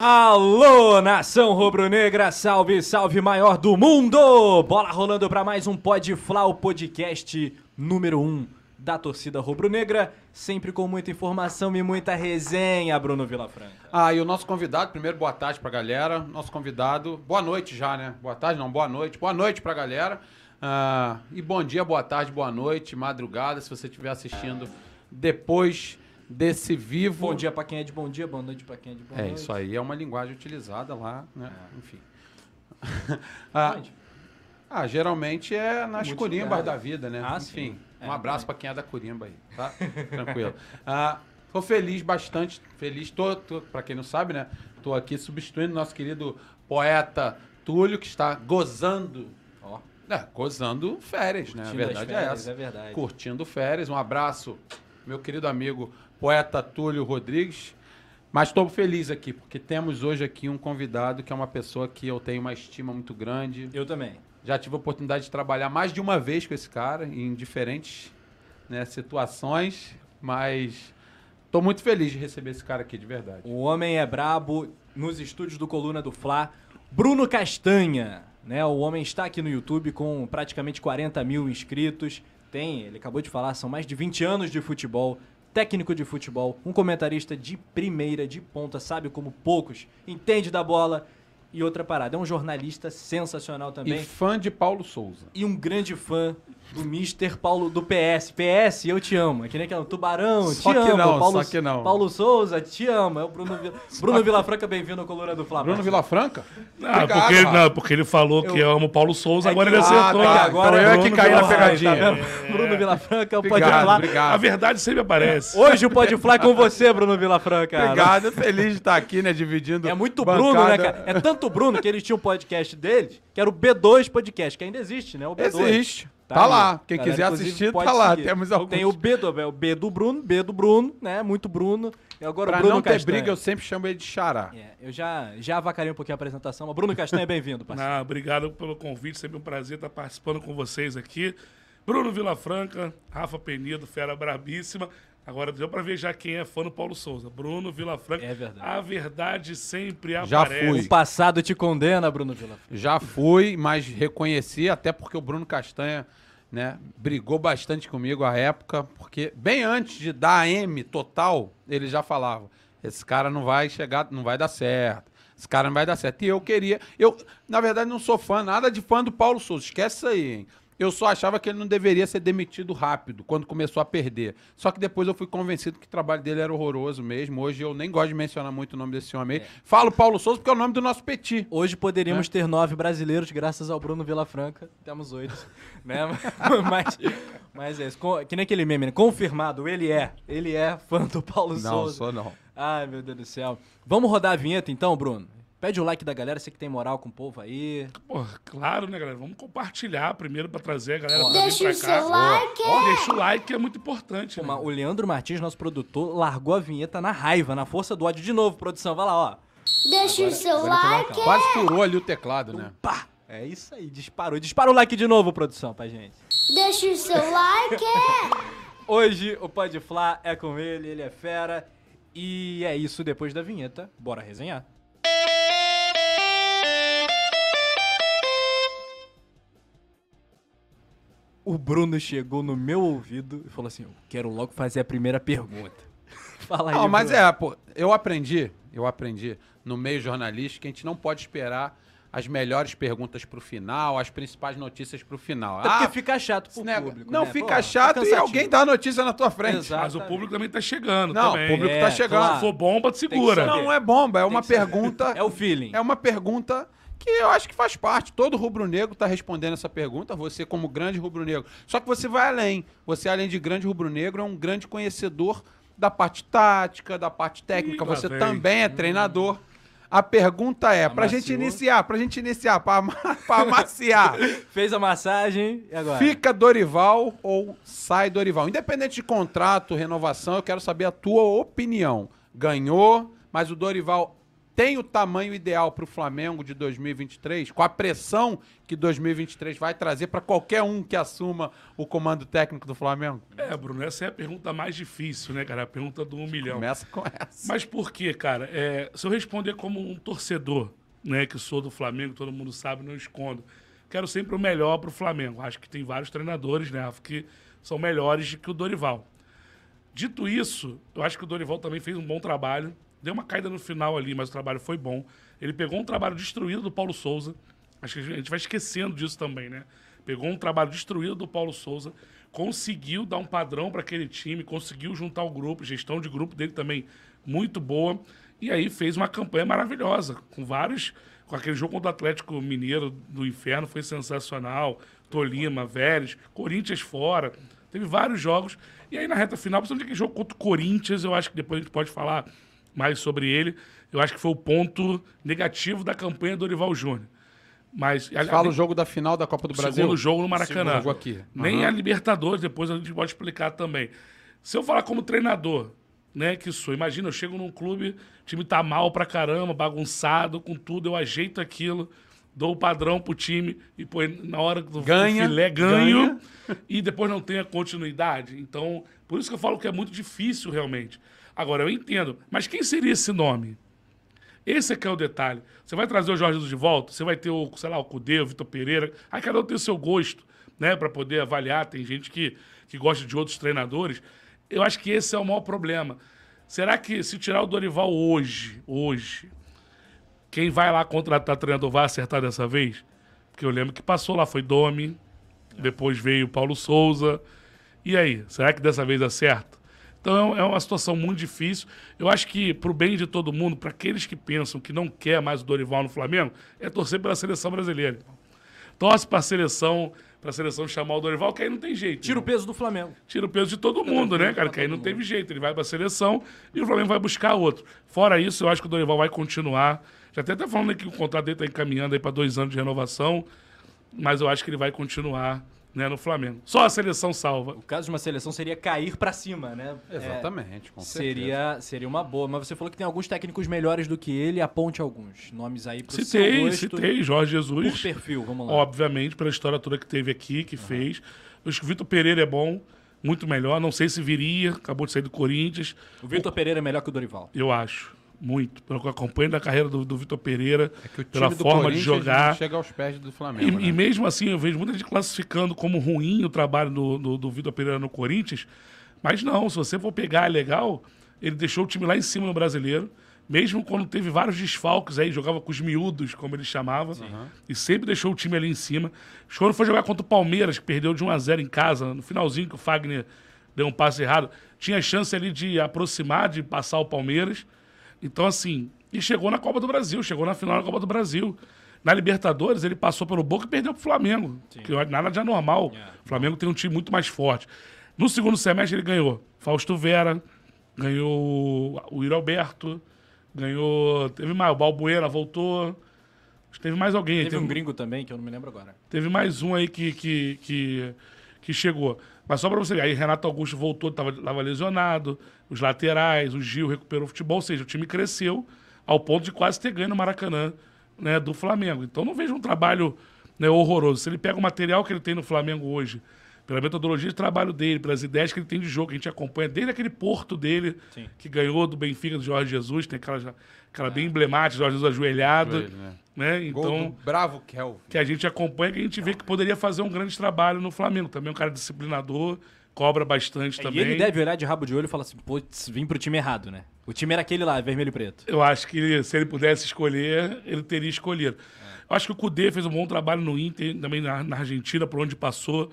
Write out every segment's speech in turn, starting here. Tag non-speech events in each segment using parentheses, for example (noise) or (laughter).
Alô, nação rubro-negra, salve, salve maior do mundo! Bola rolando para mais um Pod o podcast número 1 um da torcida rubro-negra, sempre com muita informação e muita resenha, Bruno Vilafranca. Ah, e o nosso convidado, primeiro boa tarde pra galera, nosso convidado, boa noite já, né? Boa tarde não, boa noite, boa noite pra galera. Ah, e bom dia, boa tarde, boa noite, madrugada, se você estiver assistindo depois desse vivo. Bom dia para quem é de bom dia, boa noite para quem é de boa é, noite. isso aí é uma linguagem utilizada lá, né? Enfim. (laughs) ah, ah, geralmente é nas curimbas da vida, né? Ah, Enfim, sim. um É, abraço pra quem é da curimba aí, tá? (laughs) Tranquilo. Ah, tô feliz, bastante feliz. Tô, tô, pra quem não sabe, né? Tô aqui substituindo nosso querido poeta Túlio, que está gozando, Ó, é, gozando férias, né? A curtindo verdade é férias, essa. É verdade. Curtindo férias. Um abraço, meu querido amigo poeta Túlio Rodrigues. Mas estou feliz aqui, porque temos hoje aqui um convidado que é uma pessoa que eu tenho uma estima muito grande. Eu também. Já tive a oportunidade de trabalhar mais de uma vez com esse cara, em diferentes né, situações, mas estou muito feliz de receber esse cara aqui, de verdade. O homem é brabo nos estúdios do Coluna do Fla. Bruno Castanha, né? O homem está aqui no YouTube com praticamente 40 mil inscritos. Tem, ele acabou de falar, são mais de 20 anos de futebol, técnico de futebol, um comentarista de primeira, de ponta, sabe como poucos, entende da bola. E outra parada, é um jornalista sensacional E também. fã de Paulo Souza. E um grande fã do Mr. Paulo do PS. PS, eu te amo. É que nem aquela Tubarão, Só te que amo. não, Paulo, só que não. Paulo Souza, te amo. É o Bruno, Vila... (laughs) Bruno Vilafranca, bem-vindo ao Coluna do Flamengo. Bruno Vilafranca? Não, Obrigado, porque, ele, não, porque ele falou que eu amo o Paulo Souza, É agora que- ele acertou. Ah, tá. É que agora Então eu é que Bruno caí na Vilafranca, pegadinha. tá vendo? Bruno Vilafranca, pode Obrigado, falar. obrigado. A verdade sempre aparece. Hoje o Pode Fly com você, Bruno Vilafranca. Obrigado, feliz de estar aqui, né? Dividindo. É muito bancada. Bruno, né, cara? É tanto Bruno que eles tinham um podcast deles, que era o B2 Podcast, que ainda existe, né? O B2. Existe. Tá, lá. aí. Quem Galera, quiser assistir, tá lá. seguir. Temos alguns. Tem o B do, é o B do Bruno, B do Bruno, né? Muito Bruno. E agora Pra o Bruno não ter Castanha. briga, eu sempre chamo ele de xará. É, eu já, já avacalhei um pouquinho a apresentação, mas Bruno Castanha, bem-vindo, parceiro. Não, obrigado pelo convite, sempre um prazer estar participando com vocês aqui. Bruno Vilafranca, Rafa Penido, fera brabíssima. Agora deu pra ver já quem é fã do Paulo Souza. Bruno Vilafranca. É verdade. A verdade sempre Já aparece. fui. O passado te condena, Bruno Vilafranca. Já fui, mas reconheci, até porque o Bruno Castanha, né, brigou bastante comigo à época, porque bem antes de dar a M total, ele já falava: esse cara não vai chegar, não vai dar certo. Esse cara não vai dar certo. E eu queria. Eu, na verdade, não sou fã, nada de fã do Paulo Souza. Esquece isso aí, hein? Eu só achava que ele não deveria ser demitido rápido, quando começou a perder. Só que depois eu fui convencido que o trabalho dele era horroroso mesmo. Hoje eu nem gosto de mencionar muito o nome desse homem aí. Falo Paulo Souza porque é o nome do nosso petit. Hoje poderíamos ter nove brasileiros, graças ao Bruno Vilafranca. Temos oito. (laughs) né? (laughs) mas, mas é isso. Que nem aquele meme, né? Confirmado, ele é. Ele é fã do Paulo Souza. não. Ai, meu Deus do céu. Vamos rodar a vinheta então, Bruno? Pede o like da galera, você que tem moral com o povo aí. Pô, claro, né, galera? Vamos compartilhar primeiro pra trazer a galera Ó. pra vir Deixa pra o cá. seu like. Ó, Deixa o like, é muito importante. Pô, né? o Leandro Martins, nosso produtor, largou a vinheta na raiva, na força do ódio. De novo, produção, vai lá, ó. Deixa o seu like. Quase furou ali o teclado, né? Pá! É isso aí, disparou. Dispara o like de novo, produção, pra gente. Deixa o seu (laughs) like. Hoje o Pode Flá é com ele, ele é fera. E é isso, depois da vinheta, bora resenhar. O Bruno chegou no meu ouvido e falou assim: Eu quero logo fazer a primeira pergunta. (laughs) Fala aí. Não, mas Bruno. é, pô, eu aprendi, eu aprendi no meio jornalístico que a gente não pode esperar as melhores perguntas pro final, as principais notícias pro final. Até porque fica chato pro esse nego- público. não né? fica Pô, chato e cansativo. alguém dá a notícia na tua frente. Exato. Mas o público também tá chegando. Não, também. o público É, tá chegando. claro. Se for bomba, te segura. Não, não é bomba, é Tem uma saber. pergunta. É o feeling. É uma pergunta que eu acho que faz parte. Todo rubro-negro tá respondendo essa pergunta, você como grande rubro-negro. Só que você vai além. Você, além de grande rubro-negro, é um grande conhecedor da parte tática, da parte técnica. Ih, você também é treinador. A pergunta é, pra gente Amaciou. iniciar, pra gente iniciar, pra, (laughs) pra amaciar, (laughs) Fez a massagem e agora? fica Dorival ou sai Dorival? Independente de contrato, renovação, eu quero saber a tua opinião. Ganhou, mas o Dorival tem o tamanho ideal para o Flamengo de 2023, com a pressão que 2023 vai trazer para qualquer um que assuma o comando técnico do Flamengo? É, Bruno, essa é a pergunta mais difícil, né, cara? A pergunta do um milhão. Começa com essa. Mas por quê, cara? É, se eu responder como um torcedor, né, que sou do Flamengo, todo mundo sabe, não escondo. Quero sempre o melhor pro Flamengo. Acho que tem vários treinadores, né, que são melhores que o Dorival. Dito isso, eu acho que o Dorival também fez um bom trabalho. Deu uma caída no final ali, mas o trabalho foi bom. Ele pegou um trabalho destruído do Paulo Souza. Acho que a gente vai esquecendo disso também, né? Pegou um trabalho destruído do Paulo Souza, conseguiu dar um padrão para aquele time, conseguiu juntar o grupo, gestão de grupo dele também muito boa. E aí fez uma campanha maravilhosa, com vários. Com aquele jogo contra o Atlético Mineiro do Inferno, foi sensacional. Tolima, Vélez, Corinthians fora. Teve vários jogos. E aí na reta final, principalmente aquele jogo contra o Corinthians, eu acho que depois a gente pode falar mais sobre ele. Eu acho que foi o ponto negativo da campanha do Dorival Júnior. Mas Fala o jogo da final da Copa do Brasil. Segundo jogo no Maracanã. Jogo aqui. Nem Aham. a Libertadores, depois a gente pode explicar também. Se eu falar como treinador, né, que sou, imagina, eu chego num clube, o time tá mal pra caramba, bagunçado, com tudo, eu ajeito aquilo, dou o padrão pro time e pô, na hora do Ganha, filé ganho (laughs) e depois não tem a continuidade. Então, por isso que eu falo que é muito difícil realmente. Agora, eu entendo, mas quem seria esse nome? Esse é que é o detalhe. Você vai trazer o Jorge Jesus de volta, você vai ter o, sei lá, o Cudê, o Vitor Pereira. Aí cada um tem o seu gosto, né, para poder avaliar. Tem gente que, que gosta de outros treinadores. Eu acho que esse é o maior problema. Será que se tirar o Dorival hoje, hoje, quem vai lá contratar treinador vai acertar dessa vez? Porque eu lembro que passou lá, foi Domi, depois veio o Paulo Souza. E aí, será que dessa vez acerta? Então é uma situação muito difícil. Eu acho que, pro bem de todo mundo, para aqueles que pensam que não quer mais o Dorival no Flamengo, é torcer pela seleção brasileira. Torce para a seleção, para a seleção chamar o Dorival, que aí não tem jeito. Tira o irmão. peso do Flamengo. Tira o peso de todo mundo, né, cara? Que aí não teve jeito. Ele vai para a seleção e o Flamengo vai buscar outro. Fora isso, eu acho que o Dorival vai continuar. Já até tá falando que o contrato dele está encaminhando aí para dois anos de renovação, mas eu acho que ele vai continuar né, no Flamengo. Só a seleção salva. O caso de uma seleção seria cair pra cima, né? É, Exatamente, com certeza. seria, seria uma boa. Mas você falou que tem alguns técnicos melhores do que ele. Aponte alguns nomes aí pro seu Citei, gosto. citei Jorge Por Jesus. perfil, vamos lá. Obviamente, pela história toda que teve aqui, que fez. Eu acho que o Vitor Pereira é bom, muito melhor. Não sei se viria, acabou de sair do Corinthians. O Vitor Pereira é melhor que o Dorival. Eu acho. Muito. Eu acompanho da carreira do, do Vitor Pereira, É pela forma de jogar. chega aos pés do E, Flamengo. e né? mesmo assim, eu vejo muita gente classificando como ruim o trabalho do, do, do Vitor Pereira no Corinthians. Mas não, se você for pegar, é legal. Ele deixou o time lá em cima no brasileiro. Mesmo quando teve vários desfalques aí, jogava com os miúdos, como ele chamava. E sempre deixou o time ali em cima. Quando foi jogar contra o Palmeiras, que perdeu de 1 a 0 em casa, no finalzinho que o Fagner deu um passe errado, tinha chance ali de aproximar, de passar o Palmeiras. Então, assim, e chegou na Copa do Brasil, chegou na final da Copa do Brasil. Na Libertadores, ele passou pelo Boca e perdeu pro Flamengo. Que nada de anormal. O Flamengo tem um time muito mais forte. No segundo semestre, ele ganhou Fausto Vera, ganhou o Iro Alberto, ganhou. Teve mais, o Balbuena voltou. Acho que teve mais alguém. aí, Teve um gringo também, que eu não me lembro agora. Teve mais um aí que, que, que, que chegou. Mas só pra você ver, aí Renato Augusto voltou, tava, tava lesionado, os laterais, o Gil recuperou o futebol, ou seja, o time cresceu ao ponto de quase ter ganho no Maracanã né, do Flamengo. Então não vejo um trabalho né, horroroso. Se ele pega o material que ele tem no Flamengo hoje, pela metodologia de trabalho dele, pelas ideias que ele tem de jogo, que a gente acompanha desde aquele porto dele, Sim. que ganhou do Benfica do Jorge Jesus, tem aquela, aquela bem emblemática, Jorge Jesus ajoelhado. Joelho, né? Né? Gol Então, do Bravo Kelvin. que a gente acompanha, que a gente vê que poderia fazer um grande trabalho no Flamengo. Também é um cara disciplinador, cobra bastante E também. ele deve olhar de rabo de olho e falar assim, putz, vim pro time errado, né? O time era aquele lá, vermelho e preto. Eu acho que se ele pudesse escolher, ele teria escolhido. Eu acho que o Cudê fez um bom trabalho no Inter, também na, na Argentina, por onde passou.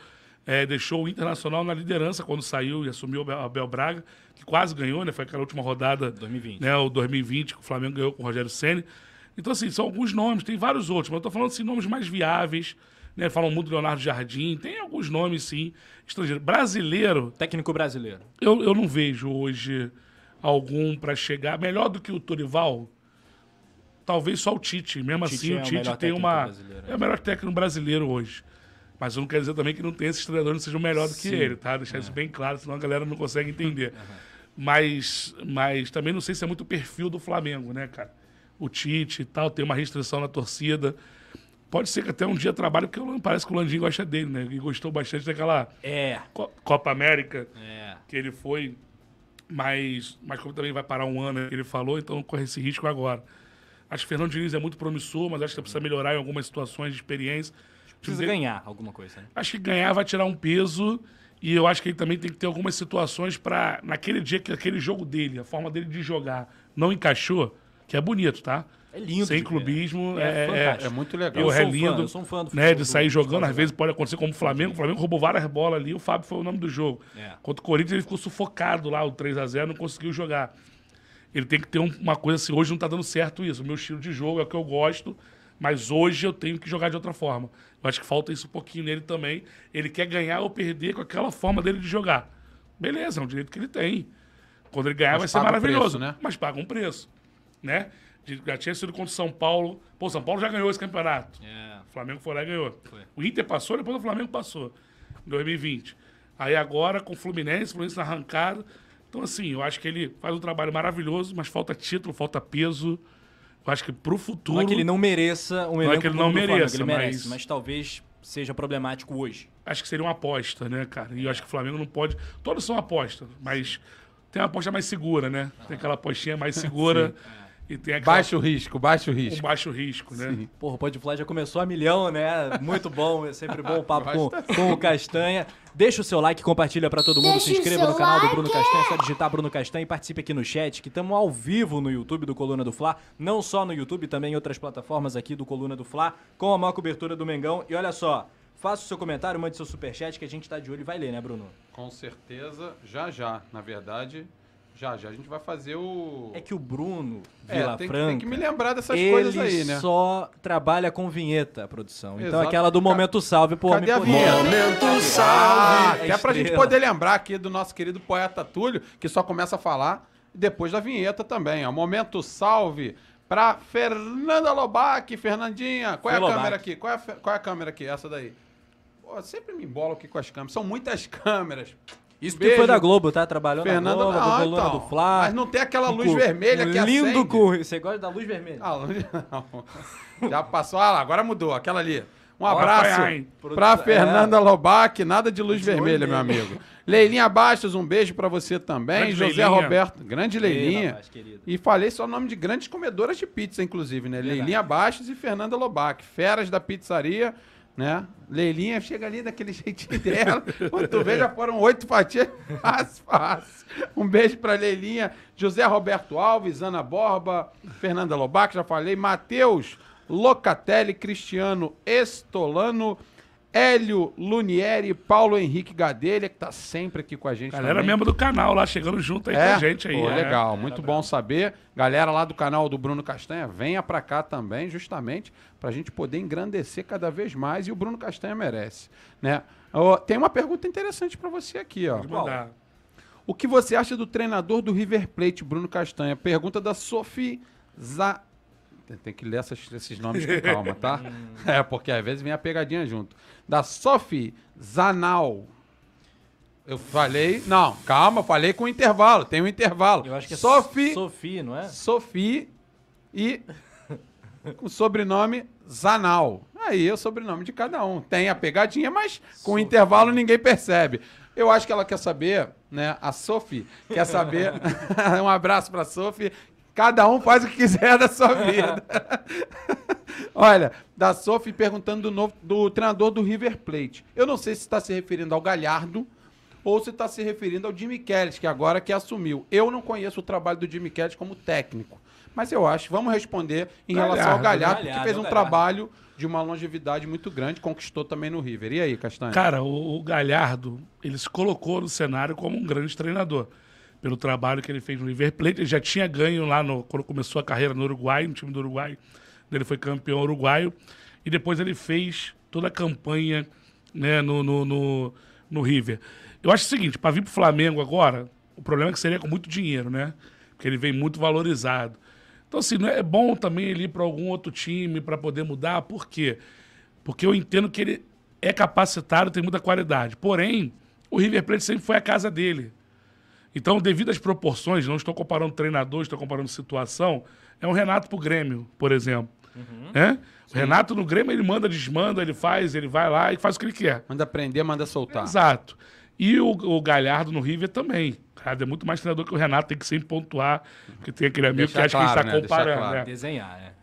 É, deixou o Internacional na liderança quando saiu e assumiu o Abel- Abel Braga, que quase ganhou, né? Foi aquela última rodada 2020. né, o 2020, que o Flamengo ganhou com o Rogério Ceni. Então, assim, são alguns nomes, tem vários outros, mas eu tô falando assim, nomes mais viáveis, né? Falam muito do Leonardo Jardim, tem alguns nomes, sim, estrangeiros. Brasileiro, Técnico brasileiro. eu, eu não vejo hoje algum para chegar melhor do que o Torival. Talvez só o Tite. Mesmo Tite assim, é o o Tite melhor tem uma. brasileiro, É o melhor técnico brasileiro hoje. Mas eu não quero dizer também que não tem esses treinadores que sejam melhor do que Sim. ele, tá? Deixar isso bem claro, senão a galera não consegue (laughs) entender. Mas, mas também não sei se é muito o perfil do Flamengo, né, cara? O Tite e tal, tem uma restrição na torcida. Pode ser que até um dia trabalhe, porque parece que o Landim gosta dele, né? E gostou bastante daquela É. Co- Copa América É. que ele foi, mas, mas como também vai parar um ano, né, que ele falou, então corre esse risco agora. Acho que o Fernando Diniz é muito promissor, mas acho que precisa melhorar em algumas situações de experiência. Precisa ganhar alguma coisa, né? Acho que ganhar vai tirar um peso e eu acho que ele também tem que ter algumas situações para naquele dia que aquele jogo dele, a forma dele de jogar não encaixou, que é bonito, tá? É lindo Sem ver. clubismo, É é, é, fantástico. É muito legal. eu sou é um fã, lindo, eu sou um fã do né, de sair do jogando, às vezes pode acontecer como o Flamengo, o Flamengo roubou várias bolas ali, o Fábio foi o nome do jogo. É. Contra o Corinthians ele ficou sufocado lá, o 3 a 0 não conseguiu jogar. Ele tem que ter um- uma coisa assim, hoje não tá dando certo isso, o meu estilo de jogo é o que eu gosto, mas hoje eu tenho que jogar de outra forma. Eu acho que falta isso um pouquinho nele também. Ele quer ganhar ou perder com aquela forma dele de jogar. Beleza, é um direito que ele tem. Quando ele ganhar Mas vai ser maravilhoso, preço, né? Mas paga um preço, né? De- Já tinha sido contra o São Paulo. Pô, o São Paulo já ganhou esse campeonato. É. O Flamengo foi lá e ganhou. Foi. O Inter passou, depois o Flamengo passou. Em 2020. Aí agora, com o Fluminense, o Fluminense na arrancada. Então, assim, eu acho que ele faz um trabalho maravilhoso, mas falta título, falta peso. Eu acho que pro futuro. Não é que ele não mereça um é elenco que ele não mereça, ele merece, mas- mas talvez seja problemático hoje. Acho que seria uma aposta, né, cara? E eu acho que o Flamengo não pode. Todos são apostas, mas tem uma aposta mais segura, né? Tem aquela apostinha mais segura. E tem aquela Baixo risco, baixo um risco. baixo risco, né? Porra, o Podfly já começou a milhão, né? Muito bom, é sempre bom o (laughs) papo com, com o Castanha. Deixa o seu like, compartilha pra todo mundo, Deixa se inscreva no canal do like. Bruno Castanha, é só digitar Bruno Castanha e participe aqui no chat, que estamos ao vivo no YouTube do Coluna do Fla, não só no YouTube, também em outras plataformas aqui do Coluna do Fla, com a maior cobertura do Mengão. E olha só, faça o seu comentário, mande seu superchat que a gente tá de olho e vai ler, né, Bruno? Com certeza, já já. Na verdade, já já a gente vai fazer o. É que o Bruno É, Vila tem, que- Franca... tem que me lembrar dessas ele coisas aí, né? só trabalha com vinheta, a produção. Então Exato. aquela do momento salve, pô, Cadê me a vinheta? Momento Ah, salve. até pra gente poder lembrar aqui do nosso querido poeta Túlio, que só começa a falar depois da vinheta também. Ó. Momento salve pra Fernanda Lobac, Fernandinha. Qual é a Lobac. câmera aqui? Qual é a, qual é a câmera aqui? Essa daí. Pô, sempre me embolo aqui com as câmeras. São muitas (laughs) câmeras. Isso que Beijo. foi da Globo, tá? Trabalhou Fernanda, na Globo, ah, do Coluna então. do Fla. Mas não tem aquela luz vermelha que Lindo acende. Você gosta da luz vermelha? Ah, luz- não. (laughs) Já passou. Ah lá, agora mudou. Aquela ali. Um abraço hein? pra É. Fernanda Lobac. Nada de luz vermelha, meu amigo. Leilinha Bastos, um beijo pra você também. Grande José Leilinha. Roberto, grande Leilinha. e falei só o nome de grandes comedoras de pizza, inclusive, né? Leilinha Bastos e Fernanda Lobac. Feras da pizzaria, né? Leilinha chega ali daquele (laughs) jeitinho dela. Quando tu vê, já foram oito fatias. (laughs) Fácil, fácil. Um beijo pra Leilinha. José Roberto Alves, Ana Borba, Fernanda Lobac, já falei. Matheus Locatelli, Cristiano Estolano, Hélio Lunieri, Paulo Henrique Gadelha, que tá sempre aqui com a gente Galera também. membro do canal lá, chegando junto aí com a gente aí. Pô, é. legal, muito bom saber. Galera lá do canal do Bruno Castanha, venha pra cá também, justamente pra gente poder engrandecer cada vez mais e o Bruno Castanha merece, né? Ó, tem uma pergunta interessante pra você aqui, ó. O que você acha do treinador do River Plate, Bruno Castanha? Pergunta da Sophie Za... Tem- que ler essas- esses nomes com (laughs) calma, tá? é, porque às vezes vem a pegadinha junto. Da Sophie Zanal. Eu falei... Não, calma, falei com intervalo. Tem um intervalo. Eu acho que é Sophie... Sofia, não é? Sophie e (laughs) com o sobrenome Zanal. Aí é o sobrenome de cada um. Tem a pegadinha, mas com o intervalo ninguém percebe. Eu acho que ela quer saber, né? A Sophie quer saber. (laughs) (laughs) um abraço pra Sophie. Cada um faz o que quiser da sua vida. (laughs) Olha, da Sophie perguntando do, novo, do treinador do River Plate. Eu não sei se está se referindo ao Galhardo ou se está se referindo ao Jimmy Kelly, que agora que assumiu. Eu não conheço o trabalho do Jimmy Kelly como técnico. Mas eu acho, vamos responder em relação ao Galhardo, Galhardo, que Galhardo, fez um Galhardo. trabalho de uma longevidade muito grande, conquistou também no River. E aí, Castanho? Cara, o, o Galhardo, ele se colocou no cenário como um grande treinador. Pelo trabalho que ele fez no River Plate. Ele já tinha ganho lá no, quando começou a carreira no Uruguai, no time do Uruguai. Ele foi campeão uruguaio. E depois ele fez toda a campanha né, no, no, no, no River. Eu acho o seguinte, para vir pro Flamengo agora, o problema é que seria com muito dinheiro, né? Porque ele vem muito valorizado. Então, assim, não é bom também ele ir para algum outro time para poder mudar. Por quê? Porque eu entendo que ele é capacitado, tem muita qualidade. Porém, o River Plate sempre foi a casa dele. Então, devido às proporções, não estou comparando treinador, estou comparando situação, é um Renato pro Grêmio, por exemplo. Né? O Renato no Grêmio, ele manda, desmanda, ele faz, ele vai lá e faz o que ele quer. Manda prender, manda soltar. Exato. E o, o Galhardo no River também. O Galhardo é muito mais treinador que o Renato, tem que sempre pontuar, porque tem aquele amigo Deixar que acha claro, que a né? gente está Deixar comparando. claro. né? Desenhar, é.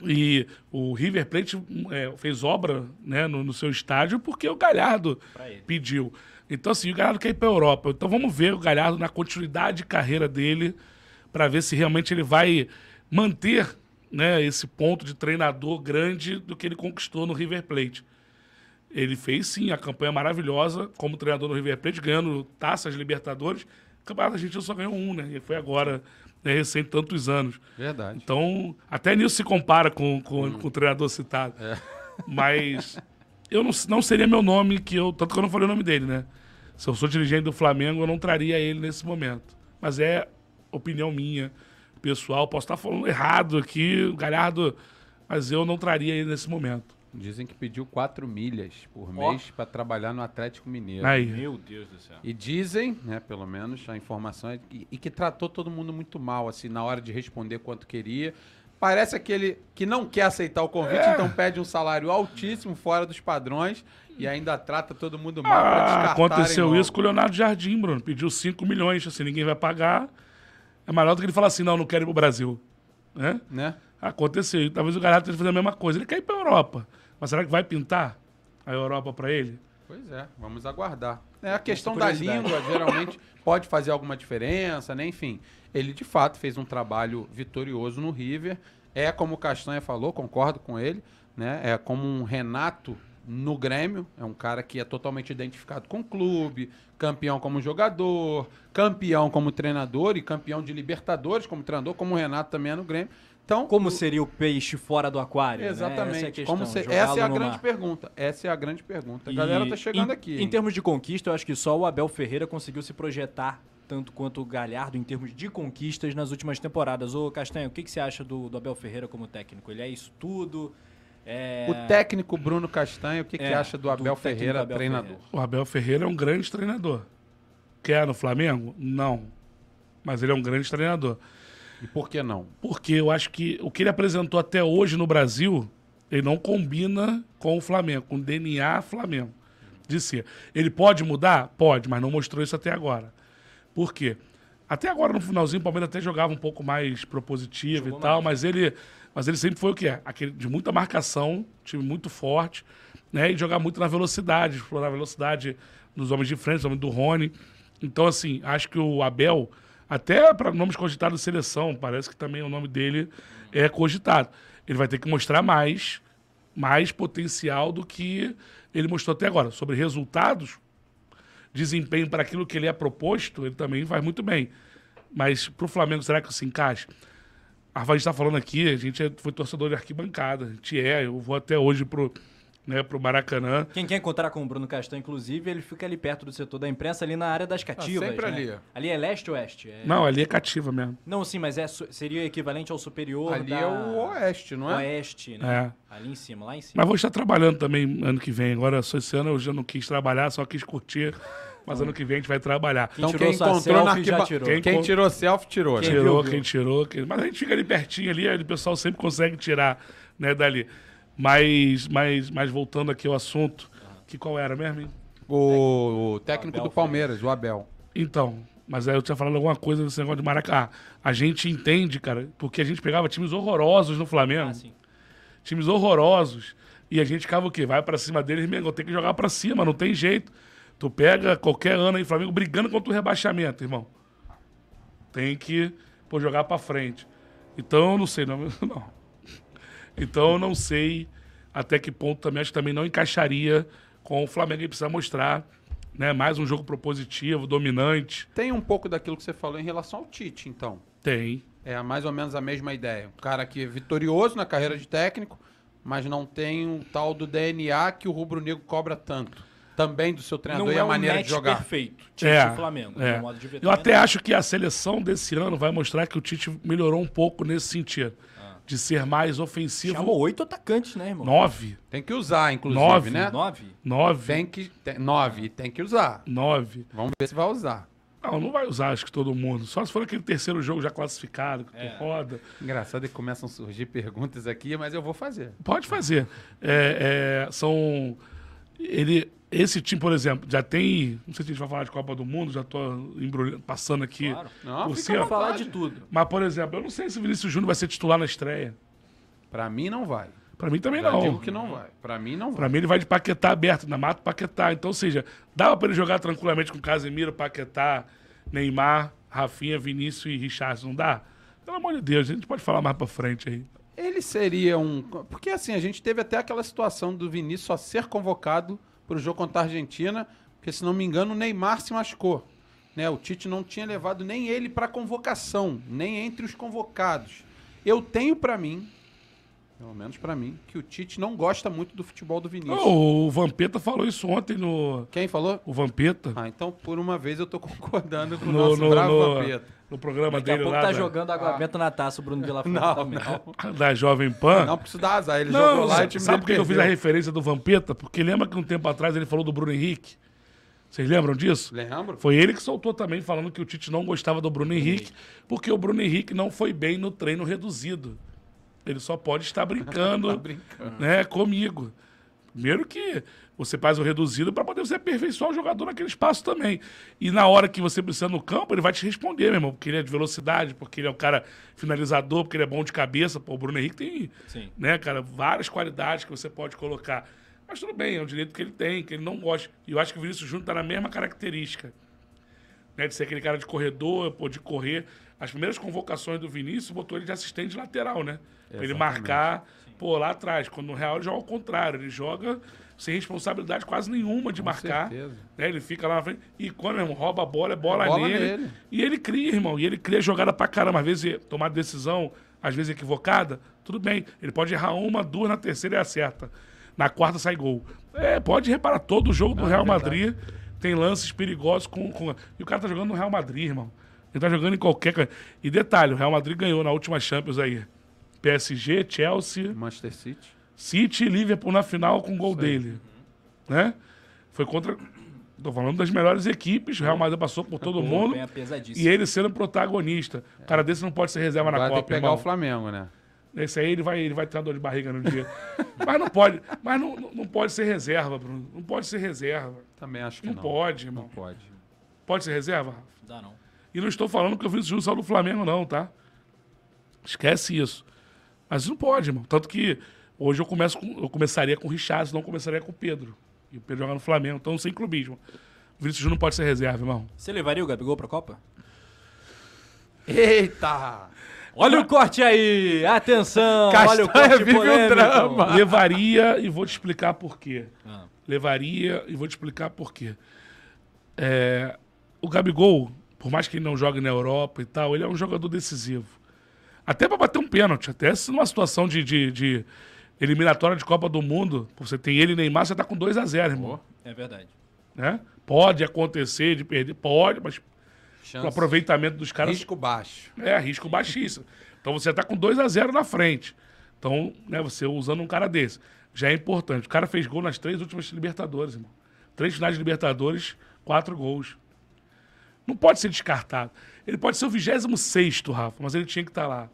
E o River Plate é, fez obra né, no, no seu estádio porque o Galhardo pediu. Então, assim, o Galhardo quer ir para a Europa. Então, vamos ver o Galhardo na continuidade de carreira dele para ver se realmente ele vai manter né, esse ponto de treinador grande do que ele conquistou no River Plate. Ele fez, sim, a campanha maravilhosa como treinador no River Plate, ganhando taças Libertadores. Campeonato Argentino só ganhou um, né? E foi agora, né, recente tantos anos. Verdade. Então, até nisso se compara com, com, Hum. com o treinador citado. É. Mas eu não, não seria meu nome, que eu, tanto que eu não falei o nome dele, né? Se eu sou dirigente do Flamengo, eu não traria ele nesse momento. Mas é opinião minha, pessoal. Posso estar falando errado aqui, Galhardo, mas eu não traria ele nesse momento. Dizem que pediu 4 milhas por Ó. mês pra trabalhar no Atlético Mineiro. Aí. Meu Deus do céu. E dizem, né, pelo menos a informação é que, e que tratou todo mundo muito mal, assim, na hora de responder quanto queria. Parece aquele que não quer aceitar o convite, É. então pede um salário altíssimo, fora dos padrões, e ainda trata todo mundo mal pra Ah, descartarem aconteceu isso com o Leonardo Jardim, Bruno. Pediu 5 milhões, assim, ninguém vai pagar. É melhor do que ele falar assim, não, não quero ir pro Brasil. Né? Né? Aconteceu. Talvez o Galhardo esteja fazendo a mesma coisa. Ele quer ir pra Europa. Mas será que vai pintar a Europa pra ele? Pois é, vamos aguardar. É, a questão da língua (laughs) geralmente pode fazer alguma diferença, né? Enfim, ele de fato fez um trabalho vitorioso no River. É como o Castanha falou, concordo com ele, né? É como um Renato no Grêmio, é um cara que é totalmente identificado com o clube, campeão como jogador, campeão como treinador e campeão de Libertadores como treinador, como o Renato também é no Grêmio. Então, Como o- seria o peixe fora do aquário? né? Exatamente. Essa é a, questão, Como se- Essa é a grande mar. pergunta. Essa é a grande pergunta. A E galera tá chegando em, aqui. Em hein? termos de conquista, eu acho que só o Abel Ferreira conseguiu se projetar tanto quanto o Galhardo em termos de conquistas nas últimas temporadas. Ô, Castanho, o que, que você acha do, do Abel Ferreira como técnico? Ele é isso tudo? É... O técnico Bruno Castanho, o que, que É, acha do do Abel técnico Ferreira, Abel treinador? Ferreira. O Abel Ferreira é um grande treinador. Quer no Flamengo? Não. Mas ele é um grande treinador. E por que não? Porque eu acho que o que ele apresentou até hoje no Brasil, ele não combina com o Flamengo, com o DNA Flamengo. De ser. Ele pode mudar? Pode, mas não mostrou isso até agora. Por quê? Até agora, no finalzinho, o Palmeiras até jogava um pouco mais propositivo Jogou e tal, mais. mas ele, mas ele sempre foi o que é? Aquele de muita marcação, time muito forte, né? E jogar muito na velocidade, explorar a velocidade nos homens de frente, nos homens do Rony. Então, assim, acho que o Abel, até para nomes cogitados de seleção, parece que também o nome dele é cogitado. Ele vai ter que mostrar mais, mais potencial do que ele mostrou até agora. Sobre resultados, desempenho para aquilo que ele é proposto, ele também faz muito bem. Mas para o Flamengo, será que se encaixa? A gente está falando aqui, a gente é- foi torcedor de arquibancada. A gente é, eu vou até hoje pro, né, pro Maracanã. Quem quer encontrar com o Bruno Castanho, inclusive, ele fica ali perto do setor da imprensa, ali na área das cativas. sempre né? ali. Ali é leste ou oeste? É- Não, ali é cativa mesmo. Não, sim, mas é, seria equivalente ao superior Ali da... é o Oeste, não é? Oeste, né? É. Ali em cima, lá em cima. Mas vou estar trabalhando também ano que vem. Agora, só esse ano eu já não quis trabalhar, só quis curtir. Mas ano que vem a gente vai trabalhar. Quem Então tirou quem encontrou na arquiba... tirou. Quem, Quem tirou selfie tirou, né? Quem tirou, viu, quem viu. tirou. Quem... Mas a gente fica ali pertinho ali, aí o pessoal sempre consegue tirar né, dali. Mas, mas, mas voltando aqui ao assunto, que qual era mesmo? hein? O, o técnico do Palmeiras, o Abel. Então, mas aí eu tinha falado alguma coisa desse negócio de Maracá. A gente entende, cara, porque a gente pegava times horrorosos no Flamengo. Ah, sim. times horrorosos. E a gente ficava o quê? Vai pra cima deles, Mengão, tem que jogar pra cima, não tem jeito. Tu pega qualquer ano aí, Flamengo brigando contra o rebaixamento, irmão. Tem que pô, jogar pra frente. Então, eu não sei, não. (laughs) não. Então, eu não sei até que ponto também, acho que também não encaixaria com o Flamengo. Ele precisa mostrar né, mais um jogo propositivo, dominante. Tem um pouco daquilo que você falou em relação ao Tite, então. Tem. É mais ou menos a mesma ideia. Um cara que é vitorioso na carreira de técnico, mas não tem o tal do DNA que o rubro-negro cobra tanto. Também do seu treinador Não e é a um maneira match de jogar. perfeito. Tite É, e Flamengo, é. modo de ver Eu até acho que a seleção desse ano vai mostrar que o Tite melhorou um pouco nesse sentido. De ser mais ofensivo. Chamou oito atacantes, né, irmão? Nove. Tem que usar, inclusive, Nove. né? Nove? Tem Nove. que, tem, nove, tem que usar. Nove. Vamos ver se vai usar. Não, não vai usar, acho que todo mundo. Só se for aquele terceiro jogo já classificado, que É. tu roda. Engraçado que começam a surgir perguntas aqui, mas eu vou fazer. Pode fazer. É, é, são. Ele, esse time, por exemplo, já tem. Não sei se a gente vai falar de Copa do Mundo, já tô embrulhando, passando aqui. Claro. Não, por fica Falar de tudo. Mas, por exemplo, eu não sei se o Vinícius Júnior vai ser titular na estreia. Pra mim não vai. Pra mim também Já não. digo que não vai. Pra mim não vai. Pra mim ele vai de Paquetá aberto, na mata Paquetá. Então, ou seja, dava pra ele jogar tranquilamente com Casemiro, Paquetá, Neymar, Rafinha, Vinícius e Richardson. Não dá? Pelo amor de Deus, a gente pode falar mais pra frente aí. Ele seria um. Porque assim, a gente teve até aquela situação do Vinícius só ser convocado para o jogo contra a Argentina, porque se não me engano o Neymar se machucou. Né? O Tite não tinha levado nem ele para convocação, nem entre os convocados. Eu tenho para mim, pelo menos para mim, que o Tite não gosta muito do futebol do Vinícius. Oh, o Vampeta falou isso ontem no. Quem falou? O Vampeta. Ah, então por uma vez eu tô concordando com o no, nosso no, bravo no, Vampeta. No programa Daqui a dele pouco lá tá da, jogando água benta na taça o Bruno Vilafranca Não, também. não. da Jovem Pan. Não preciso dar azar, ele Não, jogou lá e time sabe por que eu fiz a referência do Vampeta? Porque lembra que um tempo atrás ele falou do Bruno Henrique? Vocês lembram disso? Lembro? Foi ele que soltou também, falando que o Tite não gostava do Bruno Henrique, porque o Bruno Henrique não foi bem no treino reduzido. Ele só pode estar brincando, (laughs) Tá brincando. né, comigo. Primeiro que você faz o reduzido para poder você aperfeiçoar o jogador naquele espaço também. E na hora que você precisa no campo, ele vai te responder, meu irmão, porque ele é de velocidade, porque ele é um cara finalizador, porque ele é bom de cabeça. Pô, o Bruno Henrique tem, Sim. né, cara, várias qualidades que você pode colocar. Mas tudo bem, é um direito que ele tem, que ele não gosta. E eu acho que o Vinícius Júnior tá na mesma característica. Né, de ser aquele cara de corredor, pô, de correr. As primeiras convocações do Vinícius botou ele de assistente lateral, né? Pra ele marcar, pô, lá atrás. Quando no Real ele joga ao contrário, ele joga sem responsabilidade quase nenhuma de marcar. certeza. Né? Ele fica lá na frente. E quando, meu irmão, rouba a bola, é bola, É bola nele. nele. E ele cria, irmão. E ele cria jogada pra caramba. Às vezes tomar decisão, às vezes equivocada, tudo bem. Ele pode errar uma, duas, na terceira ele acerta. Na quarta sai gol. É, pode reparar, todo jogo do Não, é Real verdade. Madrid tem lances perigosos com, com. E o cara tá jogando no Real Madrid, irmão. Ele tá jogando em qualquer. E detalhe, o Real Madrid ganhou na última Champions aí. PSG, Chelsea, Manchester City. City e Liverpool na final com o gol dele. Né? Foi contra. Tô falando das melhores equipes. O Real Madrid passou por todo mundo. Bem pesadíssimo. E ele sendo protagonista. O cara desse não pode ser reserva na Vai ter que Copa, pegar irmão. o Flamengo, né? Esse aí ele vai, ele vai ter uma dor de barriga no dia. (laughs) mas não pode. Mas não, não- pode ser reserva, Bruno. Não pode ser reserva. Também acho que Não, não. pode, irmão. Não pode. Pode ser reserva? Dá não. E não estou falando que o Vinícius Júnior saiu do Flamengo, não, tá? Esquece isso. Mas não pode, irmão. Tanto que hoje eu, começo com- eu começaria com o Richardson, não começaria com o Pedro. E o Pedro joga no Flamengo, então sem clubismo. O Vinícius Júnior não pode ser reserva, irmão. Você levaria o Gabigol pra Copa? Eita! Olha o corte aí! Atenção! (laughs) olha o Castanha corte vive um polêmico. drama. (laughs) Levaria e vou te explicar por quê. Ah, Levaria e vou te explicar por quê. É, o Gabigol, por mais que ele não jogue na Europa e tal, ele é um jogador decisivo. Até pra bater um pênalti, até se numa situação de, de, de eliminatória de Copa do Mundo, você tem ele e Neymar, você tá com 2 a 0 irmão. é verdade. Né? Pode acontecer de perder, pode, mas Chance. o aproveitamento dos caras Risco baixo. é risco baixíssimo. Então você tá com 2 a 0 na frente. Então, né, você usando um cara desse, já é importante. O cara fez gol nas três últimas Libertadores, irmão. Três finais de Libertadores, quatro gols. Não pode ser descartado. Ele pode ser o 26 Rafa, mas ele tinha que estar lá.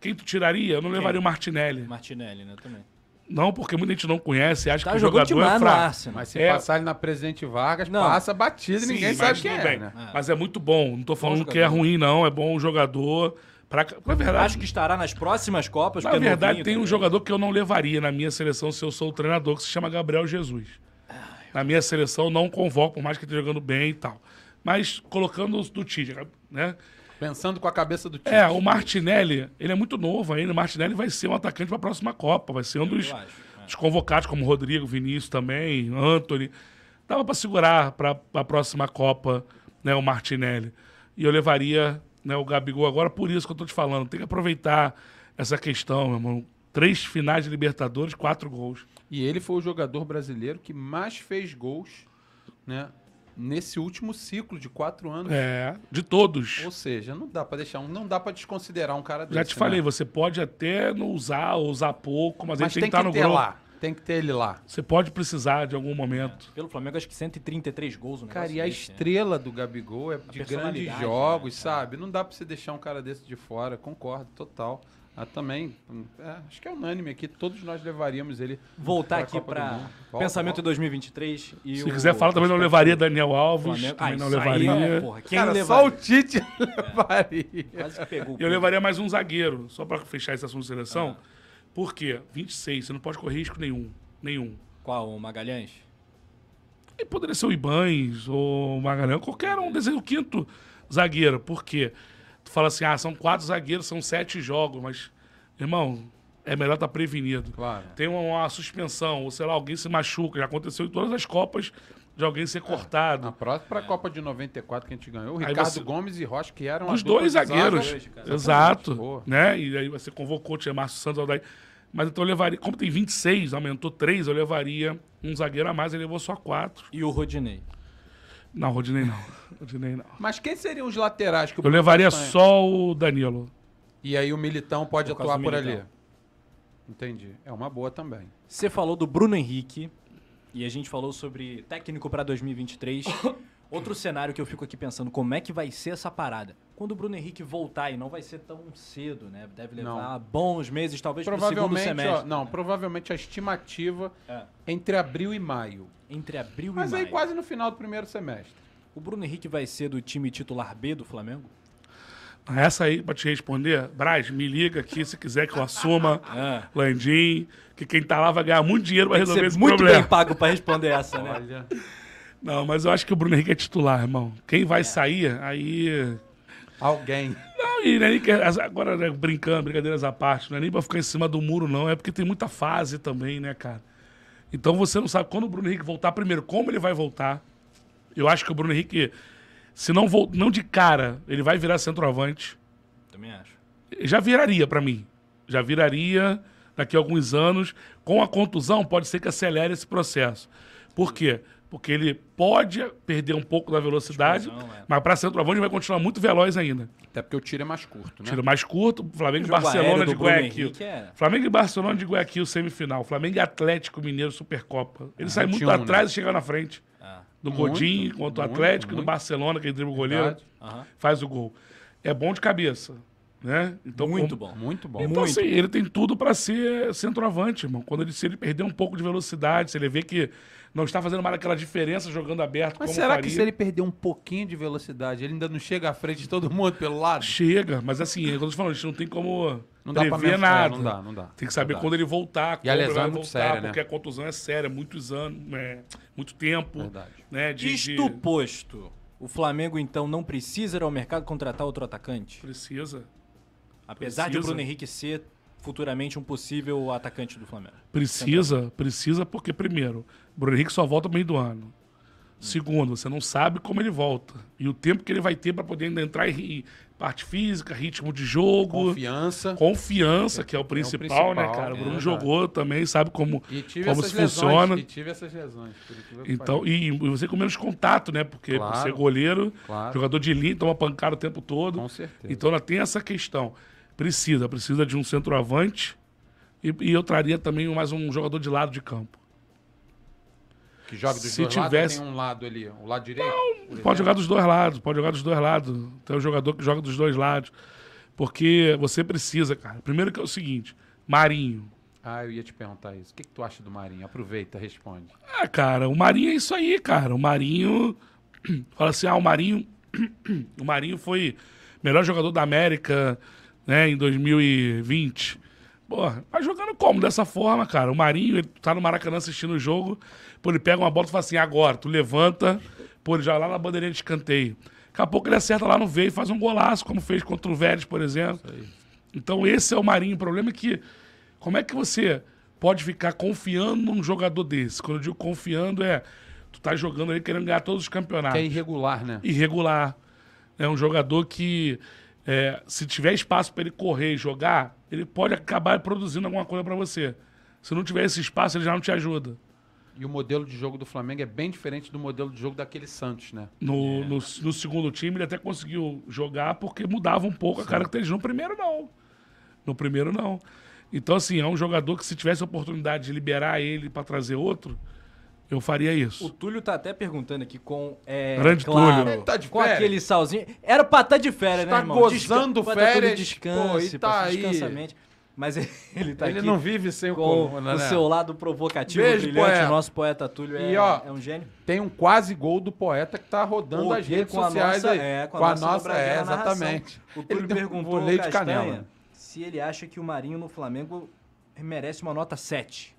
Quem tu tiraria? Eu não levaria o Martinelli. Martinelli, né, também. Não, porque muita gente não conhece, acha Tá que o jogador é fraco. Mas se É. passar ele na Presidente Vargas, Não. passa batido e ninguém sabe quem é, né? Mas é muito bom. Não tô falando que é ruim, não. É bom jogador. Pra... Na verdade, Acho que estará nas próximas Copas. Na é verdade, novinho tem um também. jogador que eu não levaria na minha seleção se eu sou o treinador, que se chama Gabriel Jesus. Na minha seleção, não convoco, por mais que esteja jogando bem e tal. Mas colocando os do Tite, né? Pensando com a cabeça do time. É, o Martinelli, ele é muito novo ainda. O Martinelli vai ser um atacante para a próxima Copa. Vai ser um dos, acho, é. dos convocados, como Rodrigo, Vinícius também, Anthony. Dava para segurar para a próxima Copa né, o Martinelli. E eu levaria né, o Gabigol agora, por isso que eu tô te falando. Tem que aproveitar essa questão, meu irmão. Três finais de Libertadores, quatro gols. E ele foi o jogador brasileiro que mais fez gols, né? Nesse último ciclo de quatro anos. É, de todos. Ou seja, não dá pra deixar um, não dá para desconsiderar um cara desse. Já te falei, né? você pode até não usar, ou usar pouco, mas, Mas ele tem, tem que estar que no ter grupo. lá. Tem que ter ele lá. Você pode precisar de algum momento. Pelo Flamengo, acho que 133 gols no Cara, e a desse, né? estrela do Gabigol é de grandes personalidade, jogos, né? sabe? Não dá pra você deixar um cara desse de fora. Concordo, total. Ah, também, é, acho que é unânime aqui. Todos nós levaríamos ele. Voltar pra aqui. Volta, pensamento volta. em 2023 e Se o- quiser falar, também não levaria Daniel Alves. Flamengo. Também Ah, não aí, levaria. porra, quem Cara, levaria? só o Tite (laughs) levaria. Quase que pegou. E eu levaria mais um zagueiro, só pra fechar esse assunto de seleção. Ah. Por quê? 26, você não pode correr risco nenhum. Nenhum. Qual? O Magalhães? E poderia ser o Ibães ou o Magalhães, qualquer um desses, o quinto zagueiro. Por quê? Tu fala assim, ah, são quatro zagueiros, são sete jogos, mas, irmão, é melhor estar prevenido. Claro. Tem uma, uma suspensão, ou sei lá, alguém se machuca. Já aconteceu em todas as Copas de alguém ser cortado. A próxima pra Copa de 94 que a gente ganhou, o Aí Ricardo você- Gomes e Rocha, que eram Os dois zagueiros. Exato. Né? E aí você convocou, tinha Márcio Santos, Aldair. Mas então eu levaria, como tem 26, aumentou 3, eu levaria um zagueiro a mais, ele levou só 4. E o Rodinei? Não, Rodinei não. Rodinei não. Mas quem seriam os laterais que o Eu levaria só o Danilo. E aí o Militão pode Por atuar por Militão. ali. Entendi. É uma boa também. Você falou do Bruno Henrique e a gente falou sobre técnico pra 2023. (coughs) Outro cenário que eu fico aqui pensando, como é que vai ser essa parada? Quando o Bruno Henrique voltar, e não vai ser tão cedo, né? Deve levar bons meses, talvez pro segundo Provavelmente, semestre. ó, não, né? provavelmente a estimativa É. entre abril e maio. Entre abril Mas e aí maio. quase no final do primeiro semestre. O Bruno Henrique vai ser do time titular B do Flamengo? Essa aí, pra te responder, Braz, me liga aqui se quiser que eu assuma, Ah. (laughs) Landim, que quem tá lá vai ganhar muito dinheiro pra Tem que resolver ser esse muito problema. bem pago pra responder essa, né? Olha. Não, mas eu acho que o Bruno Henrique é titular, irmão. Quem É. vai sair, aí Alguém. Não, e é nem que, agora, né, brincando, brincadeiras à parte, não é nem pra ficar em cima do muro, não. É porque tem muita fase também, né, cara? Então você não sabe quando o Bruno Henrique voltar, primeiro, como ele vai voltar. Eu acho que o Bruno Henrique, se não, vol não de cara, ele vai virar centroavante. Também acho. Já viraria pra mim. Já viraria daqui a alguns anos. Com a contusão, pode ser que acelere esse processo. Por quê? Porque ele pode perder um pouco da velocidade, é. mas para centroavante ele vai continuar muito veloz ainda. Até porque o tiro é mais curto, né? Tiro mais curto, Flamengo e Barcelona de Guayaquil. É- Flamengo e Barcelona de Guayaquil, semifinal. Flamengo e Atlético Mineiro, Supercopa. Ele sai muito 21, né? atrás e chega na frente. Ah, Do Muito, Godinho contra o muito, Atlético, e do muito. Barcelona, que ele dribla o goleiro, aham. faz o gol. É bom de cabeça, né? Então, Muito como- bom. Muito bom. Então, Muito. assim, ele tem tudo pra ser centroavante, irmão. Quando ele, se ele perder um pouco de velocidade, se ele vê que não está fazendo mais aquela diferença jogando aberto, Mas como será faria, que se ele perder um pouquinho de velocidade, ele ainda não chega à frente de todo mundo pelo lado? Chega, mas assim, é o que eu tô falando, a gente não tem como Não dá pra prever mensurar, nada. não dá, não dá. Tem que saber quando ele voltar, como a ele lesão vai é muito voltar, séria, né? porque a contusão é séria, muitos anos, é, muito tempo. Verdade. Né, de, Isto posto, o Flamengo então não precisa ir ao mercado contratar outro atacante? Precisa. Apesar de o Precisa. Bruno Henrique ser futuramente um possível atacante do Flamengo. Precisa, precisa, porque, primeiro, Bruno Henrique só volta no meio do ano. Segundo, você não sabe como ele volta. E o tempo que ele vai ter para poder ainda entrar em parte física, ritmo de jogo. Confiança. Confiança, que é o principal, né, principal, cara? O é Bruno verdade. jogou também, sabe como, E como se lesões. funciona. E tive essas lesões. Então, pareça. e você com menos contato, né? Porque por Claro. ser goleiro, Claro. jogador de linha, toma pancada o tempo todo. Com certeza. Então ela tem essa questão. Precisa, precisa de um centroavante. E, e eu traria também mais um jogador de lado de campo. Que joga dos se dois tivesse- lados, tem um lado ali, o lado direito. por Pode jogar dos dois lados, pode jogar dos dois lados. Tem um jogador que joga dos dois lados. Porque você precisa, cara. Primeiro que é o seguinte, Marinho. Ah, eu ia te perguntar isso. O que, que tu acha do Marinho? Aproveita, responde. Ah, cara, o Marinho é isso aí, cara. O Marinho. (clears throat) Fala assim, ah, o Marinho. (clears throat) o Marinho foi melhor jogador da América, né, em 2020. Porra, vai jogando como? Dessa forma, cara. O Marinho, ele tá no Maracanã assistindo o jogo, pô, ele pega uma bola e fala assim, agora, tu levanta, pô, ele já lá na bandeirinha de escanteio. Daqui a pouco ele acerta lá no veio e faz um golaço, como fez contra o Vélez, por exemplo. Então esse é o Marinho. O problema é que, como é que você pode ficar confiando num jogador desse? Quando eu digo confiando, é, tu tá jogando aí querendo ganhar todos os campeonatos Que é irregular, né? irregular. É um jogador que, é, se tiver espaço para ele correr e jogar, ele pode acabar produzindo alguma coisa para você. Se não tiver esse espaço, ele já não te ajuda. E o modelo de jogo do Flamengo é bem diferente do modelo de jogo daquele Santos, né? No, no, no segundo time, ele até conseguiu jogar porque mudava um pouco a característica. No primeiro, não. No primeiro, não. Então, assim, é um jogador que se tivesse a oportunidade de liberar ele pra trazer outro, eu faria O isso. Túlio tá até perguntando aqui com. É, Grande claro, Túlio. Ele tá de com férias? aquele salzinho. Era pra estar de férias, Tá né, irmão? gozando Desca- Túlio, férias, Descanse, pô, e tá aí. descansa a mente. Mas (laughs) ele tá Ele aqui não vive sem o Coluna, o né? seu lado provocativo, Beijo, brilhante. poeta. O nosso poeta Túlio é, E, ó, é um gênio. Tem um quase gol do poeta que tá rodando Pô, as redes com a sociais nossa- aí. é, com a com a nossa nossa, é, exatamente. O Ele Túlio um perguntou ao voleio de Castanha canela. se ele acha que o Marinho no Flamengo merece uma nota 7.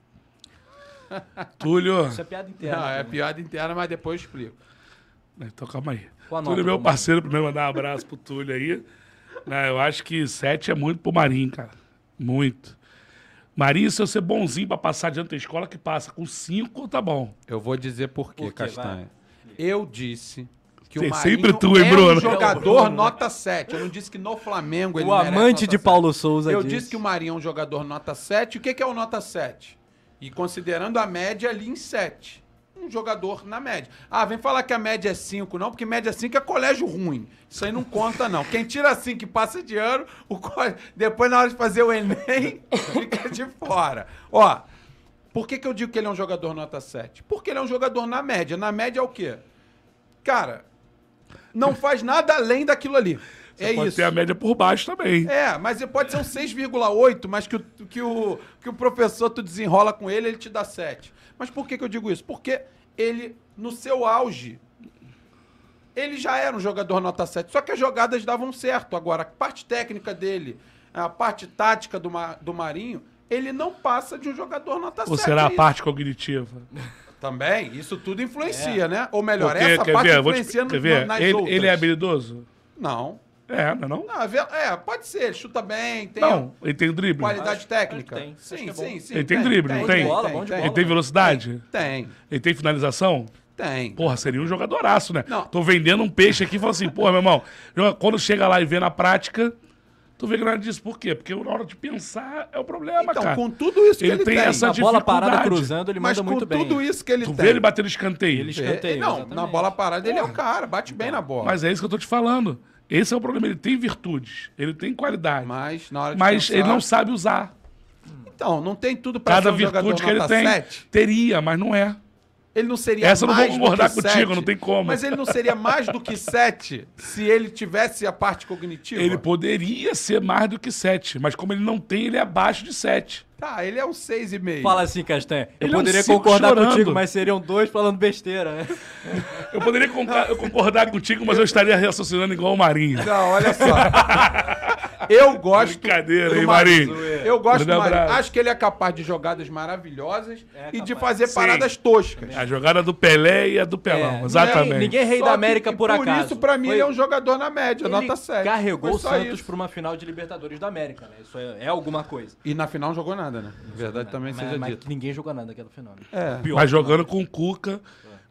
(laughs) Túlio. Isso é piada interna. Não, é também. piada interna, mas depois eu explico. Então, calma aí. Qual nota Túlio é meu parceiro, primeiro mandar um abraço pro Túlio aí. Né, eu acho que 7 é muito pro Marinho, cara. Muito. Marinho, se eu ser bonzinho pra passar diante da escola, que passa. Com 5, tá bom. Eu vou dizer por quê, Por quê? Castanha. Eu disse que Tem o Marinho sempre tu, hein, é Bruno? um jogador nota 7. Eu não disse que no Flamengo ele O amante nota de 7. Paulo Souza Eu disse. disse que o Marinho é um jogador nota 7. O que, que é o nota 7? E considerando a média ali em 7. Um jogador na média. Ah, vem falar que a média é 5, não, porque média 5 é colégio ruim. Isso aí não conta, não. Quem tira 5 e passa de ano, o depois na hora de fazer o Enem, (laughs) fica de fora. Ó, por que, que eu digo que ele é um jogador nota 7? Porque ele é um jogador na média. Na média é o quê? Cara, não faz nada além daquilo ali. É Pode isso. ter a média por baixo também. É, mas ele pode ser um 6,8, mas que o, que, o, que o professor tu desenrola com ele, ele te dá 7. Mas por que, que eu digo isso? Porque ele, no seu auge, ele já era um jogador nota 7. Só que as jogadas davam certo. Agora, a parte técnica dele, a parte tática do, do Marinho, ele não passa de um jogador nota Ou 7. será a é parte cognitiva? Também, isso tudo influencia, né? Ou melhor, Porque, essa quer parte ver? Te- influencia no, quer ver? nas ele, outras. ele é habilidoso? Não. É, não é não? Não, é é, pode ser, ele chuta bem, tem Não, ele tem drible. qualidade Acho- técnica. tem, Sim, que é sim, sim. Ele tem drible, não Bom de tem? bola, bom de bola. Ele tem velocidade? Tem, Ele tem finalização? tem. Porra, seria um jogadoraço, né? Não. Tô vendendo um peixe aqui e falo assim, porra, meu irmão, quando chega lá e vê na prática, tu vê que nada disso. Por quê? Porque na hora de pensar é o problema, Então, cara. com tudo isso que Ele ele, tem tem, essa A bola parada dificuldade. cruzando, ele mas manda com muito bem. tudo isso que ele Tu tem. vê ele bater no escanteio. Ele É, escanteio, não, exatamente. na bola parada ele é o cara, bate bem na bola. Mas é isso que eu tô te falando. Esse é o problema. Ele tem virtudes, ele tem qualidade, Mas na hora de mas pensar- ele não sabe usar. Então, não tem tudo pra Cada ser um virtude que ele tem, 7. teria, mas não é. Ele não seria Essa eu não vou mais do concordar que contigo, 7. não tem como. Mas ele não seria mais do que 7 se ele tivesse a parte cognitiva? Ele poderia ser mais do que 7, mas como ele não tem, ele é abaixo de 7. Tá, ele é um 6,5. Fala assim, Castanha. Eu Ele é um poderia concordar chorando. contigo, mas seriam dois falando besteira, né? (laughs) Eu poderia eu concordar contigo, mas eu estaria raciocinando igual o Marinho. Não, olha só. (laughs) Eu gosto. Brincadeira, hein, Marinho? Eu gosto do Marinho. Acho que ele é capaz de jogadas maravilhosas É e de fazer Sim. paradas toscas. A jogada do Pelé e a do Pelão, É, exatamente. ninguém- ninguém é rei Só da América por, Por acaso. isso, pra mim, Foi- ele é um jogador na média, Ele nota 7. carregou o Santos isso. pra uma final de Libertadores da América, né? Isso é, é alguma coisa. E na final não jogou nada, né? Verdade também mas, seja mas dito. ninguém jogou nada naquela final. Né? É. Pior Mas jogando com o Cuca,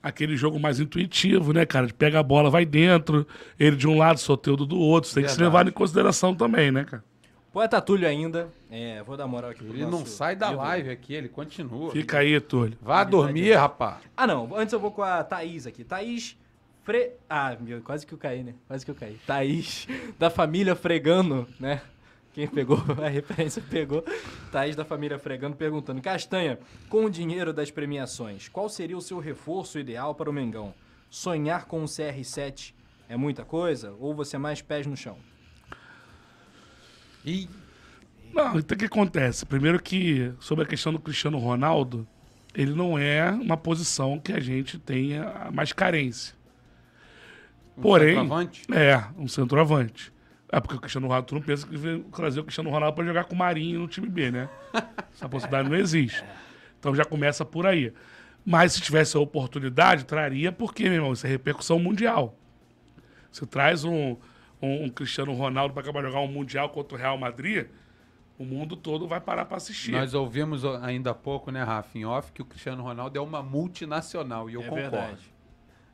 aquele jogo mais intuitivo, né, cara? De pega a bola, vai dentro, ele de um lado, Soteudo do outro. Isso tem que se Verdade. levar em consideração também, né, cara? Poeta Túlio ainda. É, vou dar moral aqui pro Ele não sai da ídolo. live aqui, ele continua. Fica aí, Túlio. Vá dormir, rapaz. Ah, não. Antes eu vou com a Thaís aqui. Thaís Fre... Ah, meu, quase que eu caí, né? Quase que eu caí. Thaís, (laughs) da família Fregano, né? Quem pegou (laughs) a referência pegou. Thaís da família Fregano perguntando: Castanha, com o dinheiro das premiações, qual seria o seu reforço ideal para o Mengão? Sonhar com um CR7 é muita coisa? Ou você é mais pés no chão? E Não, então o que acontece? Primeiro que, sobre a questão do Cristiano Ronaldo, ele não é uma posição que a gente tenha mais carência. Porém, Um centroavante? é, um centroavante. É porque o Cristiano Ronaldo, tu não pensa que veio trazer o Cristiano Ronaldo para jogar com o Marinho no time B, né? Essa possibilidade não existe. Então já começa por aí. Mas se tivesse a oportunidade, traria, porque, meu irmão, isso é repercussão mundial. Você traz um, um, um Cristiano Ronaldo para acabar de jogar um Mundial contra o Real Madrid, o mundo todo vai parar para assistir. nós ouvimos ainda há pouco, né, Rafa, em off, que o Cristiano Ronaldo é uma multinacional. E eu concordo.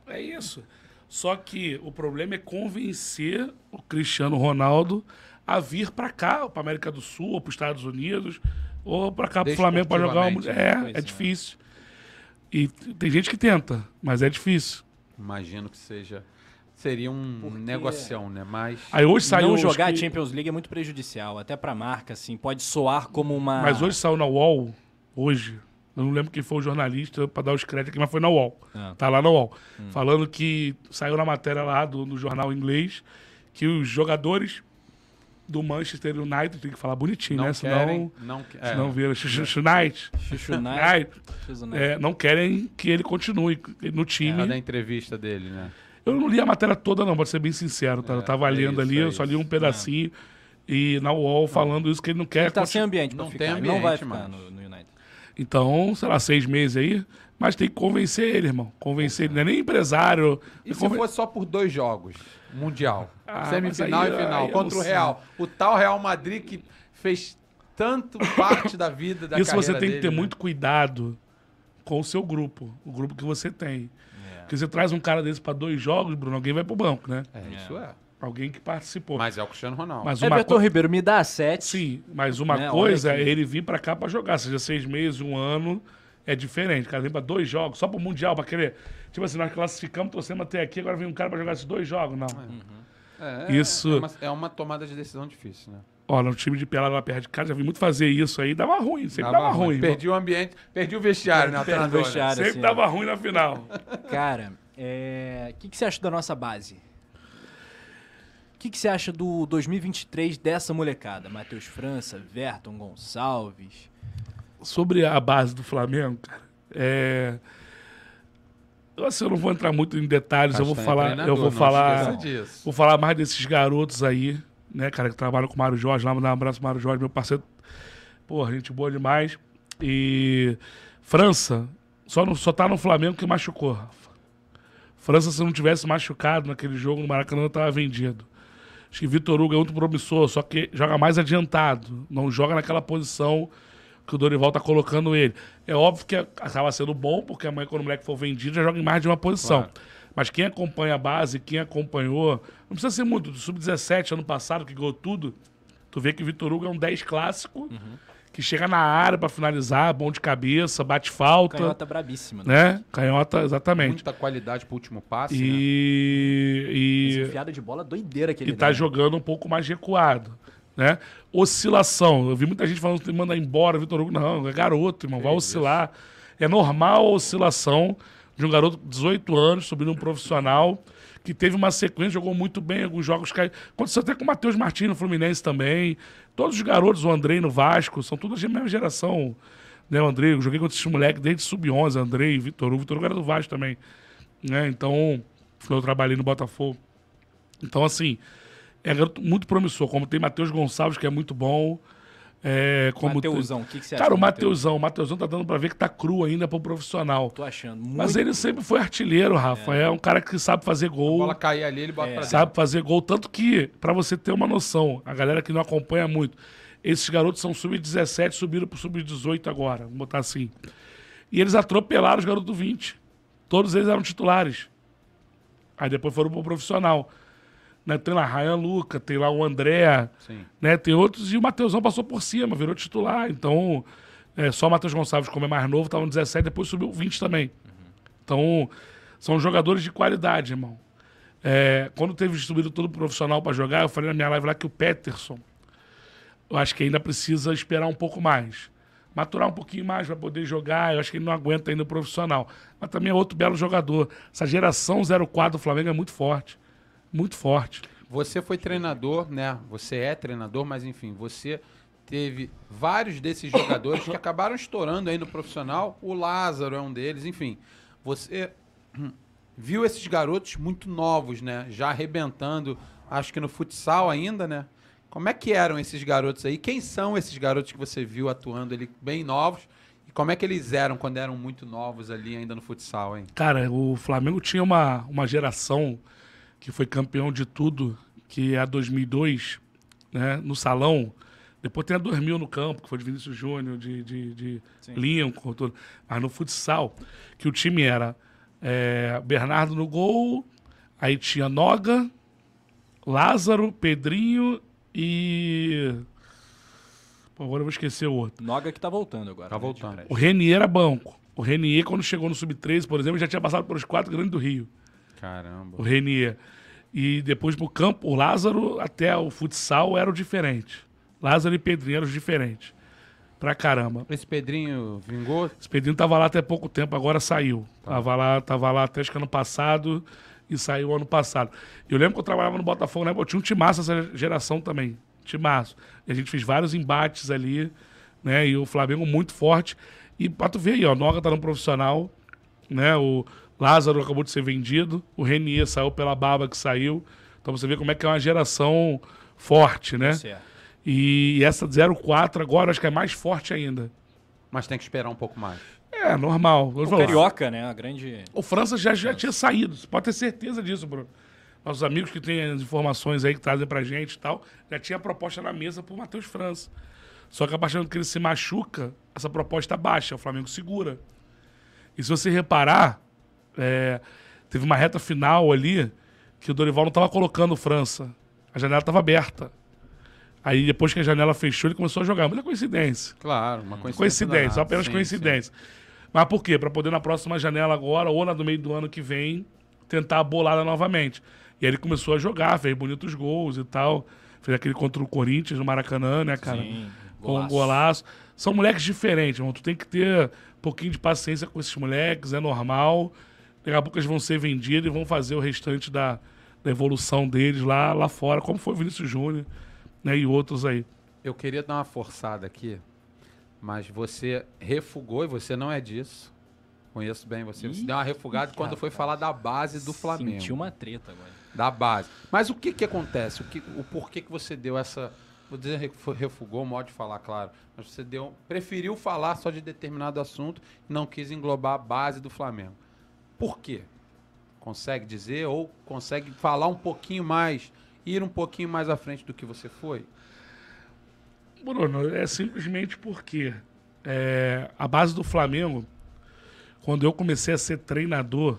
É isso. Só que o problema é convencer o Cristiano Ronaldo a vir para cá, para América do Sul, ou para os Estados Unidos, ou para cá para o Flamengo para jogar. Um... Desportivamente, É, Pois é é. difícil. E tem gente que tenta, mas é difícil. Imagino que seja, seria um negocião, né? Mas. Aí hoje saiu. não jogar a que- Champions League é muito prejudicial, até pra marca, assim. Pode soar como uma. Mas hoje saiu na UOL, hoje, não lembro quem foi o jornalista pra dar os créditos aqui, mas foi na UOL. Ah. Tá lá na UOL. Hum. Falando que saiu na matéria lá do, do jornal inglês que os jogadores do Manchester United, tem que falar bonitinho, não né? querem. Senão, Não, que- é, senão vira Chuchu United. Chuchu Knight, United. Chuchu Knight. É, não querem que ele continue no time. é, da entrevista dele, né? Eu não li a matéria toda, não, pra ser bem sincero. Tá? eu tava é lendo isso, ali, é eu só li um pedacinho. E na UOL falando isso, que ele não quer Ele tá continu- sem ambiente Não ficar. tem ele não vai ambiente, ficar mano. no, no United. Então, sei lá, seis meses aí. Mas tem que convencer ele, irmão. Convencer ele. Não é nem empresário. E se Conven- fosse só por dois jogos? Mundial. Ah, Semifinal aí- e final. aí eu contra o Real. O tal Real Madrid que fez tanto parte da vida da Isso você carreira tem que dele, ter né? muito cuidado com o seu grupo. O grupo que você tem. Porque você traz um cara desse pra dois jogos, Bruno, alguém vai pro banco, né? É, isso é. Alguém que participou. Mas é o Cristiano Ronaldo. Mas uma Everton co- Ribeiro, me dá sete. Sim, mas uma Né, coisa é ele vir pra cá pra jogar, seja seis meses, um ano, é diferente. O cara vem pra dois jogos, só pro Mundial, pra querer. Tipo assim, nós classificamos, trouxemos até aqui, agora vem um cara pra jogar esses dois jogos. Não. É, Isso- É uma, é uma tomada de decisão difícil, né? Olha, no time de pelada lá perto de casa, já vi muito fazer isso aí, dava ruim, sempre dava, ruim. irmão. Perdi o ambiente, perdi o vestiário, né? o (laughs) Perdi o né? vestiário. Sempre assim, dava ruim na final. Cara, é, o que, que você acha da nossa base? O que, que você acha do 2023 dessa molecada? Matheus França, Verton Gonçalves. Sobre a base do Flamengo, cara, é. Eu, assim, eu não vou entrar muito em detalhes, eu vou é falar, eu vou falar, vou falar mais desses garotos aí, né, cara, que trabalham com o Mário Jorge, lá mandar um abraço pro Mário Jorge, meu parceiro. Porra, gente boa demais. E França, só, não, só tá no Flamengo que machucou, Rafa. França, se não tivesse machucado naquele jogo no Maracanã, tava vendido. Acho que Vitor Hugo é muito promissor, só que joga mais adiantado. Não joga naquela posição que o Dorival tá colocando ele. É óbvio que acaba sendo bom, porque amanhã, quando o moleque for vendido, já joga em mais de uma posição. Claro. Mas quem acompanha a base, quem acompanhou. Não precisa ser muito. Do Sub-17, ano passado, que ganhou tudo. Tu vê que o Vitor Hugo é um 10 clássico, que chega na área pra finalizar, bom de cabeça, bate falta. Canhota brabíssima. Né? Né? Canhota, exatamente. Muita qualidade pro último passe, né? E. E enfiada de bola doideira que ele e tá né? jogando um pouco mais recuado, né? Oscilação. Eu vi muita gente falando que tem que mandar embora Vitor Hugo. Não, é garoto, irmão. Vai oscilar. É normal a oscilação de um garoto de 18 anos subindo um profissional que teve uma sequência, jogou muito bem em alguns jogos. Aconteceu até com o Matheus Martins no Fluminense também. Todos os garotos, o Andrei no Vasco, são todos da mesma geração. Né, o Andrei, eu joguei contra esses moleques desde sub-11, Andrei, Vitor Hugo. Vitor Hugo era do Vasco também. Né? Então, eu trabalhei no Botafogo. Então, assim, é garoto muito promissor. Como tem Matheus Gonçalves, que é muito bom. É, como Mateusão, o que, que você acha? Cara, o? Mateusão. O Mateusão tá dando pra ver que tá cru ainda pro profissional. Tô achando. Muito Mas ele sempre foi artilheiro, Rafa. É, um cara que sabe fazer A gol. bola cair ali, ele bota pra dentro. Sabe fazer gol. Tanto que, pra você ter uma noção, a galera que não acompanha muito, esses garotos são sub-17, subiram pro sub-18 agora. Vamos botar assim. E eles atropelaram os garotos do 20. Todos eles eram titulares. Aí depois foram pro profissional. Né? Tem lá Ryan Luca, tem lá o André, Sim. né? Tem outros, e o Matheusão passou por cima, virou titular. Então, é, só o Matheus Gonçalves, como é mais novo, estava no 17, depois subiu 20 também. Então, são jogadores de qualidade, irmão. É, quando teve subido todo profissional para jogar, eu falei na minha live lá que o Peterson, eu acho que ainda precisa esperar um pouco mais. Maturar um pouquinho mais para poder jogar. Eu acho que ele não aguenta ainda o profissional. Mas também é outro belo jogador. Essa geração 04 do Flamengo é muito forte. Muito forte. Você foi treinador, né? Você é treinador, mas enfim, você teve vários desses jogadores que acabaram estourando aí no profissional. O Lázaro é um deles, enfim. Você (clears throat) viu esses garotos muito novos, né? Já arrebentando, acho que no futsal ainda, né? Como é que eram esses garotos aí? Quem são esses garotos que você viu atuando ali bem novos? E como é que eles eram quando eram muito novos ali ainda no futsal, hein? Cara, o Flamengo tinha uma, uma geração que foi campeão de tudo, que é a 2002, né, no salão. Depois tem a 2000 no campo, que foi de Vinícius Júnior, de, de, de Lincoln, tudo. Mas no futsal, que o time era é, Bernardo no gol, aí tinha Noga, Lázaro, Pedrinho e... Pô, agora eu vou esquecer o outro. Noga que tá voltando agora. Tá né, voltando. O Renier era banco. O Renier, quando chegou no Sub-13, por exemplo, já tinha passado pelos quatro grandes do Rio. Caramba. O Renier. E depois no campo, o Lázaro até o futsal eram diferentes. Lázaro e Pedrinho eram diferentes. Pra caramba. Esse Pedrinho vingou? Esse Pedrinho tava lá até pouco tempo, agora saiu. Tá. Tava lá, tava lá até acho que ano passado e saiu ano passado. Eu lembro que eu trabalhava no Botafogo, né? Eu tinha um timaço essa geração também. Timaço. E a gente fez vários embates ali, né? E o Flamengo muito forte. E pra tu ver aí, ó, Noga tá no profissional, né? O Lázaro acabou de ser vendido, o Renier saiu pela baba que saiu. Então você vê como é que é uma geração forte, né? Certo. E essa 04 agora acho que é mais forte ainda. Mas tem que esperar um pouco mais. É, normal. Eu O vou- Carioca, né? A grande. O França já, já tinha saído. Você pode ter certeza disso, Bruno. Nossos amigos que têm as informações aí que trazem pra gente e tal, já tinha a proposta na mesa pro Matheus França. Só que a partir do que ele se machuca, essa proposta baixa, o Flamengo segura. E se você reparar, é, teve uma reta final ali que o Dorival não estava colocando França. A janela estava aberta. Aí depois que a janela fechou, ele começou a jogar. Muita coincidência. Claro, uma coincidência. Coincidência, apenas Sim, coincidência. Mas por quê? Para poder na próxima janela agora, ou na do meio do ano que vem, tentar a bolada novamente. E aí ele começou a jogar, fez bonitos gols e tal. Fez aquele contra o Corinthians no Maracanã, né, cara? Sim, Com um golaço. golaço. São moleques diferentes, irmão. Tu tem que ter um pouquinho de paciência com esses moleques, é normal. Daqui a pouco eles vão ser vendidos e vão fazer o restante da, da evolução deles lá, lá fora, como foi o Vinícius Júnior né, e outros aí. Eu queria dar uma forçada aqui, mas você refugou e você não é disso. Conheço bem você. Você Ih, deu uma refugada quando foi rapaz. falar da base do Flamengo. Senti uma treta agora. Da base. Mas o que que acontece? O, que, o porquê que você deu essa. Vou dizer refu- refugou, modo de falar, claro. Mas você deu, preferiu falar só de determinado assunto e não quis englobar a base do Flamengo. Por quê? Consegue dizer ou consegue falar um pouquinho mais, ir um pouquinho mais à frente do que você foi? Bruno, é simplesmente porque é, a base do Flamengo, quando eu comecei a ser treinador,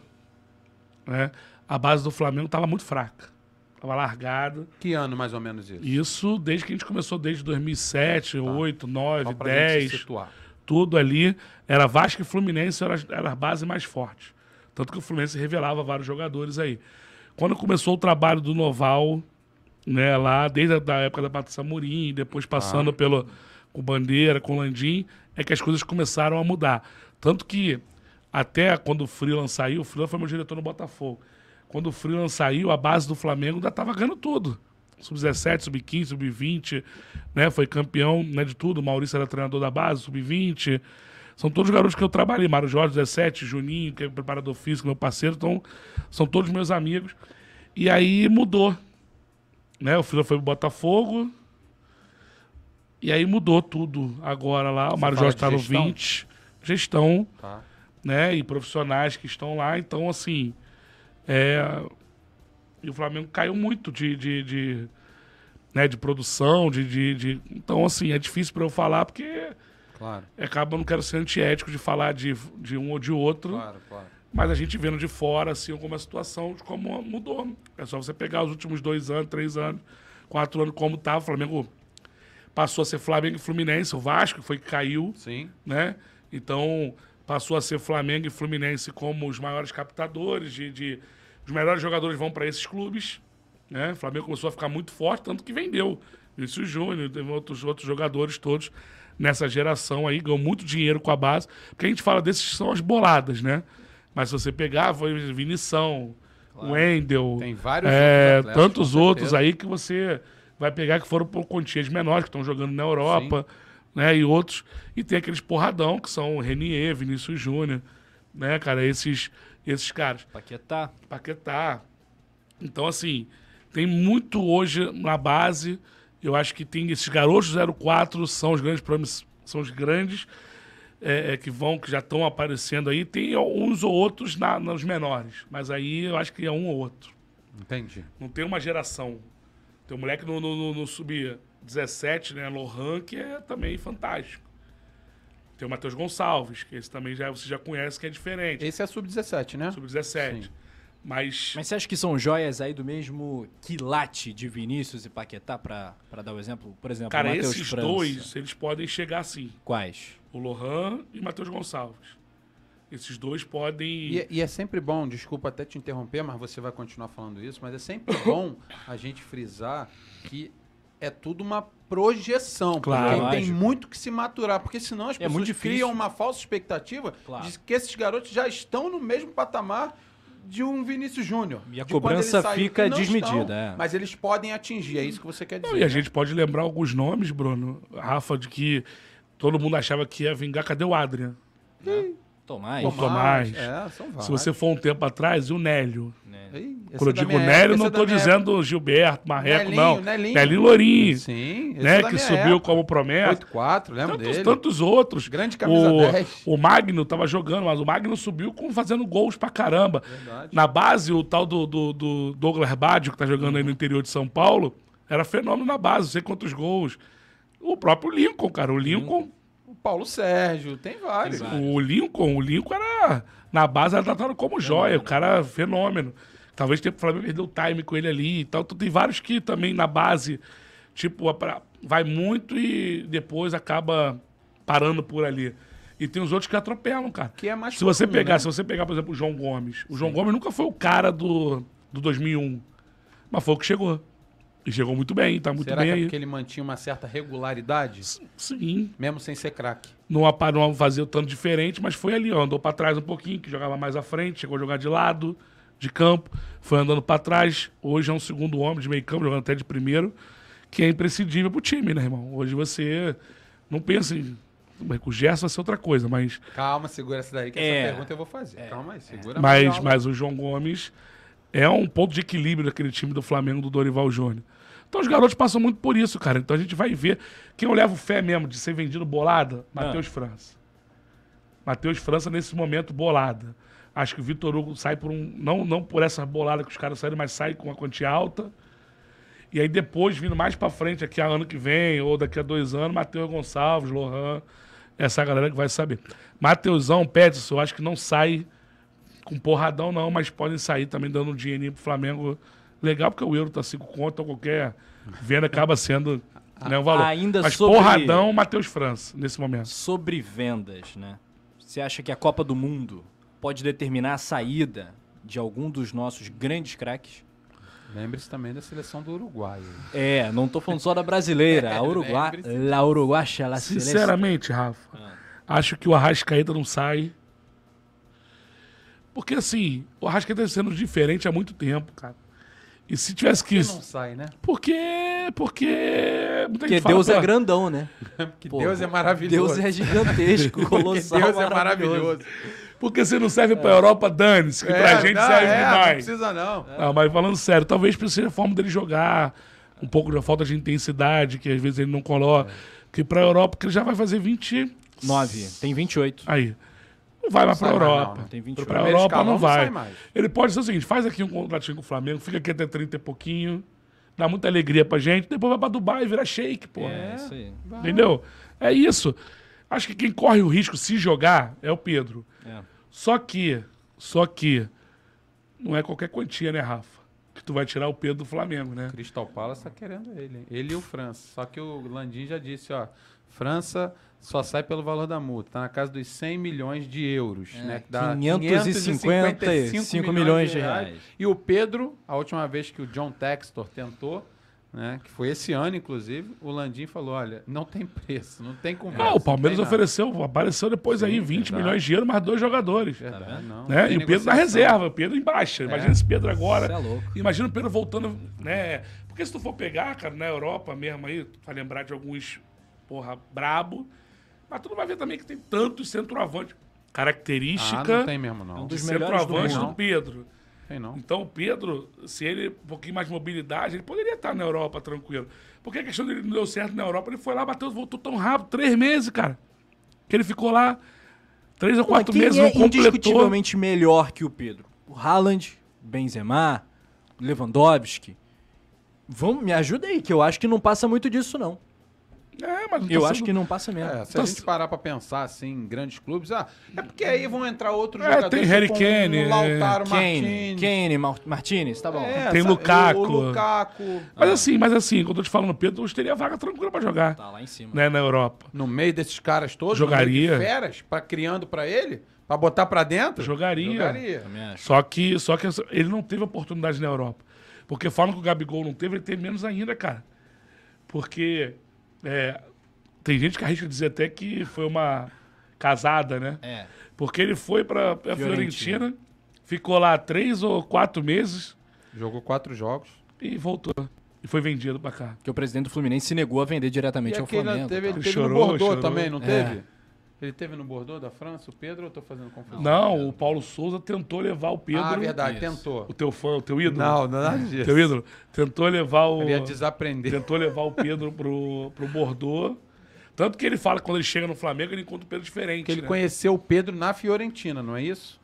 né, a base do Flamengo estava muito fraca. Estava largada. Que ano mais ou menos isso? Isso desde que a gente começou, desde 2007, 2008, 2009, Só pra gente se 10, situar. tudo ali. Era Vasco e Fluminense, era, era a base mais forte. Tanto que o Fluminense revelava vários jogadores aí. Quando começou o trabalho do Noval, né, lá, desde a da época da Patrícia Murim, depois passando pelo com Bandeira, com Landim, é que as coisas começaram a mudar. Tanto que até quando o Freeland saiu, o Freeland foi meu diretor no Botafogo. Quando o Freeland saiu, a base do Flamengo ainda estava ganhando tudo. Sub-17, sub-15, sub-20, né? Foi campeão né, de tudo. O Maurício era treinador da base, sub-20. São todos garotos que eu trabalhei. Mário Jorge, 17, Juninho, que é preparador físico, meu parceiro. Então, são todos meus amigos. E aí mudou. Né? O Fila foi pro Botafogo. E aí mudou tudo agora lá. O Mário Jorge de tá no gestão? 20. Gestão, Tá. né? E profissionais que estão lá. Então, assim. É... E o Flamengo caiu muito de. de, de né, de produção, de, de, de- Então, assim, é difícil para eu falar, porque Claro, acaba, eu não quero ser antiético de falar de, de um ou de outro. claro, claro. Mas a gente vendo de fora, assim, alguma situação de como mudou. É só você pegar os últimos dois anos, três anos, quatro anos, como tá. O Flamengo passou a ser Flamengo e Fluminense. O Vasco foi que caiu, Sim. né? Então, passou a ser Flamengo e Fluminense como os maiores captadores, de, de- os melhores jogadores vão para esses clubes. Né? O Flamengo começou a ficar muito forte, tanto que vendeu. Vinícius Júnior, teve outros, outros jogadores todos nessa geração aí, ganhou muito dinheiro com a base. Porque a gente fala desses são as boladas, né? Mas se você pegar, foi Vinição, o Wendel, Tem vários é, atletas, tantos outros aí que você vai pegar que foram por quantias menores, que estão jogando na Europa, né? E outros. E tem aqueles porradão, que são o Renier, Vinícius Júnior, né, cara? Esses, esses caras. Paquetá. Paquetá. Então, assim, tem muito hoje na base. Eu acho que tem esses garotos 04 são os grandes promiss- são os grandes é, é, que vão, que já estão aparecendo aí. Tem uns ou outros na, nos menores, mas aí eu acho que é um ou outro. Entendi. Não tem uma geração. Tem um moleque no, no, no, no sub-17, né? Lohan, que é também fantástico. Tem o Matheus Gonçalves, que esse também já, você já conhece, que é diferente. Esse é sub-17, né? Sub-17. Mas, Mas você acha que são joias aí do mesmo quilate de Vinícius e Paquetá, pra, pra dar o exemplo? Por exemplo, cara, o Matheus esses França. dois, eles podem chegar assim. Quais? O Lohan e o Matheus Gonçalves. Esses dois podem. E, é- e é sempre bom, desculpa até te interromper, mas você vai continuar falando isso, mas é sempre (coughs) bom a gente frisar que é tudo uma projeção. Claro. Porque tem muito que se maturar, porque senão as É pessoas criam uma falsa expectativa Claro. de que esses garotos já estão no mesmo patamar de um Vinícius Júnior. E a cobrança fica não desmedida, estão, é. Mas eles podem atingir, é isso que você quer dizer. Não, e a né? gente pode lembrar alguns nomes, Bruno. Rafa, de que todo mundo achava que ia vingar. Cadê o Adrian? Tomás. Pô, Tomás. É, são vários. Se você for um tempo atrás, e o Nélio. né? Esse Quando eu é digo minha Nélio, época, não esse é dizendo Gilberto, Marreco, Nelinho, não. Nelinho. Nelinho Lourinho. época. Sim, Né, é que subiu época. como promessa. 8-4, lembra Tantos, dele? tantos outros. Grande camisa o, 10. O Magno tava jogando, mas o Magno subiu com, fazendo gols pra caramba. Verdade. Na base, o tal do, do, do Douglas Baggio, que tá jogando aí no interior de São Paulo, era fenômeno na base, não sei quantos gols. O próprio Lincoln, cara. O Lincoln, O Paulo Sérgio, tem vários. Tem vários. o Lincoln, o Lincoln era. Na base era tratado como joia, o cara é fenômeno. Talvez tenha o Flamengo perdeu o time com ele ali e tal. Então, tem vários que também na base, tipo, vai muito e depois acaba parando por ali. E tem os outros que atropelam, cara. Que é mais se você comum, pegar, né? se você pegar, por exemplo, o João Gomes. O João Gomes nunca foi o cara do, do 2001, mas foi o que chegou. E chegou muito bem, tá muito Será bem que é porque ele mantinha uma certa regularidade, Sim, mesmo sem ser craque? não, não fazia tanto diferente, mas foi ali, ó, andou pra trás um pouquinho, que jogava mais à frente, chegou a jogar de lado, de campo, foi andando pra trás. Hoje é um segundo homem de meio campo, jogando até de primeiro, que é imprescindível pro time, né, irmão? Hoje você não pensa em. o Gerson vai ser outra coisa, mas, Calma, segura essa daí, que É. essa pergunta eu vou fazer. Calma aí, segura mas, mais. mas o João Gomes é um ponto de equilíbrio daquele time do Flamengo do Dorival Júnior. Então os garotos passam muito por isso, cara. Então a gente vai ver. Quem eu levo fé mesmo de ser vendido bolada? Matheus França. Matheus França, nesse momento, bolada. Acho que o Vitor Hugo sai por um. Não, não por essa bolada que os caras saíram, mas sai com uma quantia alta. E aí depois, vindo mais pra frente, aqui a ano que vem, ou daqui a dois anos, Matheus Gonçalves, Lohan, essa galera que vai saber. Mateusão, Peterson, eu acho que não sai com porradão, não, mas podem sair também dando um dinheirinho pro Flamengo legal, porque o euro tá cinco conto, ou qualquer venda acaba sendo né, um valor. Ainda mas sobre- porradão, Matheus França, nesse momento. Sobre vendas, né? Você acha que a Copa do Mundo pode determinar a saída de algum dos nossos grandes craques? Lembre-se também da seleção do Uruguai. É, não tô falando só da brasileira. A Uruguai, la Uruguacha, la. Sinceramente, Rafa, acho que o Arrascaeta não sai. Porque assim, o Arrascaeta tá sendo diferente há muito tempo, cara. E se tivesse que. Que não sai, né? Porque. Porque. Porque Deus é pô, grandão, né? (laughs) Que Pô, Deus é maravilhoso. Deus é gigantesco, (laughs) Porque colossal, Deus é maravilhoso. Porque você não serve pra Europa, dane-se, que pra É, gente não, serve é, Não demais. precisa, não. Não, mas falando sério, talvez seja a forma dele jogar, um pouco da falta de intensidade, que às vezes ele não coloca. Que pra Europa, que ele já vai fazer 20. 9, tem 28. Aí. Não vai mais pra sai mais, Europa. não. Tem 28. Pra Primeiro Europa não não vai. mais. Ele pode ser o seguinte: faz aqui um contratinho com o Flamengo, fica aqui até 30 e pouquinho, dá muita alegria pra gente, depois vai pra Dubai e vira shake, pô. É, isso aí. Entendeu? É isso. Acho que quem corre o risco se jogar é o Pedro. É. Só que, só que, não é qualquer quantia, né, Rafa? Que tu vai tirar o Pedro do Flamengo, né? Crystal Palace tá querendo ele. Ele e o França. Só que o Landim já disse, ó. França só sai pelo valor da multa. Tá na casa dos 100 milhões de euros, né? Que dá 555 milhões de reais. E o Pedro, a última vez que o John Textor tentou, né? Que foi esse ano, inclusive, o Landim falou: olha, não tem preço, não tem conversa. Ah, o Palmeiras não tem nada. ofereceu, apareceu depois aí 20 verdade. milhões de euros, mais dois jogadores. Verdade, não, não Né? E o Pedro na reserva, o Pedro em baixa. Imagina esse Pedro agora. É louco. Imagina o Pedro voltando, né? Porque se tu for pegar, cara, na Europa mesmo aí, tu vai lembrar de alguns, porra, brabo. Mas tu não vai ver também que tem tantos centroavantes. Ah, Característica não tem mesmo, não. Um dos melhores do mundo. do Pedro. Tem não. Então o Pedro, se ele um pouquinho mais de mobilidade, ele poderia estar na Europa tranquilo. Porque a questão dele não deu certo na Europa, ele foi lá, bateu, voltou tão rápido, três meses, cara. Que ele ficou lá três ou quatro meses, é não completou. indiscutivelmente melhor que o Pedro? O Haaland, Benzema, Lewandowski. Vamos, me ajuda aí, que eu acho que não passa muito disso, não. É, mas tá Eu sendo- acho que não passa mesmo. É, se a Tá gente parar pra pensar assim em grandes clubes, ah, é porque aí vão entrar outros É, jogadores. tem Harry tipo Kane, um Lautaro Kane, Martins. Kane, Mar- Martinez, tá bom. É, Tem sabe, Lukaku. O, o Lukaku. Mas assim, mas assim, quando eu tô te falando, Pedro, hoje teria vaga tranquila pra jogar, Tá lá em cima. né, na Europa. No meio desses caras todos, Jogaria. no meio de feras, pra, criando pra ele, pra botar pra dentro. Jogaria. Jogaria. Só que, só que ele não teve oportunidade na Europa. Porque falam que o Gabigol não teve, ele teve menos ainda, cara. Porque é, tem gente que arrisca dizer até que foi uma casada, né? É. Porque ele foi pra, pra Fiorentina. Fiorentina, ficou lá três ou quatro meses Jogou quatro jogos. e voltou. E foi vendido pra cá. Que o presidente do Fluminense se negou a vender E diretamente ao aquele Flamengo. teve, ele tá? Ele teve no chorou, Bordeaux chorou. também, não É. teve? Ele teve no Bordeaux da França, o Pedro, ou eu tô fazendo confusão? Não, o Paulo Souza tentou levar o Pedro. ah, verdade, Isso. tentou. O teu fã, o teu ídolo. Não, nada disso. Teu ídolo. Tentou levar o. Ele ia desaprender. Tentou levar o Pedro pro, pro Bordeaux. Tanto que ele fala que quando ele chega no Flamengo, ele encontra o Pedro diferente. Porque ele né? conheceu o Pedro na Fiorentina, não é isso?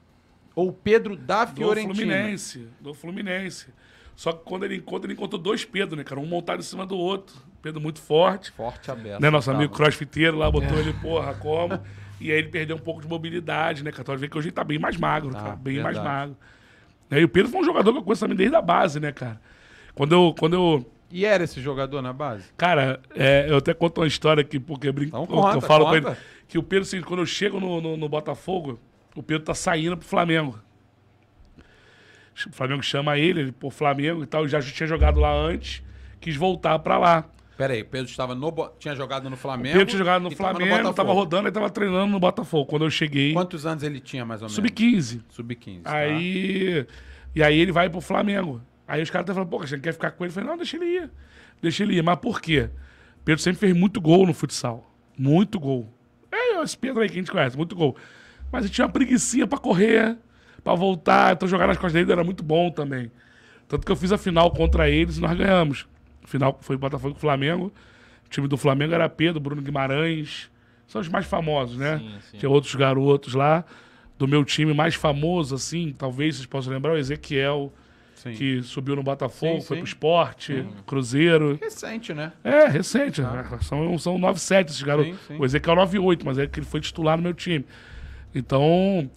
Ou o Pedro da Do Fiorentina. Fluminense. Do Fluminense. Só que quando ele encontra, ele encontrou dois Pedro, né, cara? Um montado em cima do outro. Pedro muito forte. Forte aberto. Né, nosso tava. amigo crossfiteiro lá botou ele, porra, como? E aí ele perdeu um pouco de mobilidade, né, cara? Tu ver que hoje ele tá bem mais magro, Tá, cara. Bem verdade. mais magro. E o Pedro foi um jogador que eu conheço também desde a base, né, cara? Quando eu. Quando eu E era esse jogador na base? Cara, é, eu até conto uma história aqui, porque brinco, Então eu- conta, eu falo conta. com ele que o Pedro, assim, quando eu chego no, no, no Botafogo, o Pedro tá saindo pro Flamengo. O Flamengo chama ele, ele, pô, Flamengo e tal, já tinha jogado lá antes, quis voltar pra lá. Pera aí, o Pedro estava no, tinha jogado no O Flamengo. Pedro tinha jogado no tava Flamengo, tava, Botafogo. rodando e tava treinando no Botafogo. Quando eu cheguei, Quantos anos ele tinha, mais ou menos? sub-15. Sub-15. tá. Aí. E aí ele vai pro Flamengo. Aí os caras até falam, pô, você quer ficar com ele? Eu falei, não, deixa ele ir. Deixa ele ir. Mas por quê? Pedro sempre fez muito gol no futsal. Muito gol. É, esse Pedro aí que a gente conhece, muito gol. Mas ele tinha uma preguiçinha pra correr, pra voltar. Então jogar nas costas dele era muito bom também. Tanto que eu fiz a final contra eles e nós ganhamos. A final foi Botafogo e Flamengo. O time do Flamengo era Pedro, Bruno Guimarães. São os mais famosos, né? Sim, sim. Tinha outros garotos lá. Do meu time mais famoso, assim, talvez vocês possam lembrar, o Ezequiel, Sim. que subiu no Botafogo, Sim, foi pro esporte, Cruzeiro. Recente, né? É, recente. né? São, são 9-7 esses garotos. Sim, sim. O Ezequiel 9-8, mas é que ele foi titular no meu time. Então,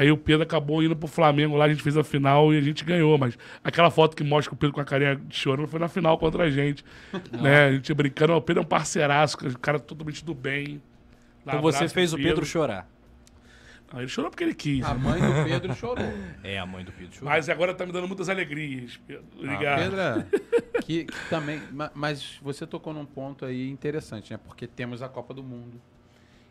aí o Pedro acabou indo pro Flamengo lá, a gente fez a final e a gente ganhou. Mas aquela foto que mostra o Pedro com a carinha de chorando foi na final contra a gente. né? A gente brincando, o Pedro é um parceiraço, o cara totalmente do bem. Dá Então você fez o Pedro chorar. Não, ele chorou porque ele quis. A mãe do Pedro chorou. É, a mãe do Pedro chorou. Mas agora tá me dando muitas alegrias, Pedro. Ah, Obrigado. Pedro é- que, que também. ma- Mas você tocou num ponto aí interessante, né? Porque temos a Copa do Mundo.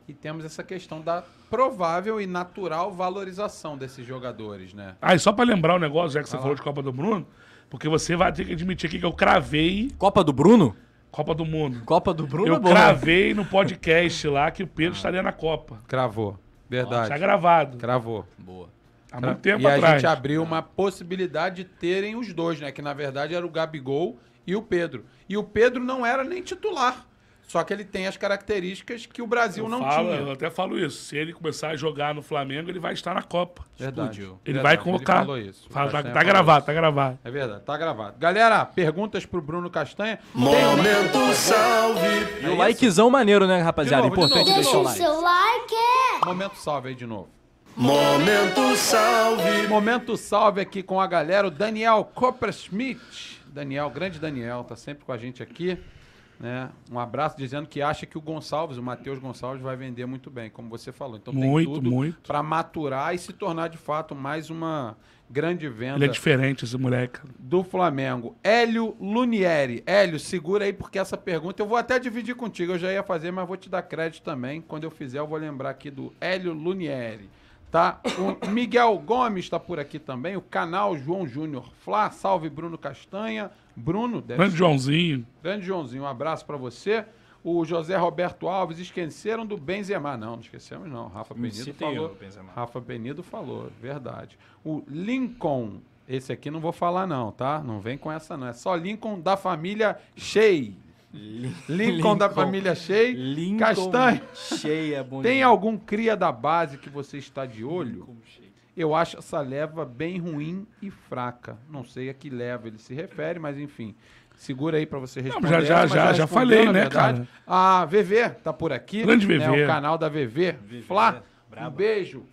E temos essa questão da provável e natural valorização desses jogadores, né? Ah, e só pra lembrar o negócio, já que você Vai falou de Copa do Mundo, porque você vai ter que admitir aqui que eu cravei Copa do Bruno? Copa do Mundo. Copa do Bruno é Eu boa. cravei no podcast lá que o Pedro estaria na Copa. Cravou. Verdade. Já gravado. Cravou. Boa. Há muito tempo e a atrás. gente abriu uma possibilidade de terem os dois, né? Que na verdade era o Gabigol e o Pedro. E o Pedro não era nem titular. Só que ele tem as características que o Brasil eu não falo, tinha. Eu até falo isso. Se ele começar a jogar no Flamengo, ele vai estar na Copa. Verdade. Explodiu. Ele Verdade, vai colocar. falou isso. O Fala, tá, tá gravado, isso. tá gravado. É verdade, tá gravado. Galera, perguntas pro Bruno Castanha. Momento salve. E o likezão maneiro, né, rapaziada? De novo, de Importante novo. deixar o Deixa o like. seu like. Momento salve aí de novo. Momento salve. Momento salve aqui com a galera, o Daniel Coppersmith. Daniel, grande Daniel, tá sempre com a gente aqui. Né? Um abraço dizendo que acha que o Gonçalves, o Matheus Gonçalves, vai vender muito bem, como você falou. Então Muito, tem tudo muito. para maturar e se tornar de fato mais uma grande venda Ele é diferente, esse moleque. do Flamengo. Hélio Lunieri. Hélio, segura aí, porque essa pergunta eu vou até dividir contigo. Eu já ia fazer, mas vou te dar crédito também. Quando eu fizer, eu vou lembrar aqui do Hélio Lunieri. Tá? O Miguel Gomes está por aqui também. O canal João Júnior Flá. Salve, Bruno Castanha. Bruno, Grande ser- Joãozinho. Grande Joãozinho, um abraço para você. O José Roberto Alves, esqueceram do Benzema. Não, não esquecemos não. Rafa citei falou. Benzema. Rafa Penido falou, verdade. O Lincoln, esse aqui não vou falar não, tá? Não vem com essa não. É só Lincoln da família Shea. Lincoln, da família Shea. Lincoln Castanho. cheia, bom Tem algum cria da base que você está de olho? Lincoln cheia. Eu acho essa leva bem ruim e fraca. Não sei a que leva ele se refere, mas enfim. Segura aí pra você responder. já- já- já- já respondeu, falei, né, verdade. cara? A VV tá por aqui. Grande né, VV. o canal da VV. Flá, um braba. beijo.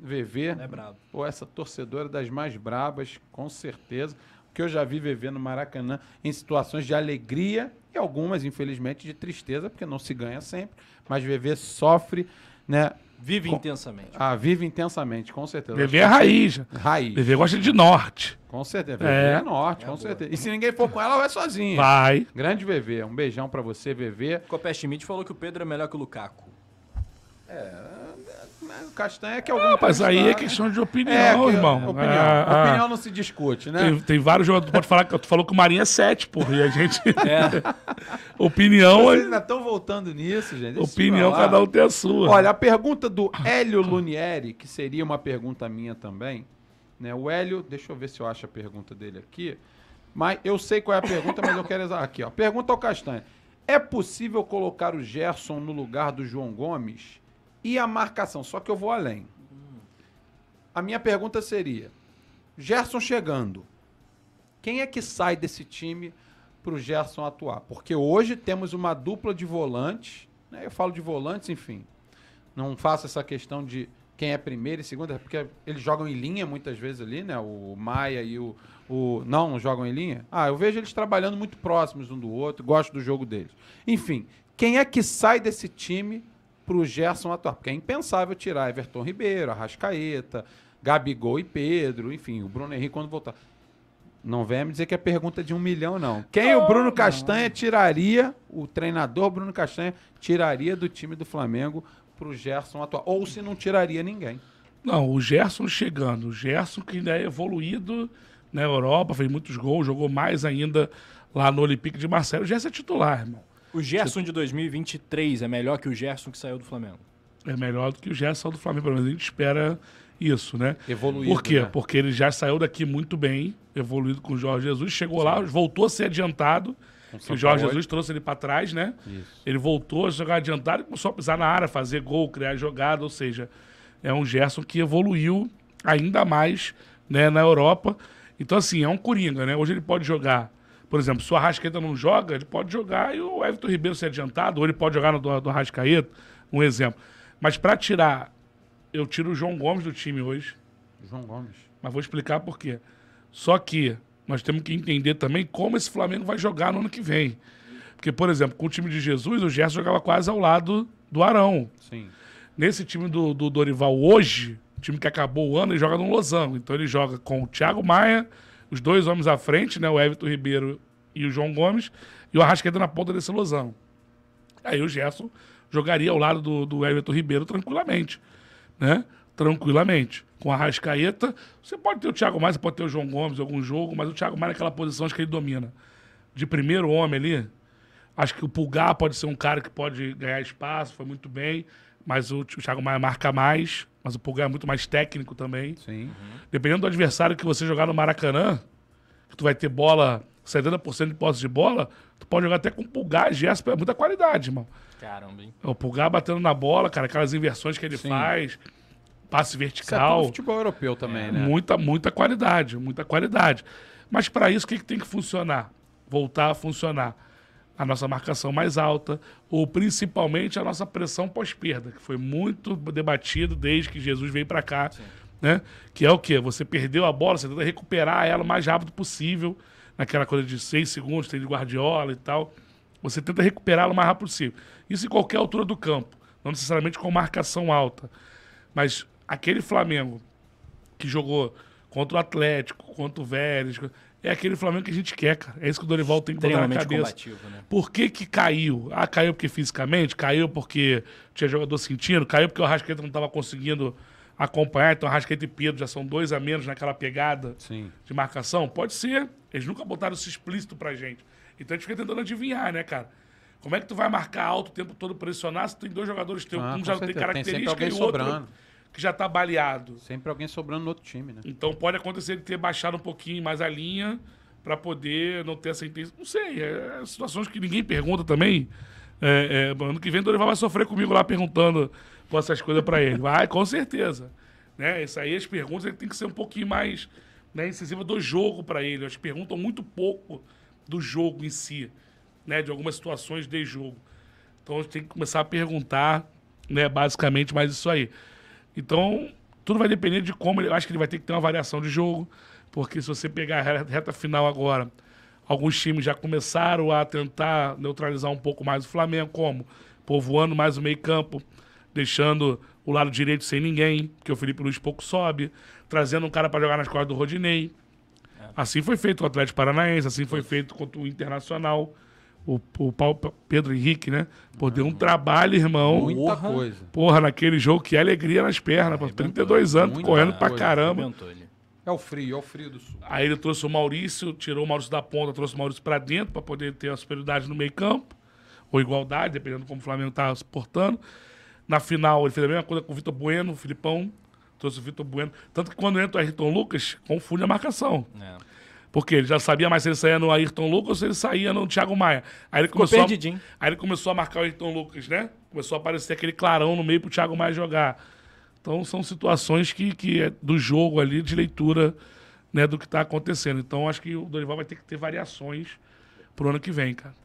VV. É brabo. Pô, essa torcedora das mais brabas, com certeza. Porque eu já vi VV no Maracanã em situações de alegria e algumas, infelizmente, de tristeza, porque não se ganha sempre. Mas VV sofre, né? Vive Com- intensamente. Ah, vive intensamente, com certeza. Bebê é raiz. Raiz. Bebê gosta de norte. Com certeza. VV É. é, norte, com certeza. E se ninguém for com ela, ela vai sozinha. Vai. Grande VV. Um beijão pra você, VV. O Copé Schmidt falou que o Pedro é melhor que o Lukaku. O Castanha que algum Mas aí é candidato- questão de opinião, É, que- irmão. Opinião. Ah, ah. opinião não se discute, né? Tem, tem vários jogadores. Tu pode falar que tu falou que o Marinho é 7, porra. E a gente. (laughs) É. (laughs) opinião, Vocês é- ainda estão voltando nisso, gente. Deixa opinião, cada um tem a sua. Olha, a pergunta do Hélio Lunieri, que seria uma pergunta minha também, né? O Hélio, deixa eu ver se eu acho a pergunta dele aqui. Mas eu sei qual é a pergunta, mas eu quero exar aqui, ó. Pergunta ao Castanha. É possível colocar o Gerson no lugar do João Gomes? E a marcação? Só que eu vou além. A minha pergunta seria: Gerson chegando, quem é que sai desse time para o Gerson atuar? Porque hoje temos uma dupla de volantes, né? eu falo de volantes, enfim. Não faço essa questão de quem é primeiro e segundo, é porque eles jogam em linha muitas vezes ali, né? O Maia e o, o. Não, não jogam em linha? Ah, eu vejo eles trabalhando muito próximos um do outro, gosto do jogo deles. Enfim, quem é que sai desse time pro Gerson atuar? Porque é impensável tirar Everton Ribeiro, Arrascaeta, Gabigol e Pedro, enfim, o Bruno Henrique quando voltar. Não venha me dizer que é pergunta de um milhão, não. Quem o Bruno Castanha tiraria, o treinador Bruno Castanha tiraria do time do Flamengo pro Gerson atuar? Ou se não tiraria ninguém. Não, o Gerson chegando. O Gerson que ainda é evoluído na Europa, fez muitos gols, jogou mais ainda lá no Olympique de Marseille. O Gerson é titular, irmão. O Gerson de 2023 é melhor que o Gerson que saiu do Flamengo. É melhor do que o Gerson do Flamengo. Pelo menos a gente espera isso, né? Evoluído, Por quê? né? Porque ele já saiu daqui muito bem, evoluído com o Jorge Jesus, chegou lá, voltou a ser adiantado. O Jorge. Jesus trouxe ele para trás, né? Isso. Ele voltou a jogar adiantado e começou a pisar na área, fazer gol, criar jogada, ou seja, é um Gerson que evoluiu ainda mais né, na Europa. Então, assim, é um coringa, né? Hoje ele pode jogar, por exemplo, se o Arrascaeta não joga, ele pode jogar e o Everton Ribeiro ser adiantado, ou ele pode jogar no do, do Arrascaeta, um exemplo. Mas para tirar, eu tiro o João Gomes do time hoje, João Gomes. mas vou explicar por quê. Só que nós temos que entender também como esse Flamengo vai jogar no ano que vem. Porque, por exemplo, com o time de Jesus, o Gerson jogava quase ao lado do Arão. Sim. Nesse time do, do Dorival hoje, o time que acabou o ano, ele joga no Losango. Então ele joga com o Thiago Maia, os dois homens à frente, né? O Everton Ribeiro e o João Gomes, e o Arrascaeta na ponta desse Losango. Aí o Gerson jogaria ao lado do, do Everton Ribeiro tranquilamente, né? Tranquilamente. Com a Arrascaeta, você pode ter o Thiago Maia, você pode ter o João Gomes em algum jogo, mas o Thiago Maia naquela posição acho que ele domina. De primeiro homem ali, acho que o Pulgar pode ser um cara que pode ganhar espaço, foi muito bem, mas o, o Thiago Maia marca mais, mas o Pulgar é muito mais técnico também. Sim. Dependendo do adversário que você jogar no Maracanã, que tu vai ter bola, 70% de posse de bola, tu pode jogar até com Pulgar e Gerson, é muita qualidade, irmão. Caramba, hein? É O Pulgar batendo na bola, cara, aquelas inversões que ele Sim. faz, passe Isso é vertical. futebol europeu também, né? Muita, muita qualidade, muita qualidade. Mas para isso, o que, que tem que funcionar? Voltar a funcionar. A nossa marcação mais alta, ou principalmente a nossa pressão pós-perda, que foi muito debatido desde que Jesus veio para cá. Né? Que é o quê? Você perdeu a bola, você tenta recuperar ela o mais rápido possível, naquela coisa de seis segundos, tem de Guardiola e tal. Você tenta recuperá-la o mais rápido possível. Isso em qualquer altura do campo, não necessariamente com marcação alta. Mas aquele Flamengo que jogou contra o Atlético, contra o Vélez, é aquele Flamengo que a gente quer, cara. É isso que o Dorival tem que botar na cabeça. né? Por que que caiu? Ah, caiu porque fisicamente? Caiu porque tinha jogador sentindo? Caiu porque o Arrascaeta não estava conseguindo acompanhar? Então, Arrascaeta e Pedro já são dois a menos naquela pegada Sim. de marcação? Pode ser. Eles nunca botaram isso explícito pra gente. Então, a gente fica tentando adivinhar, né, cara? Como é que tu vai marcar alto o tempo todo, pressionar, se tem dois jogadores teus, Ah, um já não tem certeza. Tem característica e o outro sobrando. Que já tá baleado. Sempre alguém sobrando no outro time, né? Então pode acontecer ele ter baixado um pouquinho mais a linha para poder não ter essa intenção. Não sei, é, situações que ninguém pergunta também. É, é, ano que vem o Dorival vai sofrer comigo lá perguntando pô, essas coisas para ele. Vai, com certeza. Né? Isso aí, as perguntas ele tem que ser um pouquinho mais né, incisiva do jogo para ele. Eles perguntam muito pouco do jogo em si, né? De algumas situações de jogo. Então a gente tem que começar a perguntar, né? Basicamente, mais isso aí. Então, tudo vai depender de como ele. Acho que ele vai ter que ter uma variação de jogo, porque se você pegar a re- reta final agora, alguns times já começaram a tentar neutralizar um pouco mais o Flamengo, como povoando mais o meio-campo, deixando o lado direito sem ninguém, porque o Felipe Luiz pouco sobe, trazendo um cara para jogar nas costas do Rodinei. Assim foi feito com o Atlético Paranaense, assim foi feito contra o Internacional. O, o Paulo- Pedro Henrique, né? Pô, deu um trabalho, irmão. Muita Porra. coisa. Porra, naquele jogo, que alegria nas pernas, pô, 32 anos, correndo pra coisa. caramba. É o frio, é o frio do sul. Aí ele trouxe o Maurício, tirou o Maurício da ponta, trouxe o Maurício pra dentro pra poder ter a superioridade no meio campo, ou igualdade, dependendo de como o Flamengo tava se portando. Na final, ele fez a mesma coisa com o Vitor Bueno, o Filipão, trouxe o Vitor Bueno. Tanto que quando entra o Ayrton Lucas, confunde a marcação. É. Porque ele já sabia mais se ele saía no Ayrton Lucas ou se ele saía no Thiago Maia. Aí ele começou, a, aí ele começou a marcar o Ayrton Lucas, né? Começou a aparecer aquele clarão no meio pro Thiago Maia jogar. Então são situações que, que é do jogo ali, de leitura né, do que tá acontecendo. Então acho que o Dorival vai ter que ter variações pro ano que vem, cara.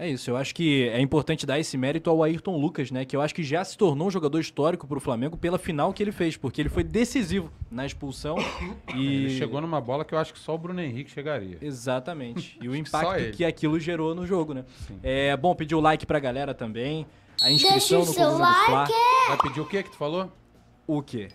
É isso, eu acho que é importante dar esse mérito ao Ayrton Lucas, né? Que eu acho que já se tornou um jogador histórico pro Flamengo pela final que ele fez, porque ele foi decisivo na expulsão (coughs) e. Ele chegou numa bola que eu acho que só o Bruno Henrique chegaria. Exatamente. (laughs) E o impacto que aquilo gerou no jogo, né? É bom pedir o like pra galera também. A inscrição Deixa o no seu like. Vai pedir o que que tu falou? O quê?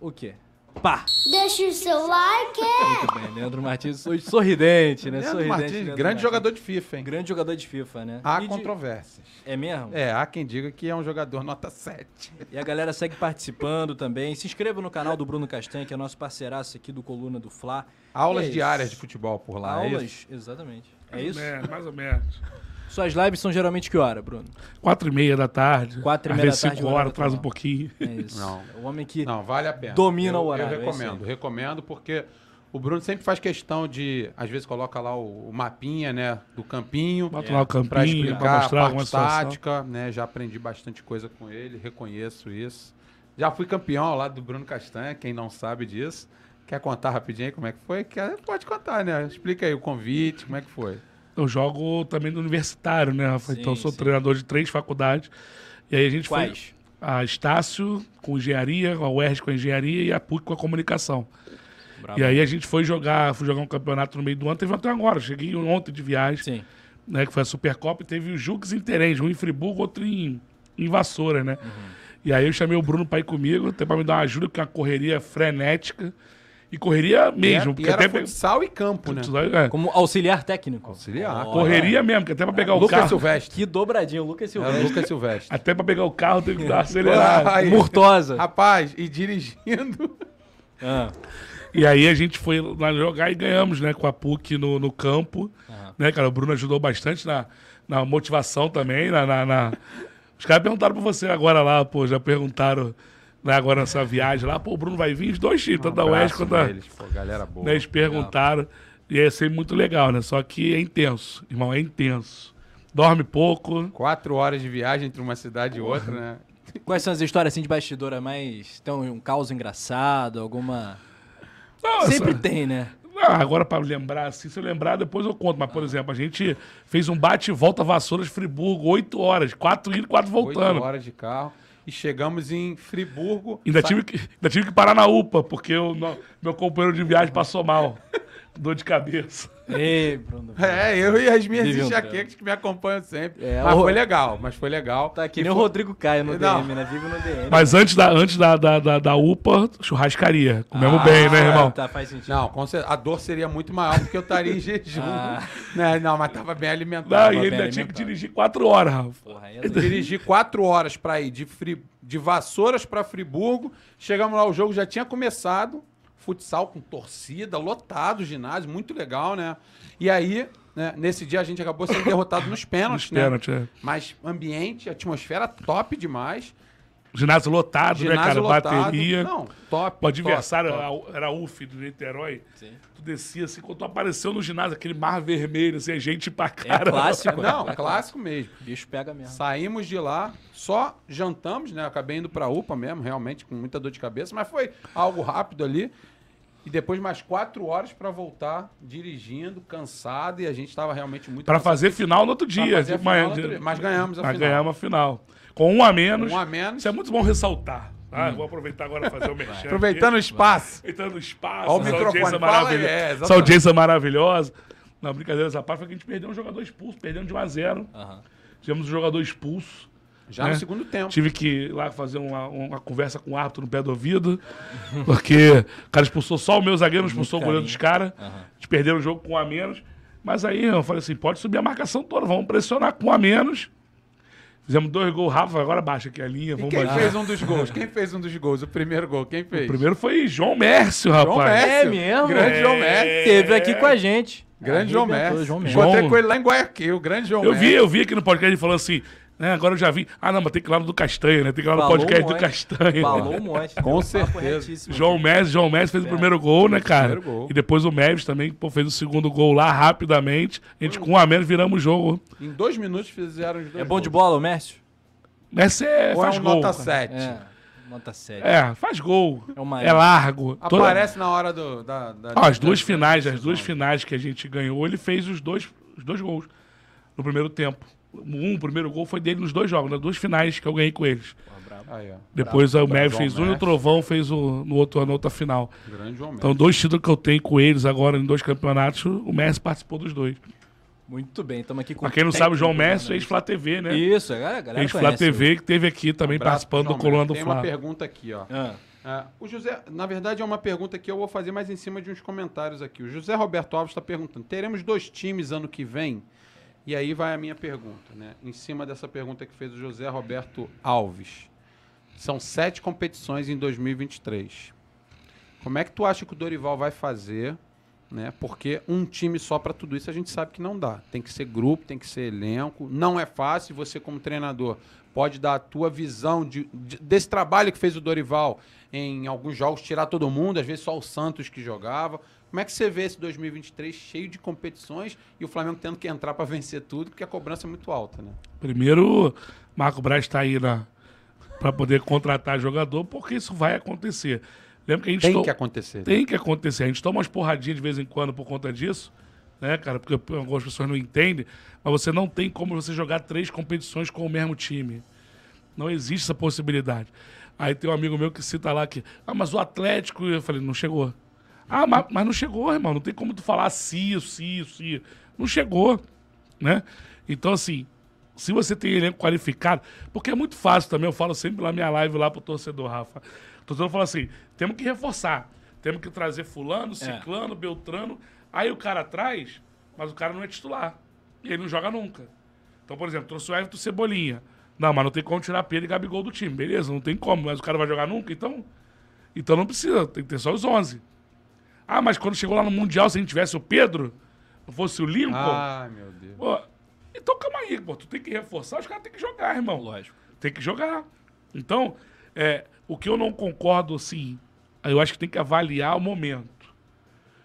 O quê? Pá! Deixa o seu like. Muito bem, Leandro Martins, hoje sorridente, né? Leandro sorridente. Martins, Leandro grande Martins. jogador de FIFA, hein? Grande jogador de FIFA, né? Há E de- controvérsias. É mesmo? É, há quem diga que é um jogador nota 7. E a galera segue participando também. Se inscreva no canal do Bruno Castanha, que é nosso parceiraço aqui do Coluna do Fla. Aulas É diárias de futebol por lá, é Aulas, isso? exatamente. É Mais isso? ou menos, mais ou menos. Suas lives são geralmente que hora, Bruno? Quatro e meia da tarde. Quatro e meia da tarde, cinco horário horas, traz um pouquinho. É isso. (laughs) Não. É o homem que. Não, vale a pena. Domina eu, o horário, Eu é recomendo, recomendo porque o Bruno sempre faz questão de, às vezes coloca lá o, o mapinha, né, do campinho, Bota lá o para campinho, explicar pra mostrar a alguma parte situação. tática, né, já aprendi bastante coisa com ele, reconheço isso. Já fui campeão ao lado do Bruno Castanha, quem não sabe disso. Quer contar rapidinho aí como é que foi? Quer, pode contar, né? Explica aí o convite, como é que foi. Eu jogo também no universitário, né, Rafa? Sim, então eu sou sim. treinador de três faculdades. E aí a gente Quais? foi a Estácio com engenharia, a UERJ com engenharia e a PUC com a comunicação. Bravo. E aí a gente foi jogar, fui jogar um campeonato no meio do ano, teve até agora, cheguei ontem de viagem, Sim. né, que foi a Supercopa, e teve o Jux Interens, um em Friburgo, outro em, em Vassoura, né? E aí eu chamei o Bruno pra ir comigo, até pra me dar uma ajuda, porque é uma correria frenética. E correria mesmo, e porque era, até pe- futsal e campo, né? É, Como auxiliar técnico. Auxiliar. Ó, correria mesmo, porque até pra pegar o Lucas carro. Silvestre. Que dobradinho, Lucas É Silvestre. o Lucas Silvestre. Até pra pegar o carro teve que dar. (laughs) Ai, Murtosa. Rapaz, e dirigindo. Ah, E aí a gente foi lá jogar e ganhamos, né, com a PUC no, no campo. Né, cara? O Bruno ajudou bastante na, na motivação também. Na, na- na- Os caras perguntaram pra você agora lá, pô, já perguntaram né, agora nessa viagem lá, pô, o Bruno vai vir, os dois times, tanto da Abraço quanto da. deles, pô, galera boa. Né, eles perguntaram. E ia ser muito legal, né? Só que é intenso, irmão, é intenso. Dorme pouco. Quatro horas de viagem entre uma cidade e outra, né? quais são as histórias assim de bastidora mais. Tem um caos engraçado, alguma. Nossa. Sempre tem, né? Ah, agora pra lembrar, assim, se eu lembrar, depois eu conto. Mas, por exemplo, a gente fez um bate e volta Vassouras Friburgo, oito horas, quatro indo, quatro voltando. Oito horas de carro. E chegamos em Friburgo. Ainda tive, que, ainda tive que parar na UPA, porque no- meu companheiro de viagem passou mal. Dor de cabeça. Ei, Bruno. É, eu e as minhas enxaquecas que me acompanham sempre. É, mas o- foi legal, mas foi legal. Tá E nem o foi- Rodrigo Caio no Não. DM, né? Vive no DM. Mas antes da, antes da, da, da, da UPA, churrascaria. Comemos Ah, bem, né, irmão? Tá, faz sentido. Não, com certeza, a dor seria muito maior porque eu estaria em (laughs) jejum. Ah. Né? Não, mas tava bem alimentado. Não, tava e ainda tinha que dirigir quatro horas, Rafa. Porra, é Dirigi quatro horas pra ir de, Fri... de Vassouras pra Friburgo. Chegamos lá, o jogo já tinha começado. Futsal com torcida, lotado o ginásio, muito legal, né? E aí, né, nesse dia a gente acabou sendo derrotado nos pênaltis, Nos né? é. Mas ambiente, atmosfera top demais. Ginásio lotado, né, Ginásio cara? lotado. Bateria. Não, top. O adversário top, top. era- UF do Niterói. Sim. Tu descia assim, quando tu apareceu no ginásio, aquele mar vermelho, assim, gente pra É cara. clássico. né? Não, É clássico mesmo. O bicho pega mesmo. Saímos de lá, só jantamos, né? Acabei indo pra UPA mesmo, realmente, com muita dor de cabeça, mas foi algo rápido ali. E depois mais quatro horas pra voltar dirigindo, cansado, e a gente tava realmente muito cansado. fazer final no outro Pra dia. fazer final manhã, no outro dia. Mas ganhamos a Mas final. ganhamos a final. Com um a menos. Um a menos. Isso é muito bom ressaltar. tá? Vou aproveitar agora para fazer o (laughs) merchan. Aproveitando o espaço. Aproveitando o espaço. Ó o essa microfone, maravilhosa. é, essa audiência maravilhosa. Não, brincadeira essa parte foi que a gente perdeu um jogador expulso, perdendo de 1 a 0 Aham. Tivemos um jogador expulso. Já né? no segundo tempo. Tive que ir lá fazer uma, uma conversa com o árbitro no pé do ouvido, (laughs) porque o cara expulsou só o meu zagueiro, não expulsou o goleiro dos caras. A gente perdeu o jogo com um a menos. Mas aí eu falei assim: pode subir a marcação toda, vamos pressionar com um a menos. Fizemos dois gols, Rafa, agora baixa aqui a linha. E quem baixar. fez um dos gols? Quem fez um dos gols? O primeiro gol, quem fez? O primeiro foi João Mércio, rapaz. João Mércio. É mesmo? Grande João É. Mércio. Teve aqui com a gente. Grande João Mércio. João Mércio. Encontrei João- com ele lá em Guayaquil, grande João Eu vi, Mércio. eu vi aqui no podcast ele falando assim, né, agora eu já vi. Ah, não, mas tem que ir lá no do Castanha, né? Tem que ir lá no Falou podcast um do. Castanha. Falou um monte. Com certeza. João Messi, João Messi fez o primeiro gol, né, cara? gol. E depois o Meves também pô, fez o segundo gol lá rapidamente. A gente com um a menos viramos o jogo. Em dois minutos fizeram os dois É bom de gols. bola, o Mércio? Messi é, Ou é faz um gol. nota cara. 7? É. Nota 7. É, faz gol. É É largo. Toda- Aparece na hora do, da, da- Ah, as duas da- finais, as duas finais que a gente ganhou, ele fez os dois, os dois gols no primeiro tempo. Um, o primeiro gol foi dele nos dois jogos, nas duas finais que eu ganhei com eles. Aí, ó. Depois o Meves João fez um e o. Trovão fez o, no outro, na outra final. Grande João Então, dois títulos que eu tenho com eles agora em dois campeonatos, o Messi participou dos dois. Muito bem, estamos aqui com Pra quem não sabe, o João Messi, ex-Flá TV, né? Isso, a galera, a galera Ex-Flá. TV, que teve aqui também pro participando do João Coluna do Tem Flá. uma pergunta aqui, ó. Ah, Ah, o José, na verdade, é uma pergunta que eu vou fazer mais em cima de uns comentários aqui. O José Roberto Alves está perguntando: teremos dois times ano que vem? E aí vai a minha pergunta, né? Em cima dessa pergunta que fez o José Roberto Alves. São sete competições em 2023. Como é que tu acha que o Dorival vai fazer? Né? Porque um time só para tudo isso a gente sabe que não dá. Tem que ser grupo, tem que ser elenco. Não é fácil. Você, como treinador, pode dar a tua visão de- de- desse trabalho que fez o Dorival em alguns jogos, tirar todo mundo, às vezes só o Santos que jogava. Como é que você vê esse 2023 cheio de competições e o Flamengo tendo que entrar para vencer tudo, porque a cobrança é muito alta, né? Primeiro, Marco Braz está aí na, para poder contratar jogador, porque isso vai acontecer. Lembra que a gente Tem to- que acontecer. Tem que acontecer. A gente toma umas porradinhas de vez em quando por conta disso, né, cara? Porque algumas pessoas não entendem, mas você não tem como você jogar três competições com o mesmo time. Não existe essa possibilidade. Aí tem um amigo meu que cita lá que, ah, mas o Atlético, eu falei, não chegou. Ah, mas, mas não chegou, irmão. Não tem como tu falar se, se, se. Não chegou, né? Então, assim, se você tem elenco qualificado, porque é muito fácil também, eu falo sempre na minha live lá pro torcedor, Rafa. O torcedor fala assim: temos que reforçar, temos que trazer fulano, ciclano, beltrano. Aí o cara traz, mas o cara não é titular. E ele não joga nunca. Então, por exemplo, trouxe o Everton Cebolinha. Não, mas não tem como tirar Pedro e Gabigol do time. Beleza, não tem como, mas o cara vai jogar nunca, então. Então não precisa, tem que ter só os 11. Ah, mas quando chegou lá no Mundial, se a gente tivesse o Pedro, não fosse o Lincoln. Ai, meu Deus. Pô, então calma aí, pô. Tu tem que reforçar, os caras têm que jogar, irmão. lógico. Tem que jogar. Então, é, o que eu não concordo, assim, eu acho que tem que avaliar o momento.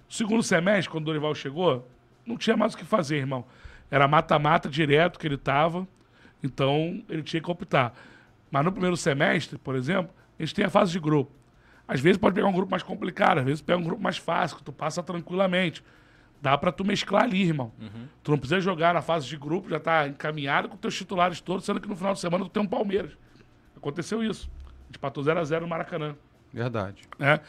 Segundo semestre, quando o Dorival chegou, não tinha mais o que fazer, irmão. Era mata-mata direto que ele tava, então ele tinha que optar. Mas no primeiro semestre, por exemplo, a gente tem a fase de grupo. Às vezes pode pegar um grupo mais complicado, às vezes pega um grupo mais fácil, que tu passa tranquilamente. Dá pra tu mesclar ali, irmão. Tu não precisa jogar na fase de grupo, já tá encaminhado com teus titulares todos, sendo que no final de semana tu tem um Palmeiras. Aconteceu isso. A gente empatou 0x0 no Maracanã. Verdade. Né?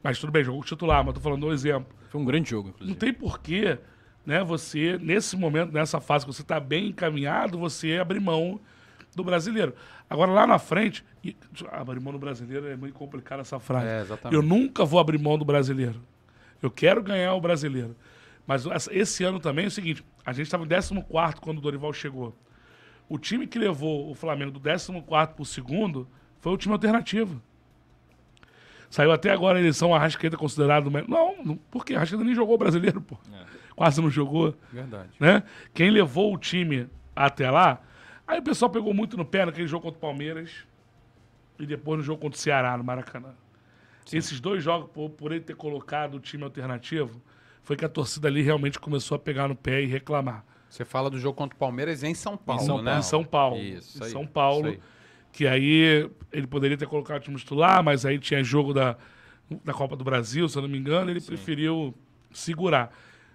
Mas tudo bem, jogou com titular, mas tô falando um exemplo. Foi um grande jogo, Não inclusive. tem porquê, né, você, nesse momento, nessa fase que você está bem encaminhado, você abrir mão do brasileiro. Agora, lá na frente, abrir mão do brasileiro é muito complicado essa frase. É. Eu nunca vou abrir mão do brasileiro. Eu quero ganhar o brasileiro. Mas esse ano também é o seguinte: a gente estava em 14 quando o Dorival chegou. O time que levou o Flamengo do 14 para o segundo foi o time alternativo. Saiu até agora a eleição Arrascaeta considerado. o me- Não, não por quê? Arrascaeta nem jogou o brasileiro, pô. Quase não jogou Verdade. né? Quem levou o time até lá, aí o pessoal pegou muito no pé naquele jogo contra o Palmeiras e depois no jogo contra o Ceará, no Maracanã. Esses dois jogos, por, por ele ter colocado o time alternativo, foi que a torcida ali realmente começou a pegar no pé e reclamar. Você fala do jogo contra o Palmeiras em São Paulo, São né? Em São Paulo. Isso, em aí, São Paulo. aí. Que aí ele poderia ter colocado o time titular, mas aí tinha jogo da, da Copa do Brasil, se eu não me engano, ele preferiu segurar.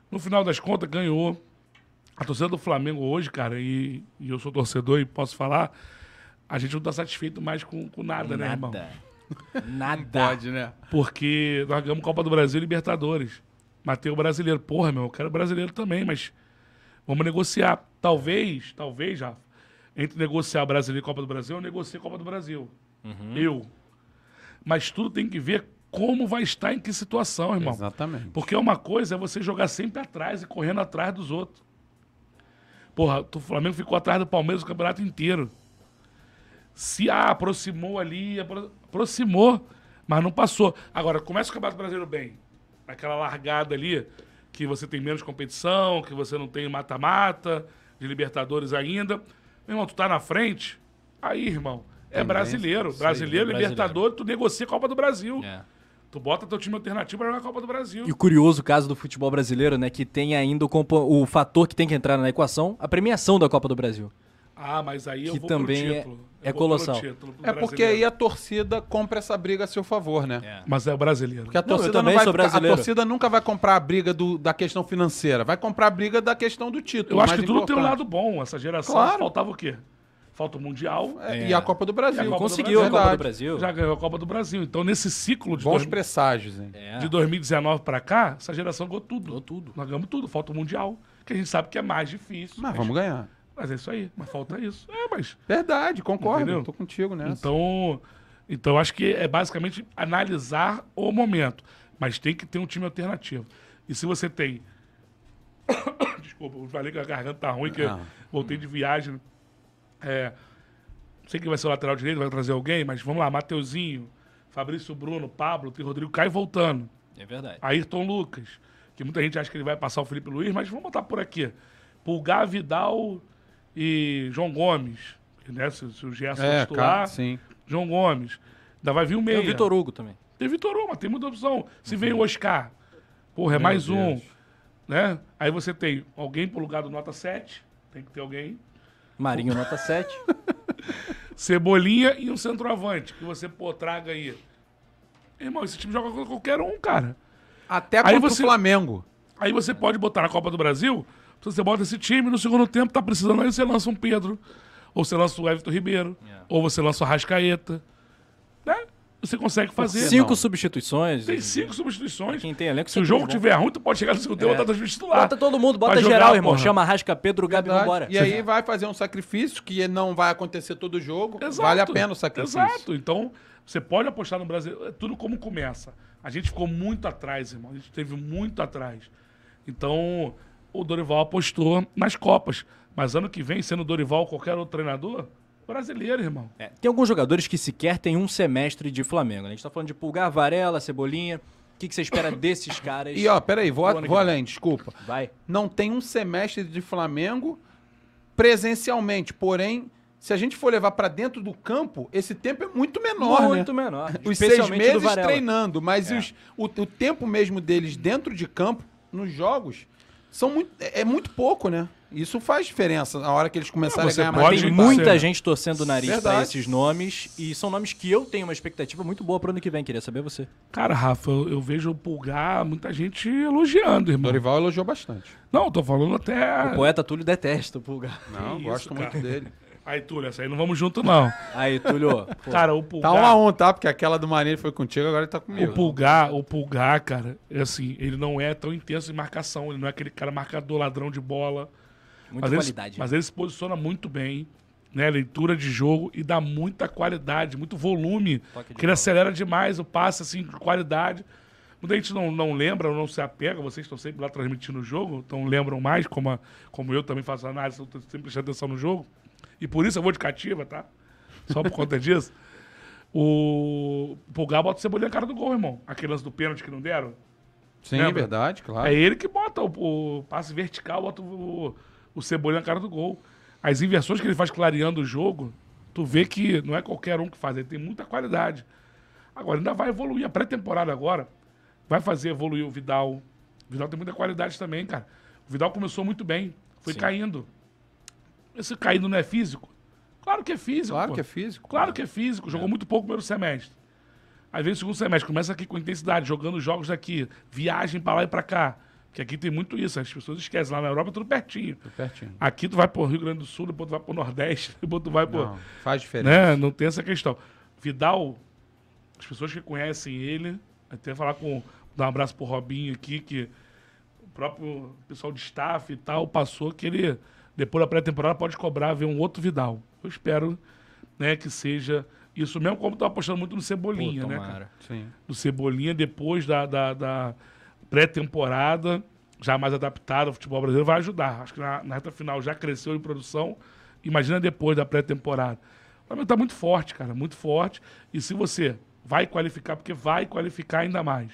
No final das contas, ganhou. A torcida do Flamengo hoje, cara, e, e eu sou torcedor e posso falar, a gente não tá satisfeito mais com, com nada, né, irmão? Nada. (laughs) Nada. Pode, né? Porque nós ganhamos Copa do Brasil e Libertadores. Matei o brasileiro. Porra, meu, eu quero brasileiro também, mas vamos negociar. Talvez, talvez, já, entre negociar brasileiro e Copa do Brasil, eu negocie Copa do Brasil. Eu. Mas tudo tem que ver como vai estar em que situação, irmão. Exatamente. Porque uma coisa é você jogar sempre atrás e correndo atrás dos outros. Porra, o Flamengo ficou atrás do Palmeiras o campeonato inteiro. Se ah, aproximou ali, apro- aproximou, mas não passou. Agora, começa o Campeonato Brasileiro bem. Aquela largada ali, que você tem menos competição, que você não tem mata-mata, de Libertadores ainda. Meu irmão, tu tá na frente, aí, irmão, é Também, brasileiro. isso aí, brasileiro, brasileiro. Libertadores, tu negocia a Copa do Brasil. É. Tu bota teu time alternativo pra jogar a Copa do Brasil. E o curioso caso do futebol brasileiro, né, que tem ainda o, compo- o fator que tem que entrar na equação, a premiação da Copa do Brasil. Ah, mas aí eu Que vou também é- título. é pelo colossal. título, pro É porque brasileiro. aí a torcida compra essa briga a seu favor, né? Mas é o brasileiro. Porque a Não, torcida também não vai ficar- brasileiro. a torcida nunca vai comprar a briga do- da questão financeira, vai comprar a briga da questão do título. Eu acho que tudo tem um importante. lado bom. Essa geração Claro. faltava o quê? Falta o Mundial. É, E a Copa do Brasil. A Copa do Conseguiu a Brasil. Copa do. Brasil. Já ganhou a Copa do Brasil. Então, nesse ciclo de, Bons dois, presságios, hein? É. de 2019 pra cá, essa geração ganhou tudo. Ganhou tudo. Nós ganhamos tudo. Falta o Mundial, que a gente sabe que é mais difícil. Mas vamos ganhar. Mas é isso aí. Mas falta isso. É, mas... Verdade, concordo. Entendeu? Tô contigo nessa. Então, então acho que é basicamente analisar o momento. Mas tem que ter um time alternativo. E se você tem. (coughs) Desculpa, eu falei que a garganta tá ruim, que eu voltei de viagem. É, não sei quem vai ser o lateral direito, vai trazer alguém, mas vamos lá, Mateuzinho, Fabrício Bruno, Pablo, tem Rodrigo Caio voltando. É verdade. Ayrton Lucas, que muita gente acha que ele vai passar o Felipe Luiz, mas vamos botar por aqui. Pulgar, Vidal e João Gomes. Né? Se, se o Gerson É, titular, sim. João Gomes. Ainda vai vir o Tem meia. o Vitor Hugo também. Tem Vitor Hugo, mas tem muita opção. Se vem o Oscar, porra, é mais um. Deus. Né? Aí você tem alguém pro lugar do nota 7. Tem que ter alguém. Marinho nota 7. (laughs) Cebolinha e um centroavante. Que você, pô, traga aí. Irmão, esse time joga com qualquer um, cara. Até Aí contra você- o Flamengo. Aí você pode botar na Copa do Brasil, você bota esse time, no segundo tempo tá precisando, aí você lança um Pedro, ou você lança o Everton Ribeiro, É. ou você lança o Rascaeta. Né? Você consegue fazer. Cinco não? substituições. Tem cinco substituições. Quem tem elenco Se o jogo tiver ruim, tu pode chegar no segundo tempo e botar dois. Bota todo mundo, bota jogar, geral, irmão. porra. Chama Rasca, Pedro, Gabi, Verdade. vambora. E aí vai fazer um sacrifício que não vai acontecer todo jogo. Exato. Vale a pena o sacrifício. Exato. Então, você pode apostar no Brasil. É tudo como começa. A gente ficou muito atrás, irmão. A gente teve muito atrás. Então, o Dorival apostou nas Copas. Mas ano que vem, sendo Dorival ou qualquer outro treinador, brasileiro, irmão. É, tem alguns jogadores que sequer têm um semestre de Flamengo. né? A gente tá falando de Pulgar, Varela, Cebolinha. O que, que você espera desses (coughs) caras? E ó, peraí, vou, vou além, desculpa. Vai. Não tem um semestre de Flamengo presencialmente. Porém, se a gente for levar pra dentro do campo, esse tempo é muito menor, Muito né? menor. Os seis meses treinando, mas É. os- o, o tempo mesmo deles dentro de campo, nos jogos, são muito, é é muito pouco, né? Isso faz diferença na hora que eles começarem você a ganhar mais Tem muita gente torcendo o nariz Verdade. esses nomes. E são nomes que eu tenho uma expectativa muito boa pro ano que vem. Queria saber você. Cara, Rafa, eu, eu vejo o Pulgar, muita gente elogiando, irmão. Dorival elogiou bastante. Não, tô falando até. O poeta Túlio detesta o Pulgar. Não, isso, gosto cara. muito dele. (laughs) Aí, Túlio, essa aí não vamos junto, não. Aí, Túlio. (laughs) pô, Cara, o Pulgar. Tá um a um, tá? Porque aquela do Marinho foi contigo, agora ele tá O comigo. Pulgar, o Pulgar, cara, é assim, ele não é tão intenso em marcação, ele não é aquele cara marcador, ladrão de bola. Muita mas qualidade. Ele, mas ele se posiciona muito bem, né? Leitura de jogo e dá muita qualidade, muito volume. De Porque ele acelera demais o passe, assim, com qualidade. Muita gente não, não lembra ou não se apega, vocês estão sempre lá transmitindo o jogo, então lembram mais, como, a- como eu também faço análise, eu sempre prestando atenção no jogo. E por isso eu vou de cativa, tá? Só por conta (laughs) disso. O Pulgar bota o Cebolinha na cara do gol, irmão. Aquele lance do pênalti que não deram. Sim, Lembra? verdade, claro. É ele que bota o, o passe vertical, bota o, o Cebolinha na cara do gol. As inversões que ele faz clareando o jogo, tu vê que não é qualquer um que faz, ele tem muita qualidade. Agora, ainda vai evoluir. A pré-temporada agora vai fazer evoluir o Vidal. O Vidal tem muita qualidade também, cara. O Vidal começou muito bem, foi Sim. caindo. Esse caindo não é físico? Claro que é físico. Claro pô. que é físico. Claro que é físico, jogou muito pouco no primeiro semestre. Aí vem o segundo semestre, começa aqui com intensidade, jogando jogos daqui, viagem pra lá e pra cá. Que aqui tem muito isso, as pessoas esquecem. Lá na Europa é tudo pertinho. Pertinho. Aqui tu vai pro Rio Grande do Sul, depois tu vai pro Nordeste, (laughs) depois tu vai pro. Não, faz diferença. né? Não tem essa questão. Vidal, as pessoas que conhecem ele, até falar com. dar um abraço pro Robinho aqui, que o próprio pessoal de staff e tal passou que ele, depois da pré-temporada, pode cobrar ver um outro Vidal. Eu espero né, que seja isso mesmo, como tô apostando muito no Cebolinha, Pô, né? cara? Sim. do Cebolinha depois da, da, da pré-temporada, já mais adaptado ao futebol brasileiro, vai ajudar. Acho que na, na reta final já cresceu em produção. Imagina depois da pré-temporada. O Flamengo tá muito forte, cara, muito forte. E se você vai qualificar, porque vai qualificar ainda mais.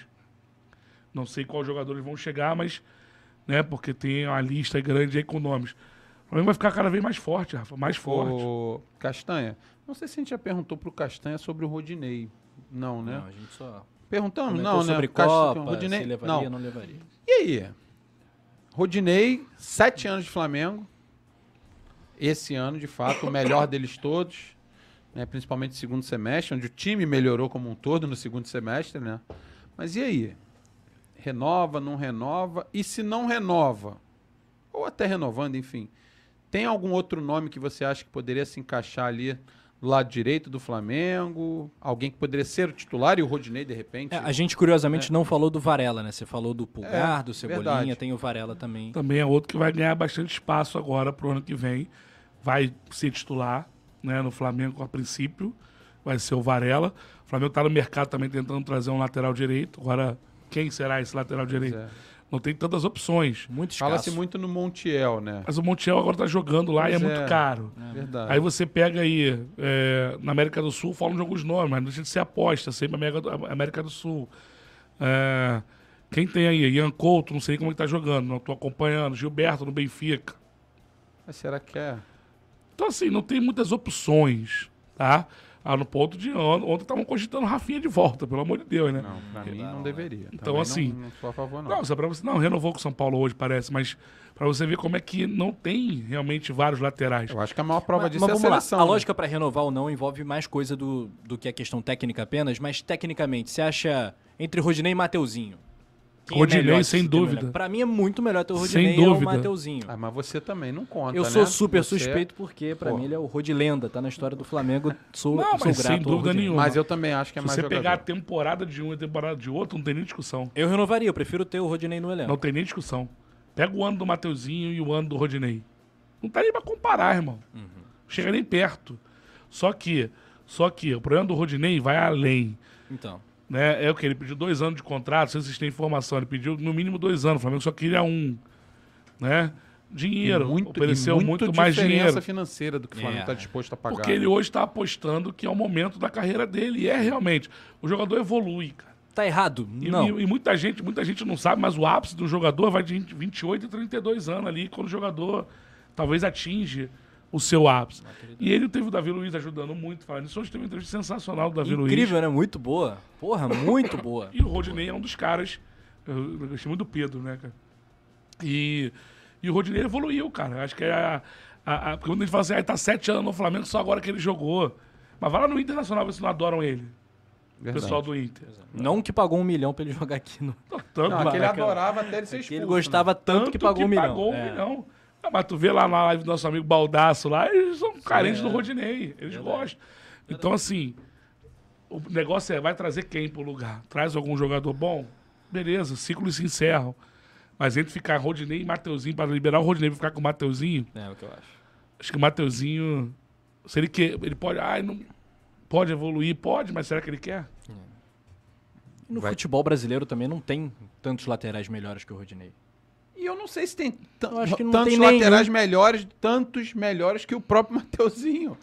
Não sei quais jogadores vão chegar, mas, né, porque tem uma lista grande aí com nomes. O Flamengo vai ficar cada vez mais forte, Rafa, mais forte. O Castanha, não sei se a gente já perguntou pro Castanha sobre o Rodinei. Não, né? Não, a gente só Perguntamos? comentou Não, sobre né? Cast- Copa, Rodinei... se levaria, não. não levaria. E aí? Rodinei, sete anos de Flamengo. Esse ano, de fato, o melhor deles todos. Né? Principalmente no segundo semestre, onde o time melhorou como um todo no segundo semestre, né? Mas e aí? Renova, não renova? E se não renova? Ou até renovando, enfim. Tem algum outro nome que você acha que poderia se encaixar ali do lado direito do Flamengo? Alguém que poderia ser o titular e o Rodinei, de repente? É, a gente, curiosamente, não falou do Varela, né? Você falou do Pulgar, É, do Cebolinha, verdade. tem o Varela também. também é outro que vai ganhar bastante espaço agora pro ano que vem. Vai ser titular né, no Flamengo a princípio. Vai ser o Varela. O Flamengo tá no mercado também tentando trazer um lateral direito. Agora, quem será esse lateral direito? É. Não tem tantas opções. Muito escasso. Fala-se muito no Montiel, né? Mas o Montiel agora tá jogando lá e é Pois muito é. caro. Verdade. Aí você pega aí, é, na América do Sul, falam de alguns nomes, mas não deixa de ser aposta, sempre América do, América do Sul. É, quem tem aí? Ian Couto, não sei como ele tá jogando, não tô acompanhando. Gilberto no Benfica. Mas será que é? Então, assim, não tem muitas opções, tá? Ah, no ponto de on- ontem estavam cogitando Rafinha de volta, pelo amor de Deus, né? Não, pra mim não deveria. Então, Também assim, Não, não sou a favor, não. Não, só pra você. Não, renovou com o São Paulo hoje, parece, mas pra você ver como é que não tem realmente vários laterais. Eu acho que a maior prova Mas, disso mas é a vamos lá, seleção. a né? lógica para renovar ou não envolve mais coisa do, do que a questão técnica apenas, mas tecnicamente, você acha entre Rodinei e Mateuzinho? Quem é Rodinei, melhor sem dúvida. melhor? Pra mim é muito melhor ter o Sem Rodinei ou o dúvida. Mateuzinho. Ah, mas você também não conta, Eu né? sou super Você- suspeito porque, pra Pô. mim, ele é o Rodilenda, tá na história do Flamengo. Sou, Não, sou mas sem grato ao dúvida nenhuma. Mas eu também acho que é Se mais você jogador. pegar a temporada de um e a temporada de outro, não tem nem discussão. Eu renovaria, eu prefiro ter o Rodinei no elenco. Não tem nem discussão. Pega o ano do Mateuzinho e o ano do Rodinei. Não tá nem pra comparar, irmão. Chega nem perto. Só que, só que o problema do Rodinei vai além. Então, Né? É o que? Ele pediu dois anos de contrato, não sei se vocês têm informação. Ele pediu no mínimo dois anos. O Flamengo só queria um. Né? Dinheiro. muito, ofereceu e muito, mais diferença dinheiro. financeira do que o Flamengo É. está disposto a pagar. Porque ele hoje está apostando que é o momento da carreira dele. E é realmente. O jogador evolui, cara. tá errado? E, Não. e- e muita gente, muita gente não sabe, mas o ápice do jogador vai de 20 28 e 32 anos ali, quando o jogador talvez atinge o seu ápice. E ele teve o Davi Luiz ajudando muito. Falando nisso, hoje teve uma entrevista sensacional do Davi Luiz. Incrível, né? Muito boa. Porra, muito (coughs) boa. E o Rodinei é um dos caras. Eu, gostei muito do Pedro, né, cara? E, e o Rodinei evoluiu, cara. Acho que é a. a, a porque quando a gente fala assim, ah, ele tá sete anos no Flamengo só agora que ele jogou. Mas vai lá no Internacional ver se não adoram ele. Verdade. pessoal do Inter. Não que pagou um milhão pra ele jogar aqui no. Tanto, Não, aquele Maracanã. adorava até ele ser Que expulso. ele gostava tanto, que pagou um milhão. pagou um É. milhão. Ah, mas tu vê lá na live do nosso amigo Baldaço lá, eles são carentes é. do Rodinei. Eles gostam. Então, assim, o negócio é, vai trazer quem pro lugar? Traz algum jogador bom? Beleza, ciclos se encerram. Mas entre ficar Rodinei e Mateuzinho, para liberar o Rodinei pra ficar com o Mateuzinho, É o que eu acho. acho que o Mateuzinho, se ele quer, ele pode, ai, não, pode evoluir, pode, mas será que ele quer? E no Vai- futebol brasileiro também não tem tantos laterais melhores que o Rodinei. E eu não sei se tem tan- Eu acho que não tantos tem laterais melhores, tantos melhores que o próprio Mateuzinho.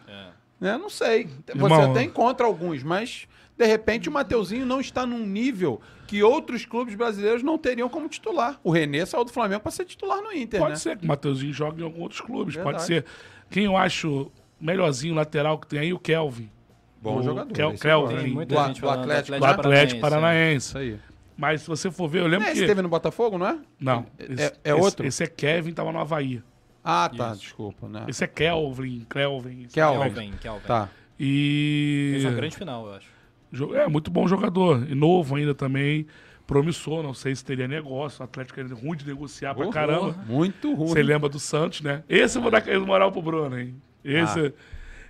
Né? Não sei. Você Irmão, até encontra alguns, mas de repente o Mateuzinho não está num nível que outros clubes brasileiros não teriam como titular. O Renê saiu do Flamengo para ser titular no Inter, Pode né? ser que o Mateuzinho jogue em alguns outros clubes, pode Verdade. ser. Quem eu acho melhorzinho lateral que tem aí, o Kelvin. Bom O jogador. Kel- esse Kelvin. do, gente do Atlético. do Atlético é. Paranaense. Isso aí. Mas se você for ver, eu lembro É, que. esse teve no Botafogo, não é? Não. É- esse- é esse- outro? Esse é Kevin, tava no Havaí. Ah, tá. Desculpa, né? Esse é Kelvin, Kelvin. esse é Kelvin. Kelvin, Kelvin. Tá. E. Fez uma grande final, eu acho. É, muito bom jogador. E novo ainda também. Promissor, não sei se teria negócio. O Atlético é ruim de negociar pra caramba. Muito ruim. Você lembra do Santos, né? Esse eu vou dar moral pro Bruno, hein? Esse,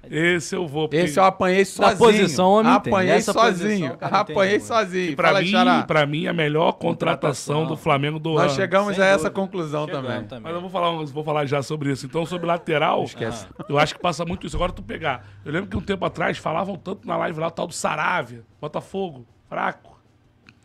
esse eu vou. porque Esse eu apanhei sozinho. posição, homem. Apanhei sozinho. posição, Apanhei sozinho. Pra Fala, mim, pra mim, a melhor contratação, Contratação. do Flamengo do Nós ano. chegamos Sem a essa dúvida. conclusão também. também. Mas eu vou falar, vou falar já sobre isso. Então, sobre lateral, Esquece. eu acho que passa muito isso. Agora tu pegar. Eu lembro que um tempo atrás falavam tanto na live lá, o tal do Saravia, Botafogo, fraco.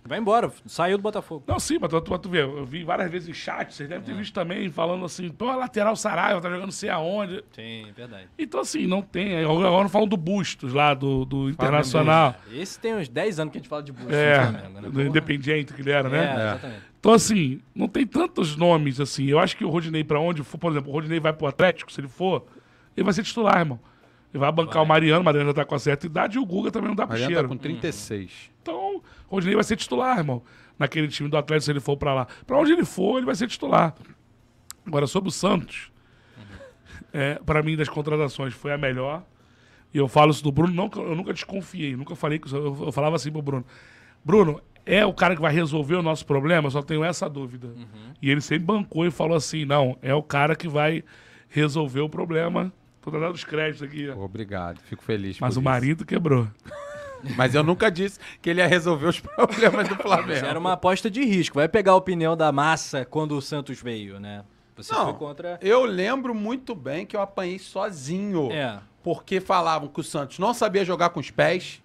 Vai embora, saiu do Botafogo. Não, sim, mas tu, tu, tu vê, eu vi várias vezes em chat, vocês devem ter visto também, falando assim, pô, lateral Saraiva, tá jogando não sei aonde. Sim, verdade. Então, assim, não tem. Agora agora falam do Bustos lá, do, do Internacional. Esse tem uns 10 anos que a gente fala de Bush É, Flamengo, né? do. Independiente que ele era, É, né? exatamente. Então, assim, não tem tantos nomes assim. Eu acho que o Rodinei, pra onde for, por exemplo, o Rodinei vai pro Atlético, se ele for, ele vai ser titular, irmão. Ele vai bancar o Mariano, o Mariano já tá com a certa idade, e o Guga também não dá pro Mariano cheiro. tá com 36. Então, Rodinei vai ser titular, irmão. Naquele time do Atlético, se ele for pra lá. Pra onde ele for, ele vai ser titular. Agora, sobre o Santos, é, para mim, das contratações, foi a melhor. E eu falo isso do Bruno, não, eu nunca desconfiei, nunca falei que eu, eu falava assim pro Bruno. Bruno, é o cara que vai resolver o nosso problema? Eu só tenho essa dúvida. E ele sempre bancou e falou assim: não, é o cara que vai resolver o problema. Tô dando os créditos aqui. Obrigado, fico feliz. Mas o isso. marido quebrou. Mas eu nunca disse que ele ia resolver os (laughs) problemas do Flamengo. Era uma aposta de risco. Vai pegar a opinião da massa quando o Santos veio, né? Você foi Não, contra. eu lembro muito bem que eu apanhei sozinho. É. Porque falavam que o Santos não sabia jogar com os pés.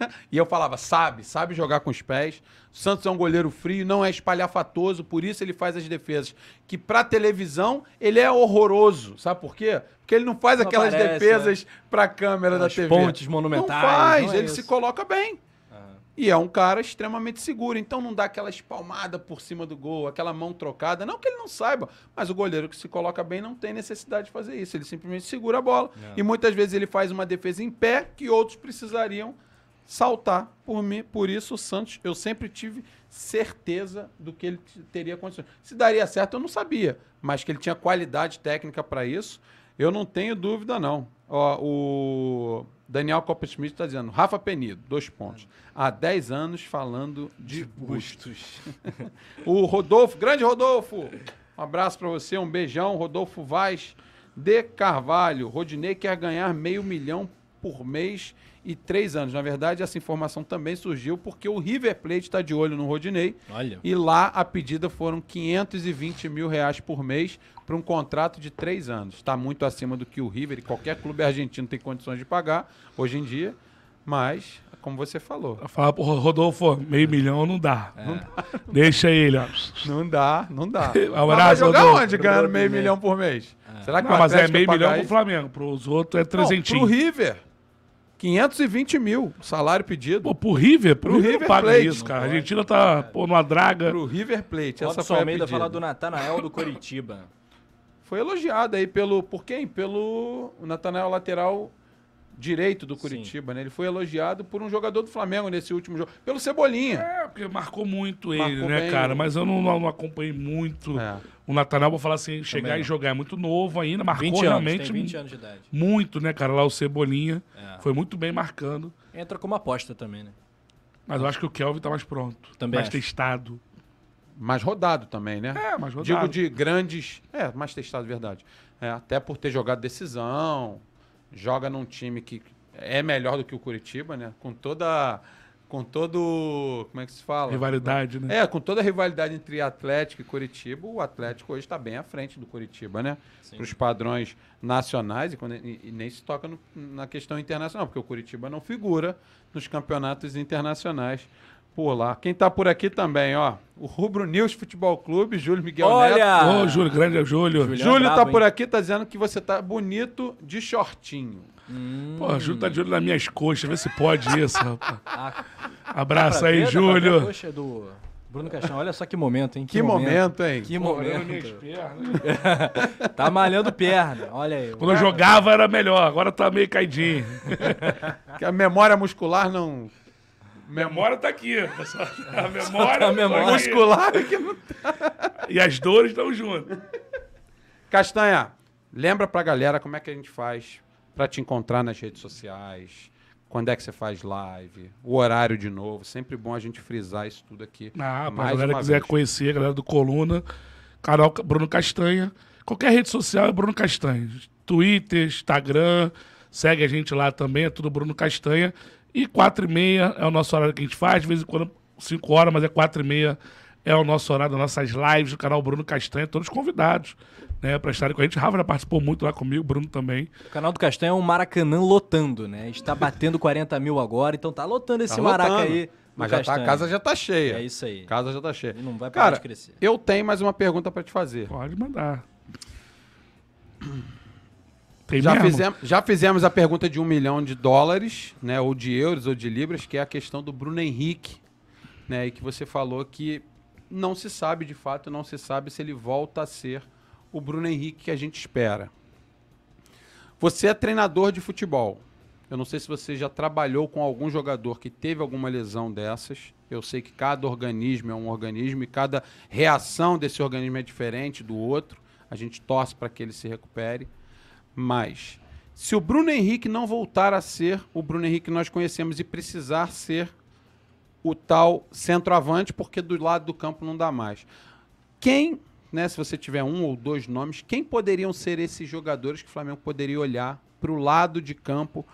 (laughs) E eu falava, sabe, sabe jogar com os pés. Santos é um goleiro frio, não é espalhafatoso, por isso ele faz as defesas. Que pra televisão ele é horroroso. Sabe por quê? Porque ele não faz Não aquelas aparece, defesas pra câmera Aquelas da TV. pontes monumentais, Não faz, não é ele isso. se coloca bem. E é um cara extremamente seguro, então não dá aquela espalmada por cima do gol, aquela mão trocada. Não que ele não saiba, mas o goleiro que se coloca bem não tem necessidade de fazer isso. Ele simplesmente segura a bola. E muitas vezes ele faz uma defesa em pé que outros precisariam saltar. Por mim, por isso o Santos, eu sempre tive certeza do que ele teria condições. Se daria certo, eu não sabia, mas que ele tinha qualidade técnica para isso, eu não tenho dúvida não. Ó, o Daniel Coppersmith está dizendo, Rafa Penido, dois pontos. Há 10 anos falando de bustos. (laughs) o Rodolfo, grande Rodolfo, um abraço para você, um beijão, Rodolfo Vaz de Carvalho. Rodinei quer ganhar meio milhão por mês e três anos. Na verdade, essa informação também surgiu porque o River Plate está de olho no Rodinei. Olha. E lá a pedida foram 520 mil reais por mês para um contrato de três anos. Está muito acima do que o River e qualquer clube argentino tem condições de pagar hoje em dia. Mas, como você falou, Falar pro Rodolfo, meio milhão não dá. Não dá. Deixa ele, ó. não dá, não dá. (laughs) Mas vai abraço, jogar Rodolfo. onde ganhando meio milhão por mês? Será que Não, mas é meio milhão pro isso? Flamengo. Pros outros é Não, trezentinho. pro River. 520 mil, salário pedido. Pô, pro River, pro, Pro River, River paga Plate. isso, cara. A Argentina tá, pô, numa draga. Pro River Plate, essa Robson foi a Almeida pedida. fala do Natanael do Coritiba. Foi elogiado aí pelo. Por quem? Pelo o Natanael lateral direito do Curitiba, né? Ele foi elogiado por um jogador do Flamengo nesse último jogo. Pelo Cebolinha. É, porque marcou muito ele, Marcou né, bem cara? Mas eu não, não acompanhei muito É. o Natanael pra falar assim, chegar Também e jogar. É muito novo ainda, marcou 20 anos, realmente tem 20 anos de idade. muito, né, cara? Lá o Cebolinha. É. Foi muito bem marcando. Entra como aposta também, né? Mas eu acho que o Kelvin tá mais pronto. Também mais acho. testado. Mais rodado também, né? É, mais rodado. Digo de grandes. É, mais testado, verdade. É, até por ter jogado decisão. Joga num time que é melhor do que o Curitiba, né? Com toda. Com todo. Como é que se fala? Rivalidade, né? É, com toda a rivalidade entre Atlético e Curitiba, o Atlético hoje está bem à frente do Curitiba, né? Para os padrões nacionais e, quando- e- e nem se toca no- na questão internacional, porque o Curitiba não figura nos campeonatos internacionais por lá. Quem está por aqui também, ó, o Rubro News Futebol Clube, Júlio Miguel Neto. Olha! Ô, Júlio, grande Júlio. Júlio. Júlio brabo, tá por hein? aqui, tá dizendo que você tá bonito de shortinho. Pô, Júlio tá de olho nas minhas coxas, vê se pode isso, rapaz. (laughs) Ah, Abraço aí, ver, a Júlio. coxa do Bruno Caixão. Olha só que momento, hein? Que, momento, hein? Que Pô, minhas momento. pernas. (laughs) Tá malhando perna. Olha aí. Quando eu jogava era melhor, agora tá meio caidinho. (laughs) Que a memória muscular não. Memória tá aqui. pessoal. A memória, a memória. tá aqui. Muscular é que não E as dores estão juntas. Castanha, lembra pra galera como é que a gente faz pra te encontrar nas redes sociais, quando é que você faz live, o horário de novo. Sempre bom a gente frisar isso tudo aqui. Ah, pra mais galera quiser vez. conhecer, a galera do Coluna, canal Ca- Bruno Castanha. Qualquer rede social é Bruno Castanha. Twitter, Instagram, segue a gente lá também, é tudo Bruno Castanha. E 4 e meia é o nosso horário que a gente faz, de vez em quando 5 horas, mas é 4 e meia é o nosso horário das nossas lives do canal Bruno Castanha, todos convidados, né, pra estarem com a gente. Rafa já participou muito lá comigo, Bruno também. O canal do Castanho é um Maracanã lotando, né? Está batendo 40 mil agora, então tá lotando esse Tá Maraca lotando. aí. do Mas já tá, a casa já tá cheia. É isso aí. A casa já tá cheia. E não vai parar Cara, de crescer. eu tenho mais uma pergunta pra te fazer. Pode mandar. (clears throat) Tem Já mesmo? fizemos, já fizemos a pergunta de um milhão de dólares, né? Ou de euros ou de libras, que é a questão do Bruno Henrique, né? E que você falou que não se sabe, de fato, não se sabe se ele volta a ser o Bruno Henrique que a gente espera. Você é treinador de futebol. Eu não sei se você já trabalhou com algum jogador que teve alguma lesão dessas. Eu sei que cada organismo é um organismo e cada reação desse organismo é diferente do outro. A gente torce para que ele se recupere. Mas, se o Bruno Henrique não voltar a ser o Bruno Henrique que nós conhecemos e precisar ser o tal centroavante, porque do lado do campo não dá mais. Quem, né, se você tiver um ou dois nomes, quem poderiam ser esses jogadores que o Flamengo poderia olhar para o lado de campo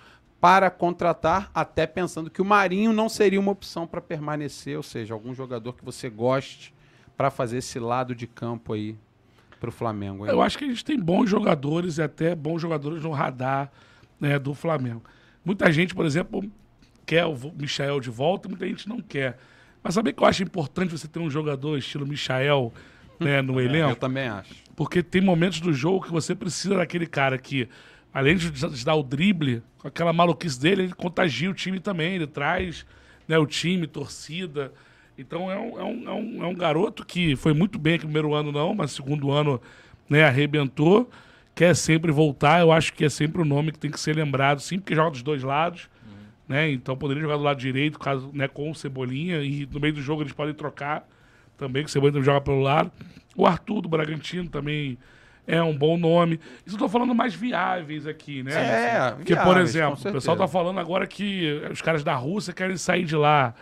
para contratar, até pensando que o Marinho não seria uma opção para permanecer, ou seja, algum jogador que você goste para fazer esse lado de campo aí para o Flamengo. hein? Eu acho que a gente tem bons jogadores e até bons jogadores no radar né, do Flamengo. Muita gente, por exemplo, quer o Michael de volta muita gente não quer. Mas sabe que eu acho importante você ter um jogador estilo Michael né, no Eu elenco? também acho. Porque tem momentos do jogo que você precisa daquele cara que, além de dar o drible, com aquela maluquice dele, ele contagia o time também. Ele traz né, o time, torcida. Então é um, é, um, é, um, é um garoto que foi muito bem aqui no primeiro ano, não, mas segundo ano né, arrebentou. Quer sempre voltar. Eu acho que é sempre o nome que tem que ser lembrado, sim, porque joga dos dois lados. Né? Então poderia jogar do lado direito, caso, né, com o Cebolinha, e no meio do jogo eles podem trocar também, que o Cebolinha também joga pelo lado. O Arthur do Bragantino também é um bom nome. Isso eu tô falando mais viáveis aqui, né? É, Porque, por viáveis, exemplo, com o pessoal tá falando agora que os caras da Rússia querem sair de lá.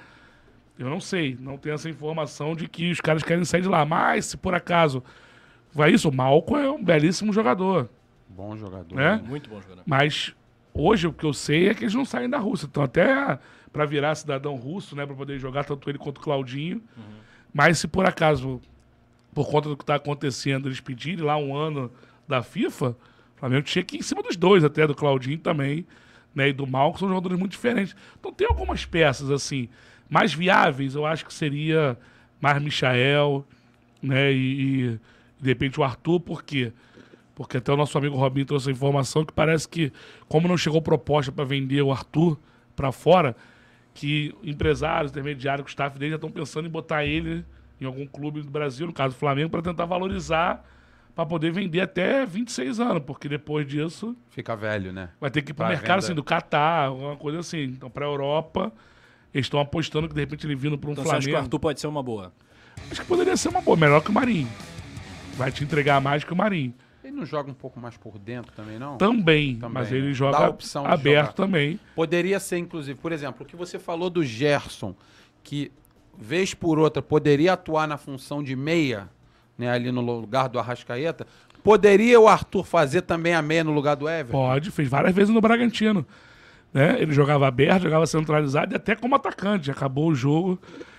Eu não sei, não tenho essa informação de que os caras querem sair de lá. Mas, se por acaso vai isso, o Malco é um belíssimo jogador. Bom jogador. É? né? Muito bom jogador. Mas hoje o que eu sei é que eles não saem da Rússia. Então, até para virar cidadão russo, né, para poder jogar tanto ele quanto o Claudinho. Mas se por acaso, por conta do que está acontecendo, eles pedirem lá um ano da FIFA, o Flamengo tinha que ir em cima dos dois, até do Claudinho também, né, e do Mal, que são jogadores muito diferentes. Então tem algumas peças assim mais viáveis, eu acho que seria mais Michael, né, e, e de repente o Arthur, por quê? Porque até o nosso amigo Robinho trouxe a informação que parece que, como não chegou proposta para vender o Arthur para fora, que empresários, intermediários, o staff dele já estão pensando em botar ele em algum clube do Brasil, no caso do Flamengo, para tentar valorizar, para poder vender até 26 anos, porque depois disso Fica velho, né? vai ter que ir para o mercado venda. assim, do Catar, alguma coisa assim. Então, para a Europa, eles estão apostando que de repente ele vindo para um Então você acha que o Flamengo. Arthur pode ser uma boa? Acho que poderia ser uma boa, melhor que o Marinho. Vai te entregar mais que o Marinho. Ele não joga um pouco mais por dentro também, não? Também, Também, mas né? ele Dá joga a opção aberto também. Poderia ser, inclusive, por exemplo, o que você falou do Gerson, que vez por outra poderia atuar na função de meia, né, ali no lugar do Arrascaeta. Poderia o Arthur fazer também a meia no lugar do Everton? Pode, fez várias vezes no Bragantino. Né? Ele jogava aberto, jogava centralizado e até como atacante. Acabou o jogo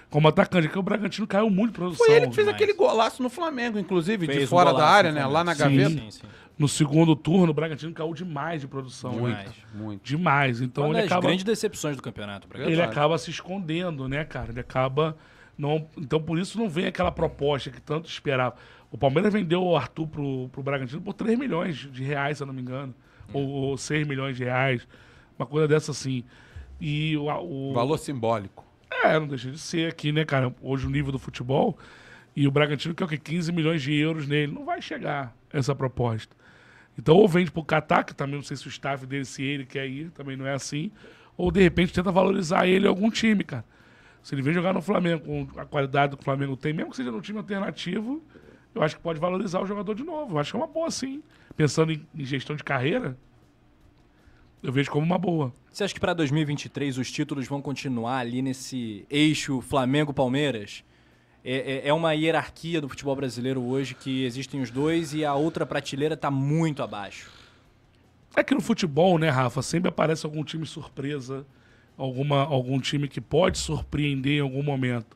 como atacante, porque o Bragantino caiu muito de produção. Foi ele que fez demais. aquele golaço no Flamengo, inclusive, de Fez um fora da área, né? Lá na Sim. gaveta. Sim, sim. No segundo turno, o Bragantino caiu demais de produção. Né? Muito, muito. Demais. Então Uma ele das acaba, grandes decepções do campeonato. Pra ele acaba se escondendo, né, cara? Ele acaba. Não, então por isso não vem aquela proposta que tanto esperava. O Palmeiras vendeu o Arthur pro, pro Bragantino por 3 milhões de reais, se eu não me engano. Ou, ou 6 milhões de reais. Uma coisa dessa assim. E o, o, Valor simbólico. É, não deixa de ser aqui, né, cara? Hoje o nível do futebol. E o Bragantino quer o quê? 15 milhões de euros nele. Não vai chegar essa proposta. Então, ou vende pro Catar, que também não sei se o staff dele, se ele quer ir, também não é assim. Ou, de repente, tenta valorizar ele em algum time, cara. Se ele vem jogar no Flamengo com a qualidade que o Flamengo tem, mesmo que seja num time alternativo, eu acho que pode valorizar o jogador de novo. Eu acho que é uma boa, sim. Pensando em, em gestão de carreira, Eu vejo como uma boa. Você acha que para 2023 os títulos vão continuar ali nesse eixo Flamengo-Palmeiras? É, é- é uma hierarquia do futebol brasileiro hoje que existem os dois e a outra prateleira está muito abaixo. É que no futebol, né, Rafa, sempre aparece algum time surpresa, alguma, algum time que pode surpreender em algum momento.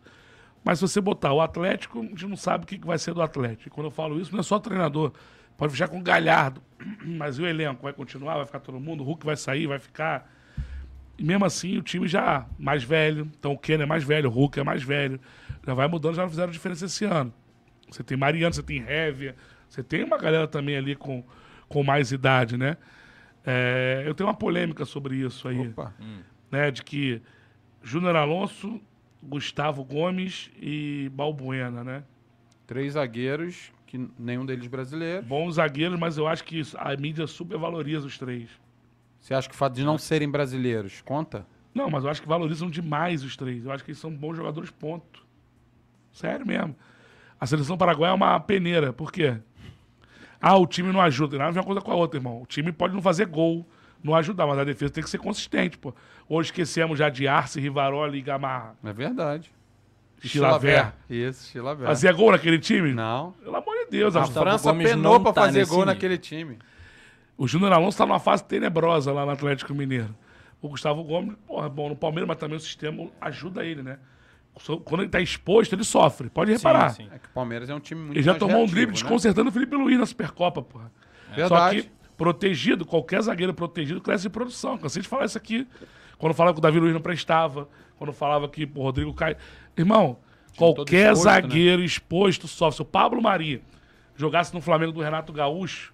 Mas se você botar o Atlético, a gente não sabe o que vai ser do Atlético. E quando eu falo isso, não é só treinador. Pode fechar com o Galhardo. (clears throat) Mas e o elenco? Vai continuar? Vai ficar todo mundo? O Hulk vai sair? Vai ficar? E mesmo assim, o time já mais velho. Então o Ken é mais velho, o Hulk é mais velho. Já vai mudando, já não fizeram diferença esse ano. Você tem Mariano, você tem Révia, você tem uma galera também ali com, com mais idade, né? É, eu tenho uma polêmica sobre isso aí, Opa. né? De que Júnior Alonso, Gustavo Gomes e Balbuena, né? Três zagueiros, que nenhum deles brasileiro. Bons zagueiros, mas eu acho que a mídia supervaloriza os três. Você acha que o fato de não serem brasileiros conta? Não, mas eu acho que valorizam demais os três. Eu acho que eles são bons jogadores, ponto. Sério mesmo. A seleção paraguaia é uma peneira. Por quê? Ah, o time não ajuda. Nada a ver uma coisa com a outra, irmão. O time pode não fazer gol, não ajudar, mas a defesa tem que ser consistente, pô. Hoje esquecemos já de Arce, Rivaroli e Gamarra. É verdade. Chilaver. Isso, Chilaver. Fazia gol naquele time? Não. Pelo amor de Deus. A a- França Gomes penou não pra tá fazer gol nível. naquele time. O Júnior Alonso tá numa fase tenebrosa lá no Atlético Mineiro. O Gustavo Gomes, porra, é bom no Palmeiras, mas também o sistema ajuda ele, né? Quando ele tá exposto, ele sofre. Pode reparar. sim. É que o Palmeiras é um time muito Ele já tomou um drible né? desconcertando o Felipe Luiz na Supercopa, porra. Verdade. Só que protegido, qualquer zagueiro protegido cresce em produção. Cansei de falar isso aqui. Quando falava que o Davi Luiz não prestava, quando falava que o Rodrigo Caio. Irmão, qualquer exposto, né? zagueiro exposto sofre. Se o Pablo Maria jogasse no Flamengo do Renato Gaúcho,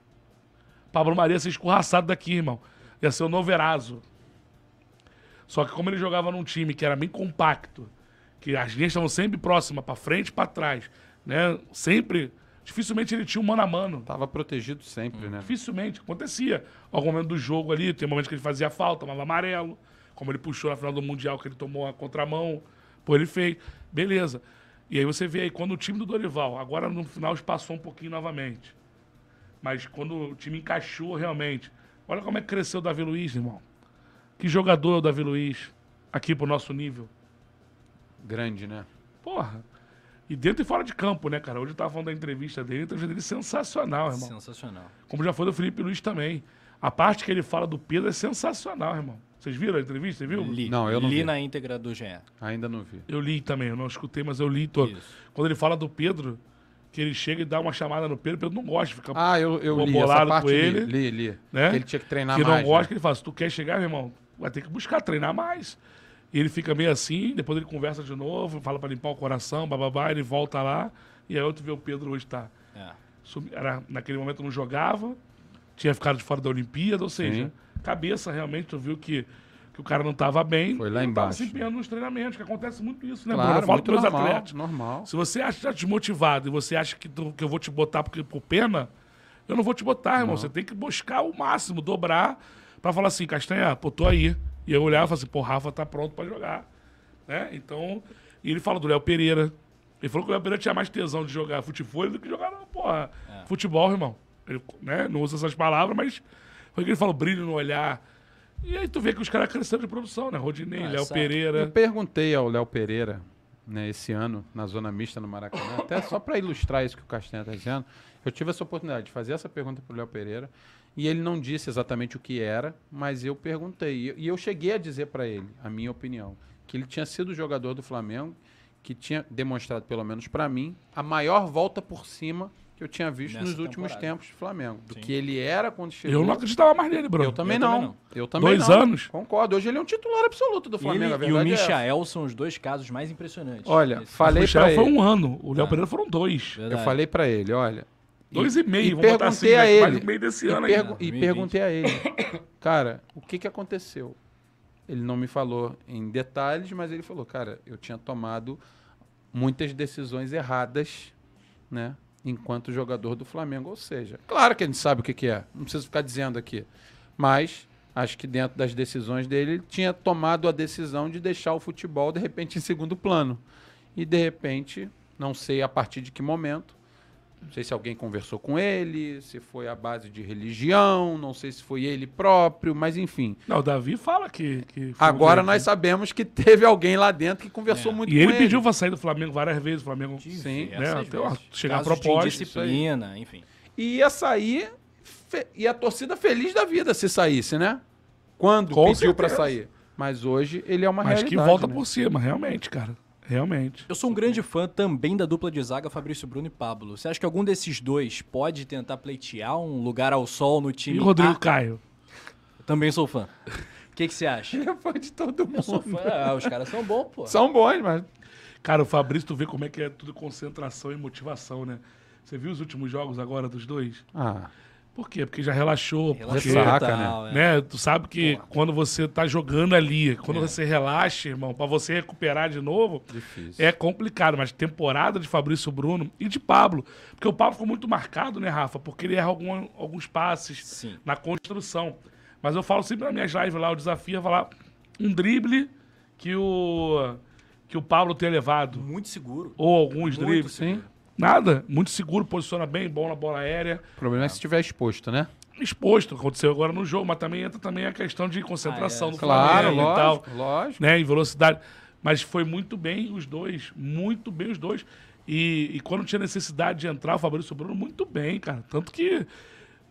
Pablo Maria ia ser escorraçado daqui, irmão. Ia ser o Noverazo. Só que como ele jogava num time que era bem compacto, que as linhas estavam sempre próximas, pra frente e pra trás, né? Sempre. Dificilmente ele tinha um mano a mano. Tava protegido sempre, né? Dificilmente. Acontecia. Algum momento do jogo ali, tem momentos que ele fazia falta, tomava amarelo. Como ele puxou na final do Mundial, que ele tomou a contramão. Pô, ele fez. Beleza. E aí você vê aí, quando o time do Dorival, agora no final espaçou um pouquinho novamente. Mas quando o time encaixou realmente. Olha como é que cresceu o Davi Luiz, irmão. Que jogador é o Davi Luiz aqui pro nosso nível. Grande, né? Porra. E dentro e fora de campo, né, cara? Hoje eu tava falando da entrevista dele, a entrevista dele é sensacional, irmão. Sensacional. Como já foi do Felipe Luiz também. A parte que ele fala do Pedro é sensacional, irmão. Vocês viram a entrevista? Você viu? Li, Não, eu não li vi. na íntegra do GE. Ainda não vi. Eu li também, eu não escutei, mas eu li todo. Isso. Quando ele fala do Pedro, que ele chega e dá uma chamada no Pedro, o Pedro não gosta de ficar. Ah, eu, eu li essa bolado parte, com li, ele, li, li. né? Que ele tinha que treinar que mais. não gosta, né? que ele fala: se tu quer chegar, meu irmão, vai ter que buscar treinar mais. E ele fica meio assim, depois ele conversa de novo, fala pra limpar o coração, bababá, ele volta lá, e aí outro vê o Pedro hoje tá. É. sumi- Era, naquele momento não jogava, tinha ficado de fora da Olimpíada, ou seja, Sim. cabeça realmente, tu viu que, que o cara não estava bem. Foi lá não embaixo. se empenhando nos treinamentos, que acontece muito isso, né, Claro, Bruno? Eu falo meus normal, atletas. normal. Se você acha desmotivado e você acha que, tu- que eu vou te botar porque, por pena, eu não vou te botar, irmão. Você tem que buscar o máximo, dobrar, pra falar assim, Castanha, pô, tô aí. E eu olhar e falar assim, pô, Rafa tá pronto pra jogar. Né? Então, e ele fala do Léo Pereira. Ele falou que o Léo Pereira tinha mais tesão de jogar futebol do que jogar, porra, futebol, irmão. Ele né, não usa essas palavras, mas foi o que ele falou, brilho no olhar. E aí tu vê que os caras cresceram de produção, né? Rodinei, Ah, Léo exato. Pereira. Eu perguntei ao Léo Pereira, né, esse ano, na zona mista no Maracanã, até só para ilustrar isso que o Castanha está dizendo, eu tive essa oportunidade de fazer essa pergunta para o Léo Pereira, e ele não disse exatamente o que era, mas eu perguntei. E- E eu cheguei a dizer para ele, a minha opinião, que ele tinha sido jogador do Flamengo, que tinha demonstrado, pelo menos para mim, a maior volta por cima que eu tinha visto Nessa nos últimos temporada. tempos do Flamengo. Do Sim. que ele era quando chegou. Eu não acreditava mais nele, Bruno. Eu também Eu não. também não. Eu também Dois não. anos? Concordo. Hoje ele é um titular absoluto do Flamengo. a Ele e o é. Michael são os dois casos mais impressionantes. Olha, Esse- falei o Michel pra foi ele. um ano. O Léo Ah. Pereira foram dois. Verdade. Eu falei pra ele, olha. Dois e meio, E vamos botar perguntei assim, a ele. Meio desse e, ano pergu- ainda. e 2020. perguntei a ele, (coughs) cara, o que que aconteceu? Ele não me falou em detalhes, mas ele falou, cara, eu tinha tomado muitas decisões erradas, né? Enquanto jogador do Flamengo. Ou seja, claro que a gente sabe o que, que é. Não preciso ficar dizendo aqui. Mas acho que dentro das decisões dele, ele tinha tomado a decisão de deixar o futebol, de repente, em segundo plano. E de repente, não sei a partir de que momento, Não sei se alguém conversou com ele, se foi a base de religião, não sei se foi ele próprio, mas enfim. Não, o Davi fala que. que foi Agora um nós sabemos que teve alguém lá dentro que conversou muito E com ele ele. pediu pra sair do Flamengo várias vezes. O Flamengo. Sim. né, até, vezes. chegar a Casos de proposta. indisciplina, enfim. E ia sair, fe- e a torcida feliz da vida se saísse, né? Quando Com pediu pra certeza. sair. Mas hoje ele é uma Mas realidade. que volta né? por cima, realmente, cara. Realmente. Eu sou um grande fã também da dupla de zaga Fabrício Bruno e Pablo. Você acha que algum desses dois pode tentar pleitear um lugar ao sol no E time o Rodrigo A? Caio? Também sou fã. O que que você acha? Ele é fã de todo mundo. Eu sou fã. Ah, os caras são bons, pô. São bons, mas. Cara, o Fabrício, tu vê como é que é tudo concentração e motivação, né? Você viu os últimos jogos agora dos dois? Ah, Por quê? Porque já relaxou. porque, Relaxou. Saca, total, é. né? Tu sabe que quando você tá jogando ali, quando você relaxa, irmão, pra você recuperar de novo, difícil. é complicado. Mas temporada de Fabrício Bruno e de Pablo. Porque o Pablo ficou muito marcado, né, Rafa? Porque ele erra algum- alguns passes Sim. na construção. Mas eu falo sempre nas minhas lives lá, o desafio é falar um drible que o, que o Pablo tenha levado. Muito seguro. Ou alguns Muito dribles. Sim. Nada. Muito seguro, posiciona bem, bom na bola aérea. O problema é se estiver exposto, né? Exposto, aconteceu agora no jogo, mas também entra também a questão de concentração Ah, é. do Claro, Flamengo e tal. lógico, lógico. Né, em velocidade. Mas foi muito bem os dois. Muito bem os dois. E, e quando tinha necessidade de entrar, o Fabrício Bruno, muito bem, cara. Tanto que.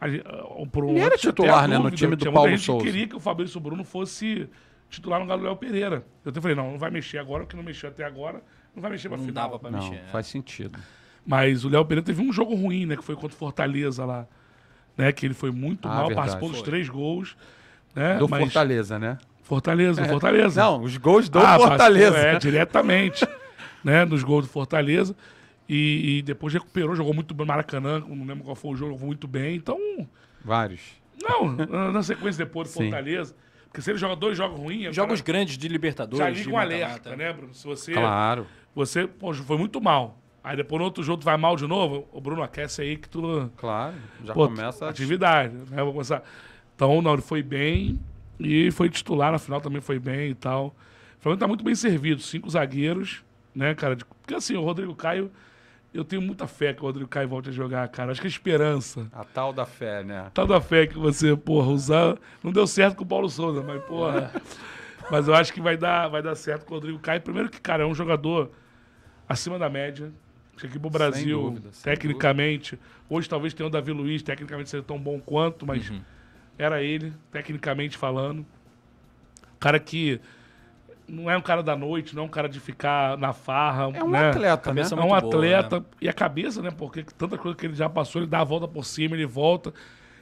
A, gente- ah, um Ele era titular, a né, no dúvida, time do tinha Paulo Souza. que queria que o Fabrício Bruno fosse titular no Gabriel Pereira. Eu até falei, não, não vai mexer agora, porque não mexeu até agora, não vai mexer pra Não final. dava pra Não, mexer. é. faz sentido. Mas o Léo Pereira teve um jogo ruim, né? Que foi contra o Fortaleza lá. Né, que ele foi muito Ah, mal, verdade. participou dos três gols. Né, Do mas- Fortaleza, né? Fortaleza, Fortaleza. Não, os gols do Ah, Fortaleza. participou, É, diretamente. (laughs) né, nos gols do Fortaleza. E, e depois recuperou, jogou muito bem no Maracanã, não lembro qual foi o jogo, jogou muito bem. Então, Vários. não, na- sequência depois do (laughs) Sim. Fortaleza. Porque se ele joga dois jogos ruins, Jogos o grandes de cara Libertadores. já de liga um alerta, né, Bruno? Se você, Claro. você pô, foi muito mal. Aí depois no outro jogo tu vai mal de novo, o Bruno aquece aí que tu. Claro. Já Pô, começa a... atividade, né? Vou começar. Então, não, ele foi bem e foi titular na final também foi bem e tal. O Flamengo tá muito bem servido, cinco zagueiros, né, cara? Porque assim, o Rodrigo Caio, eu tenho muita fé que o Rodrigo Caio volte a jogar, cara. Acho que a esperança. A tal da fé, né? Tá da fé que você, porra, usar. Não deu certo com o Paulo Souza, mas, porra. Mas eu acho que vai dar, vai dar certo com o Rodrigo Caio. Primeiro que, cara, é um jogador acima da média. Que pro Brasil, dúvida, sem tecnicamente. Hoje talvez tenha o Davi Luiz, tecnicamente seja tão bom quanto, mas Uhum. era ele, tecnicamente falando. Cara que não é um cara da noite, não é um cara de ficar na farra. É um né? atleta, né? Cabeça É um muito boa, atleta. né? E a cabeça, né? Porque tanta coisa que ele já passou, ele dá a volta por cima, ele volta.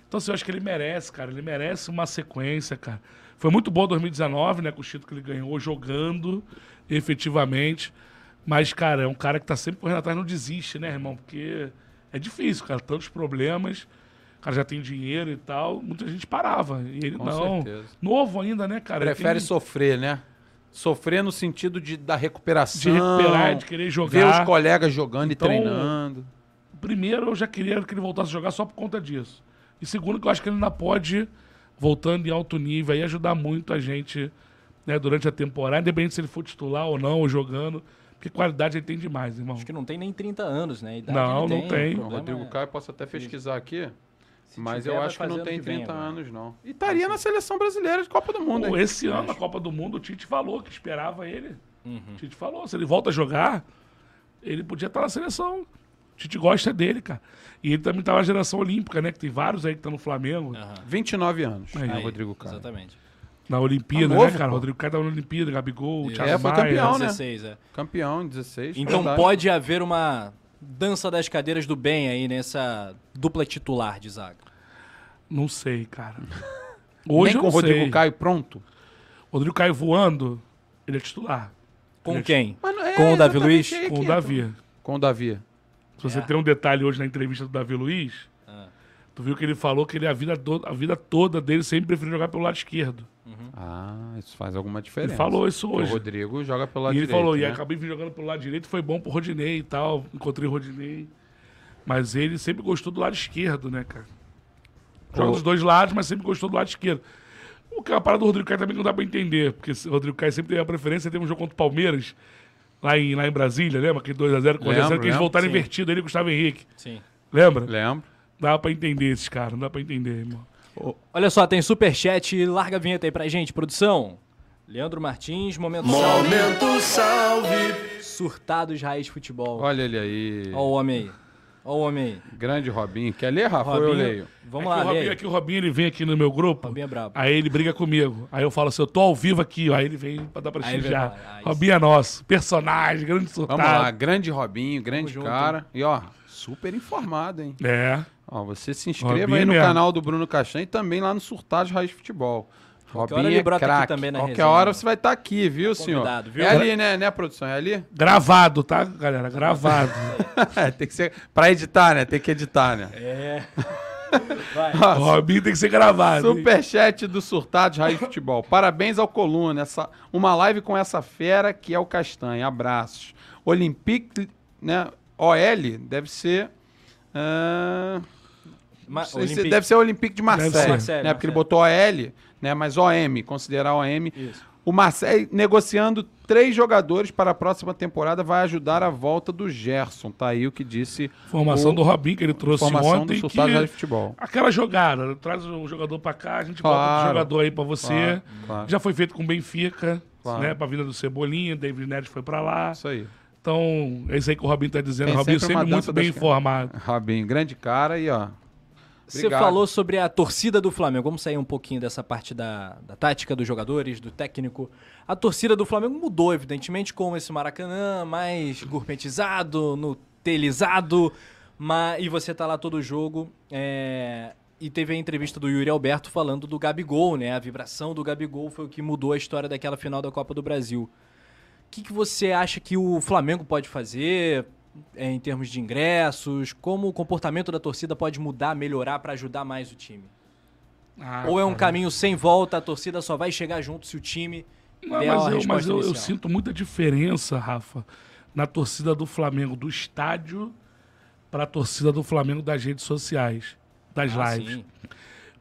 Então, assim, eu acho que ele merece, cara. Ele merece uma sequência, cara. Foi muito bom 2019, né? Com o título que ele ganhou, jogando efetivamente. Mas, cara, é um cara que tá sempre correndo atrás, não desiste, né, irmão? Porque é difícil, cara. Tantos problemas. O cara já tem dinheiro e tal. Muita gente parava. E ele Com não. certeza. Novo ainda, né, cara? Ele Prefere tem sofrer, né? Sofrer no sentido de, da recuperação. de recuperar, de querer Ver jogar. os colegas jogando Então, e treinando. Primeiro, eu já queria que ele voltasse a jogar só por conta disso. E segundo, que eu acho que ele ainda pode, voltando em alto nível, aí ajudar muito a gente né, durante a temporada, independente se ele for titular ou não, ou jogando. Porque qualidade ele tem demais, irmão. Acho que não tem nem 30 anos, né? Não, não tem. problema Rodrigo é- Caio, posso até pesquisar aqui, se mas tiver, eu acho que não tem vem 30 agora. anos, não. E estaria na seleção brasileira de Copa do Mundo, Pô, esse ano, na Copa do Mundo, o Tite falou que esperava ele. Uhum. O Tite falou, se ele volta a jogar, ele podia estar na seleção. O Tite gosta dele, cara. E ele também tá na geração olímpica, né? Que tem vários aí que estão no Flamengo. Aham. 29 anos, Aí. né, Aí, Rodrigo Caio. Exatamente. Na Olimpíada, Tá novo, né, cara? pô. O Rodrigo Caio tá na Olimpíada, Gabigol, o É, Thiago foi Maia. campeão, né? 16, é. Campeão em 16. Então verdade. pode haver uma dança das cadeiras do bem aí nessa dupla titular de zaga. Não sei, cara. (laughs) Hoje Nem com o Rodrigo sei. Caio pronto. Rodrigo Caio voando, ele é titular. Com Ele é quem? É Com o Davi exatamente Luiz? Com o. Davi. Com o Davi. Se você É. tem um detalhe hoje na entrevista do Davi Luiz. Tu viu que ele falou que ele a vida, a vida toda dele sempre preferiu jogar pelo lado esquerdo. Ah, isso faz alguma diferença. Ele falou isso Porque hoje. O Rodrigo joga pelo lado e ele direito, falou, e né? acabei vindo jogando pelo lado direito, foi bom pro Rodinei e tal. Encontrei o Rodinei. Mas ele sempre gostou do lado esquerdo, né, cara? Joga Pô. dos dois lados, mas sempre gostou do lado esquerdo. O que é a parada do Rodrigo Caio também não dá pra entender, porque o Rodrigo Caio sempre teve a preferência, teve um jogo contra o Palmeiras, lá em, lá em Brasília, lembra? Aquele 2x0 com o Lembro, que eles voltaram sim. invertido, ele e o Gustavo Henrique. Sim. Lembra? Lembro. Dá pra entender esses caras, não dá pra entender, irmão. Olha só, tem superchat. Larga a vinheta aí pra gente, produção. Leandro Martins, momento salve. Momento salve. Surtados Raiz Futebol. Olha ele aí. Ó o homem aí. Ó o homem aí. Grande Robinho. Quer ler, Rafa? Ou Eu Robinho, leio. Vamos é lá, que o Robinho, é que o Robinho ele vem aqui no meu grupo. Robinho é brabo. Aí ele briga comigo. Aí eu falo assim, eu tô ao vivo aqui, ó. Aí ele vem pra dar pra falar, ah. Robinho é nosso. Personagem, grande surtado. Vamos lá. Grande Robinho, grande junto, cara. E ó, super informado, hein? É. Ó, você se inscreva Robinho aí no mesmo. canal do Bruno Caixão e também lá no Surtados Raiz Futebol. Qualquer Robinho hora ele é craque. também na Qualquer resenha. hora você vai estar aqui, viu, senhor? convidado, viu? É ali, né, né, produção? É ali? Gravado, tá, galera? Gravado. É, (laughs) tem que ser. Pra editar, né? Tem que editar, né? É. (laughs) Vai. o Robinho tem que ser gravado. hein? Superchat do Surtados Raiz Futebol. Parabéns ao Coluna. Essa, uma live com essa fera que é o Castanha. Abraços. Olympique, né? OL deve ser. sei se- Olympique. deve ser o Olympique de Marseille, ser. Marseille, né? Porque ele botou OL, né? Mas OM, considerar OM. Isso. O Marseille negociando três jogadores para a próxima temporada vai ajudar a volta do Gerson. Tá aí o que disse Formação o- do Robinho que ele trouxe formação ontem. do que- Raiz Futebol. Aquela jogada, traz um jogador pra cá, a gente bota Claro. outro jogador aí pra você. Claro, claro. Já foi feito com o Benfica, Claro. né? Pra vida do Cebolinha, David Neres foi pra lá. Isso aí. Então, é isso aí que o Robinho tá dizendo. Tem o Robinho sempre sempre muito bem das- informado. Robinho, grande cara e ó. Você falou sobre a torcida do Flamengo. Vamos sair um pouquinho dessa parte da, da tática dos jogadores, do técnico. A torcida do Flamengo mudou, evidentemente, com esse Maracanã mais gourmetizado, nutelizado. Mas, e você tá lá todo jogo. é, e teve a entrevista do Yuri Alberto falando do Gabigol, né? A vibração do Gabigol foi o que mudou a história daquela final da Copa do Brasil. O que, que você acha que o Flamengo pode fazer é, em termos de ingressos? Como o comportamento da torcida pode mudar, melhorar para ajudar mais o time? Ah, Ou é um cara. caminho sem volta, a torcida só vai chegar junto se o time Não, der mas uma eu, mas eu, eu sinto muita diferença, Rafa, na torcida do Flamengo do estádio para a torcida do Flamengo das redes sociais, das Ah, lives. sim.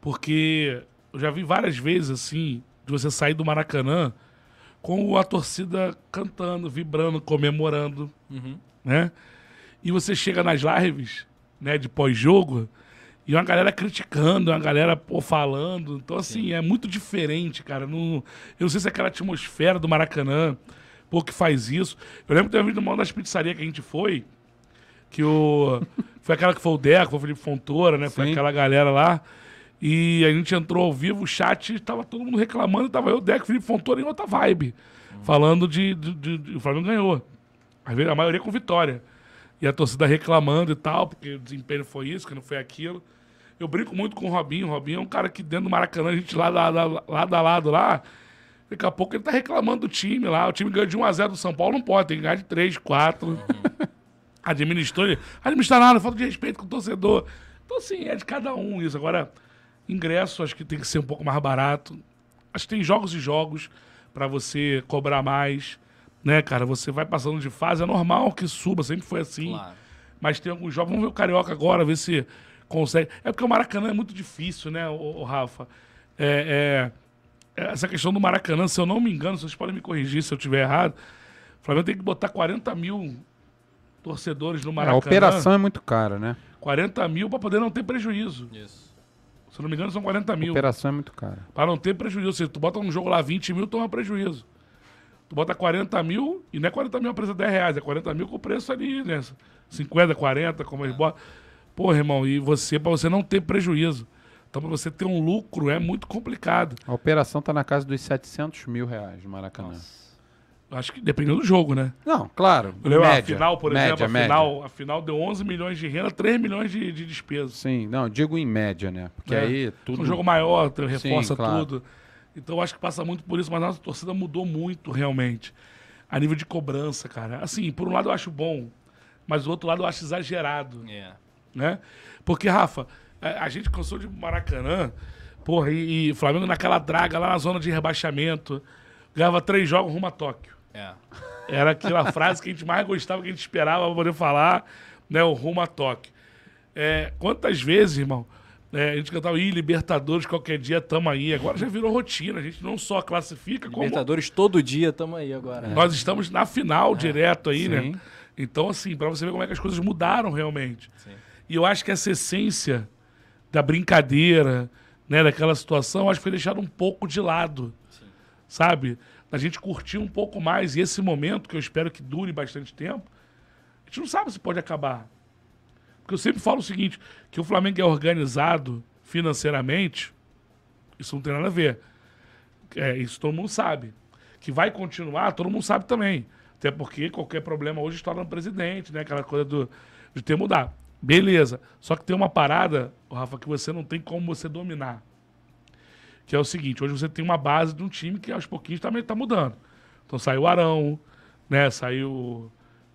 Porque eu já vi várias vezes, assim, de você sair do Maracanã com a torcida cantando, vibrando, comemorando, Uhum. né? E você chega nas lives, né, de pós-jogo, e uma galera criticando, uma galera pô, falando. Então, assim, é muito diferente, cara. Não, eu não sei se é aquela atmosfera do Maracanã, pô, que faz isso. Eu lembro que teve uma das pizzarias que a gente foi, que o. (laughs) Foi aquela que foi o Deco, foi o Felipe Fontoura, né? Foi Sim. aquela galera lá. E a gente entrou ao vivo, o chat, tava todo mundo reclamando, tava eu, Deco, Felipe Fontoura em outra vibe. Falando de, de, de- de- O Flamengo ganhou. A maioria com vitória. E a torcida reclamando e tal, porque o desempenho foi isso, que não foi aquilo. Eu brinco muito com o Robinho. O Robinho é um cara que dentro do Maracanã, a gente lá, lá, lá, lado a lado lá. Daqui a pouco ele tá reclamando do time lá. O time ganhou de 1x0 do São Paulo, não pode, tem que ganhar de 3, 4. (laughs) Administrou ele. Administrar nada, falta de respeito com o torcedor. Então, assim, é de cada um isso. Agora, ingresso acho que tem que ser um pouco mais barato. Acho que tem jogos e jogos pra você cobrar mais. Né, cara? Você vai passando de fase, é normal que suba, sempre foi assim. Claro. Mas tem alguns jogos. Vamos ver o Carioca agora, ver se consegue. É porque o Maracanã é muito difícil, né, o, Rafa? É, é- é essa questão do Maracanã, se eu não me engano, vocês podem me corrigir se eu estiver errado. O Flamengo tem que botar 40 mil torcedores no A Maracanã. operação é muito cara, né? 40 mil para poder não ter prejuízo. Isso. Se não me engano, são 40 A mil. operação é muito cara. Para não ter prejuízo. Se tu bota um jogo lá 20 mil, toma prejuízo. Tu bota 40 mil, e não é 40 mil a preço de 10 reais, é 40 mil com o preço ali, né? 50, 40, como eles botam. Porra, irmão, e você, para você não ter prejuízo. Então, para você ter um lucro, é muito complicado. A operação tá na casa dos 700 mil reais no Maracanã. Eu Acho que dependendo do jogo, né? Não, claro. Eu lembro, média, a final, por média, exemplo, a média. final, a final deu 11 milhões de renda, 3 milhões de, de despesas. Sim, não, digo em média, né? Porque É. aí tudo. Um jogo maior, reforça claro. tudo. Então eu acho que passa muito por isso, mas a nossa torcida mudou muito, realmente. A nível de cobrança, cara. Assim, por um lado eu acho bom, mas do outro lado eu acho exagerado, É. né? Porque, Rafa, a, a gente cansou de Maracanã, porra, e, e Flamengo naquela draga lá na zona de rebaixamento, ganhava três jogos rumo a Tóquio. É. Era aquela frase que a gente mais gostava, que a gente esperava pra poder falar, né? O rumo a Tóquio. É, quantas vezes, irmão, é, a gente cantava, ih, Libertadores, qualquer dia tamo aí. Agora já virou rotina. A gente não só classifica, como Libertadores todo dia, tamo aí agora. nós estamos na final direto aí, Sim. né? Então, assim, pra você ver como é que as coisas mudaram realmente. E eu acho que essa essência da brincadeira, né, daquela situação, acho que foi deixado um pouco de lado. Sabe? A gente curtir um pouco mais. E esse momento, que eu espero que dure bastante tempo, a gente não sabe se pode acabar. Porque eu sempre falo o seguinte, que o Flamengo é organizado financeiramente, isso não tem nada a ver. É, isso todo mundo sabe. Que vai continuar, todo mundo sabe também. Até porque qualquer problema hoje estoura no presidente, né? Aquela coisa do, de ter mudar. Beleza. Só que tem uma parada, Rafa, que você não tem como você dominar. Que é o seguinte, hoje você tem uma base de um time que aos pouquinhos também tá mudando. Então saiu o Arão, né? Saiu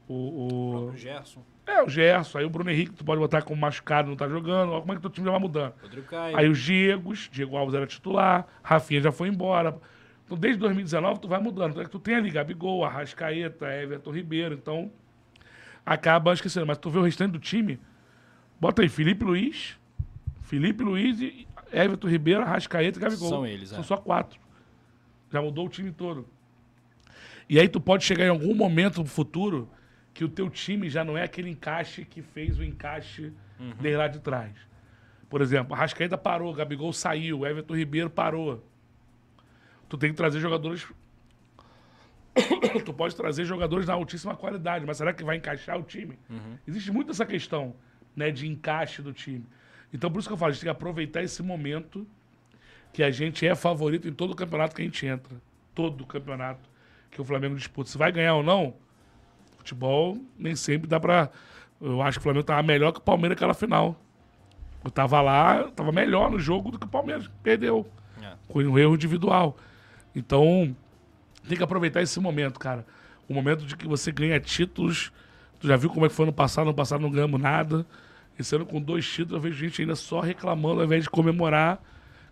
o, o, O Gerson, é, o Gerson, aí o Bruno Henrique, tu pode botar como machucado, não tá jogando. Olha como é que teu time já vai mudando. Aí os Diegos, Diego Alves era titular, Rafinha já foi embora. Então, desde 2019, tu vai mudando. Então, é que tu tem ali Gabigol, Arrascaeta, Everton Ribeiro. Então, acaba esquecendo. Mas tu vê o restante do time, bota aí Felipe Luiz, Felipe Luiz, e Everton Ribeiro, Arrascaeta e Gabigol. São eles, São é. só quatro. Já mudou o time todo. E aí tu pode chegar em algum momento no futuro que o teu time já não é aquele encaixe que fez o encaixe Uhum. desde lá de trás. Por exemplo, a Rascaeta parou, Gabigol saiu, Everton Ribeiro parou. Tu tem que trazer jogadores. (coughs) tu pode trazer jogadores de altíssima qualidade, mas será que vai encaixar o time? Uhum. Existe muito essa questão né, de encaixe do time. Então, por isso que eu falo, a gente tem que aproveitar esse momento que a gente é favorito em todo o campeonato que a gente entra. Todo o campeonato que o Flamengo disputa. Se vai ganhar ou não, futebol nem sempre dá pra. Eu acho que o Flamengo tava melhor que o Palmeiras naquela final. Eu tava lá, eu tava melhor no jogo do que o Palmeiras. Perdeu. É. Com um erro individual. Então, tem que aproveitar esse momento, cara. O momento de que você ganha títulos. Tu já viu como é que foi no passado? No passado não ganhamos nada. Esse ano com dois títulos, eu vejo gente ainda só reclamando ao invés de comemorar.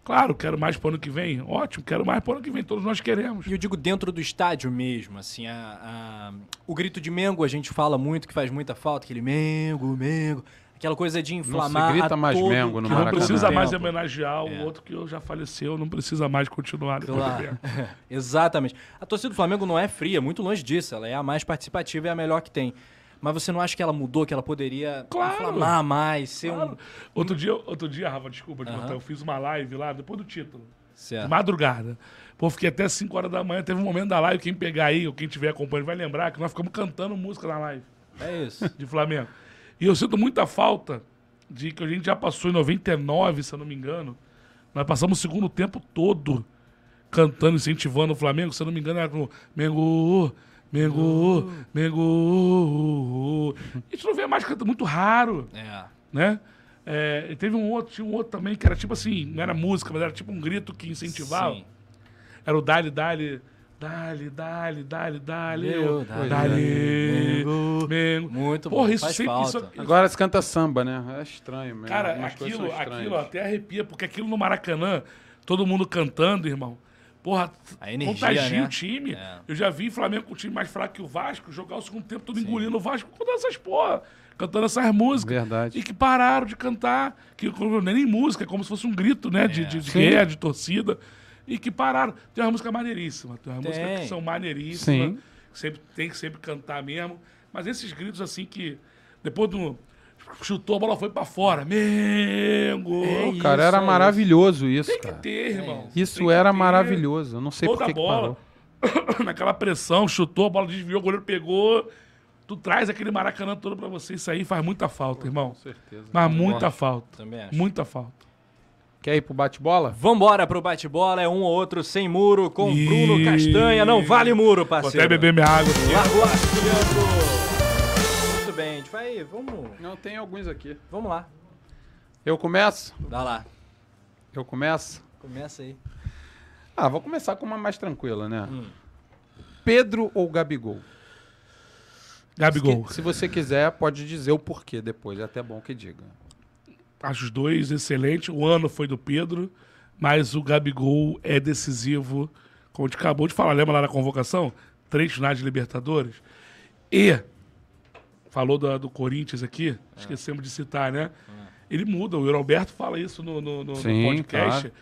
Claro, quero mais pro ano que vem. Ótimo, quero mais pro ano que vem. Todos nós queremos. E eu digo dentro do estádio mesmo, assim, a, a- o grito de Mengo a gente fala muito, que faz muita falta, aquele Mengo, Mengo, aquela coisa de inflamar grita a mais todo- Mengo no não precisa mais homenagear o É. outro que já faleceu, não precisa mais continuar. Claro. (laughs) Exatamente. A torcida do Flamengo não é fria, muito longe disso. Ela é a mais participativa e a melhor que tem. Mas você não acha que ela mudou, que ela poderia Claro. inflamar mais, ser Claro. um. Outro dia, outro dia, Rafa, desculpa cortar, eu fiz uma live lá, depois do título. De Certo. madrugada. Pô, fiquei até 5 horas da manhã. Teve um momento da live, quem pegar aí, ou quem estiver acompanhando, vai lembrar que nós ficamos cantando música na live É isso. (laughs) de Flamengo. E eu sinto muita falta de que a gente já passou em 99, se eu não me engano. Nós passamos o segundo tempo todo cantando, incentivando o Flamengo. Se eu não me engano, era com Mengo, Mengo, Mengo. A gente não vê mais cantando, muito raro É. né? É, e teve um outro, tinha um outro também que era tipo assim, não era música, mas era tipo um grito que incentivava. Sim. Era o Dali, Dali, Dali, Dali, Dali, Dali, Meu, ô, Dali, Dali, Mengo. Muito Porra, bom, isso faz sempre. falta. Isso, Agora se canta samba, né? É estranho mesmo. cara, aquilo, aquilo até arrepia, porque aquilo no Maracanã, todo mundo cantando, irmão. Porra, A energia, contagia né? o time. É. Eu já vi Flamengo com o time mais fraco que o Vasco jogar o segundo tempo todo engolindo o Vasco cantando essas porra, cantando essas músicas. Verdade. E que pararam de cantar, que não é nem música, é como se fosse um grito, né? De, de, de Sim. guerra, de torcida. E que pararam. Tem uma música maneiríssima, tem uma Tem. música que são maneiríssimas. Sim. Sempre, tem que sempre cantar mesmo. Mas esses gritos assim que. Depois do. Chutou, a bola foi pra fora. Mengo! É Pô, cara, isso, era é maravilhoso isso, Tem que cara. ter, irmão. Isso Tem era maravilhoso. Eu não sei por que bola. parou. (coughs) Naquela pressão, chutou, a bola desviou, o goleiro pegou. Tu traz aquele Maracanã todo pra você. Isso aí faz muita falta, irmão. Com certeza. Mas muita falta. Também acho. Muita falta. Quer ir pro bate-bola? Vambora pro bate-bola, é um ou outro sem muro, com Ih. Bruno Castanha. Não vale muro, Vou parceiro. até beber minha água Leandro. Muito bem, a gente vai. Vamos, Não, tem alguns aqui. vamos lá. Eu começo? Dá lá. Eu começo? Começa aí. Ah, vou começar com uma mais tranquila, né? Hum. Pedro ou Gabigol? Gabigol. Que- se você quiser, pode dizer o porquê depois. É até bom que diga. Acho os dois excelentes. O ano foi do Pedro, mas o Gabigol é decisivo. Como a gente acabou de falar, lembra lá na convocação? Três finais de Libertadores. E, falou do, do Corinthians aqui, esquecemos de citar, né? Ele muda. O Roberto fala isso no, no, no- no Sim, podcast. claro.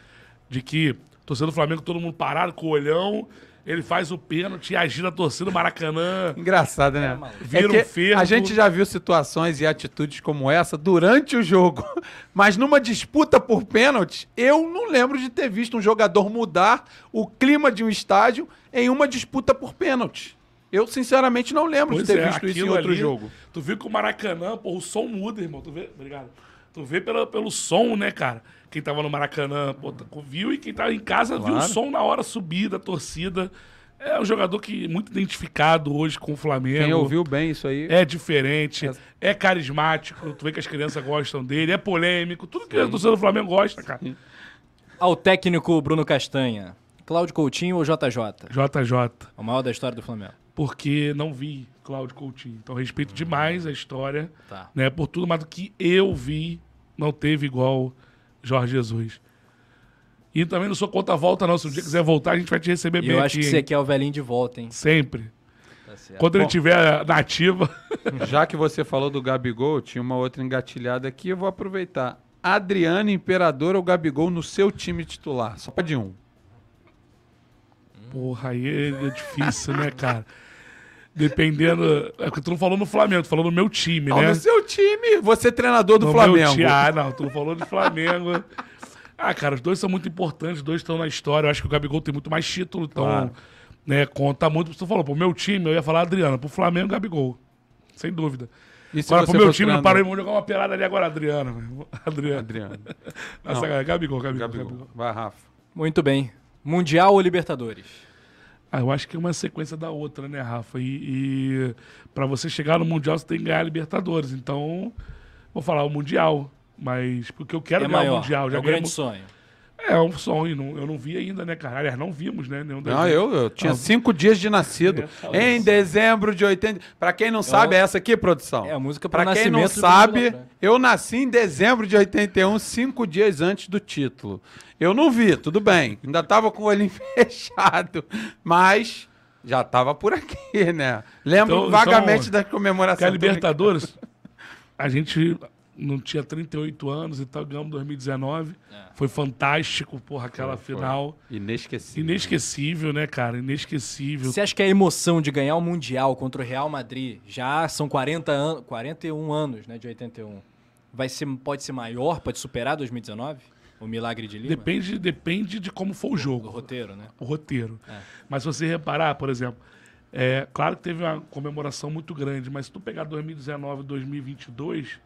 De que torcendo do Flamengo, todo mundo parado com o olhão. Ele faz o pênalti e agita a torcida do Maracanã. Engraçado, né? maluco. Vira um que fervo. a gente já viu situações e atitudes como essa durante o jogo. (laughs) Mas numa disputa por pênalti, eu não lembro de ter visto um jogador mudar o clima de um estádio em uma disputa por pênalti. Eu, sinceramente, não lembro Pois de ter é, visto isso em aquilo outro ali, jogo. Tu viu que o Maracanã, pô, o som muda, irmão. Tu vê, obrigado. Tu vê pela, pelo som, né, cara? Quem tava no Maracanã, pô, tá- viu e quem tava em casa viu o Claro. som na hora subir da torcida. É um jogador que é muito identificado hoje com o Flamengo. Quem ouviu bem isso aí. É diferente, é carismático, tu vê que as crianças gostam dele, é polêmico, tudo que a torcida do Flamengo gosta, cara. Ao técnico Bruno Castanha, Cláudio Coutinho ou JJ? JJ, O maior da história do Flamengo. Porque não vi Cláudio Coutinho. Então respeito demais a história, Tá. né, por tudo, mas do que eu vi, não teve igual Jorge Jesus. E também não sou contra a volta, não. Se um dia quiser voltar, a gente vai te receber E bem eu aqui, acho que hein? você quer o velhinho de volta, hein? Sempre. Tá certo. Quando ele Bom. tiver na ativa. (laughs) Já que você falou do Gabigol, tinha uma outra engatilhada aqui, eu vou aproveitar. Adriano Imperador ou Gabigol no seu time titular? Só pode um. Porra, aí é difícil, né, cara? Dependendo. É que tu não falou no Flamengo, tu falou no meu time, Não, né? no seu time, você é treinador do No Flamengo. Meu time. Ah, não, tu não falou do Flamengo. ah, cara, os dois são muito importantes, os dois estão na história. Eu acho que o Gabigol tem muito mais título, então, Claro. né, conta muito. Tu falou, pro meu time, eu ia falar Adriano, pro Flamengo, Gabigol. Sem dúvida. E Agora, você pro meu time, não treinador? parei, vamos jogar uma pelada ali agora, Adriano. (laughs) Adriano. Adriano. Nossa, Não. cara, Gabigol, Gabigol, Gabigol. Gabigol. Vai, Rafa. Muito bem. Mundial ou Libertadores? Ah, eu acho que é uma sequência da outra, né, Rafa? E, e para você chegar no Mundial, você tem que ganhar a Libertadores. Então, vou falar o Mundial. Mas porque eu quero é ganhar maior. o Mundial. Já é um ganhei grande sonho. É um sonho. não- eu não vi ainda, né, cara? Aliás, não vimos, né? Nenhum Não, eu, eu tinha Ah, cinco dias de nascido. Em isso. dezembro de 80. Pra quem não sabe, é essa aqui, produção. É a música Pra quem não sabe, Lafranca. eu nasci em dezembro de 81, cinco dias antes do título. Eu não vi, tudo bem. Ainda tava com o olho (laughs) fechado. Mas já tava por aqui, né? Lembro Então- vagamente então, da comemoração. Porque a Libertadores, (laughs) a gente não tinha 38 anos e tal, ganhamos 2019. Foi fantástico, porra, aquela Foi, foi. final. Inesquecível. Inesquecível, né, cara? Inesquecível. Você acha que a emoção de ganhar o Mundial contra o Real Madrid, já são 40 an 41 anos, né, de 81, vai ser, pode ser maior, pode superar 2019? O milagre de Lima? Depende, depende de como for o do jogo. roteiro, né? o roteiro. É. Mas se você reparar, por exemplo, é claro que teve uma comemoração muito grande, mas se tu pegar 2019 e 2022,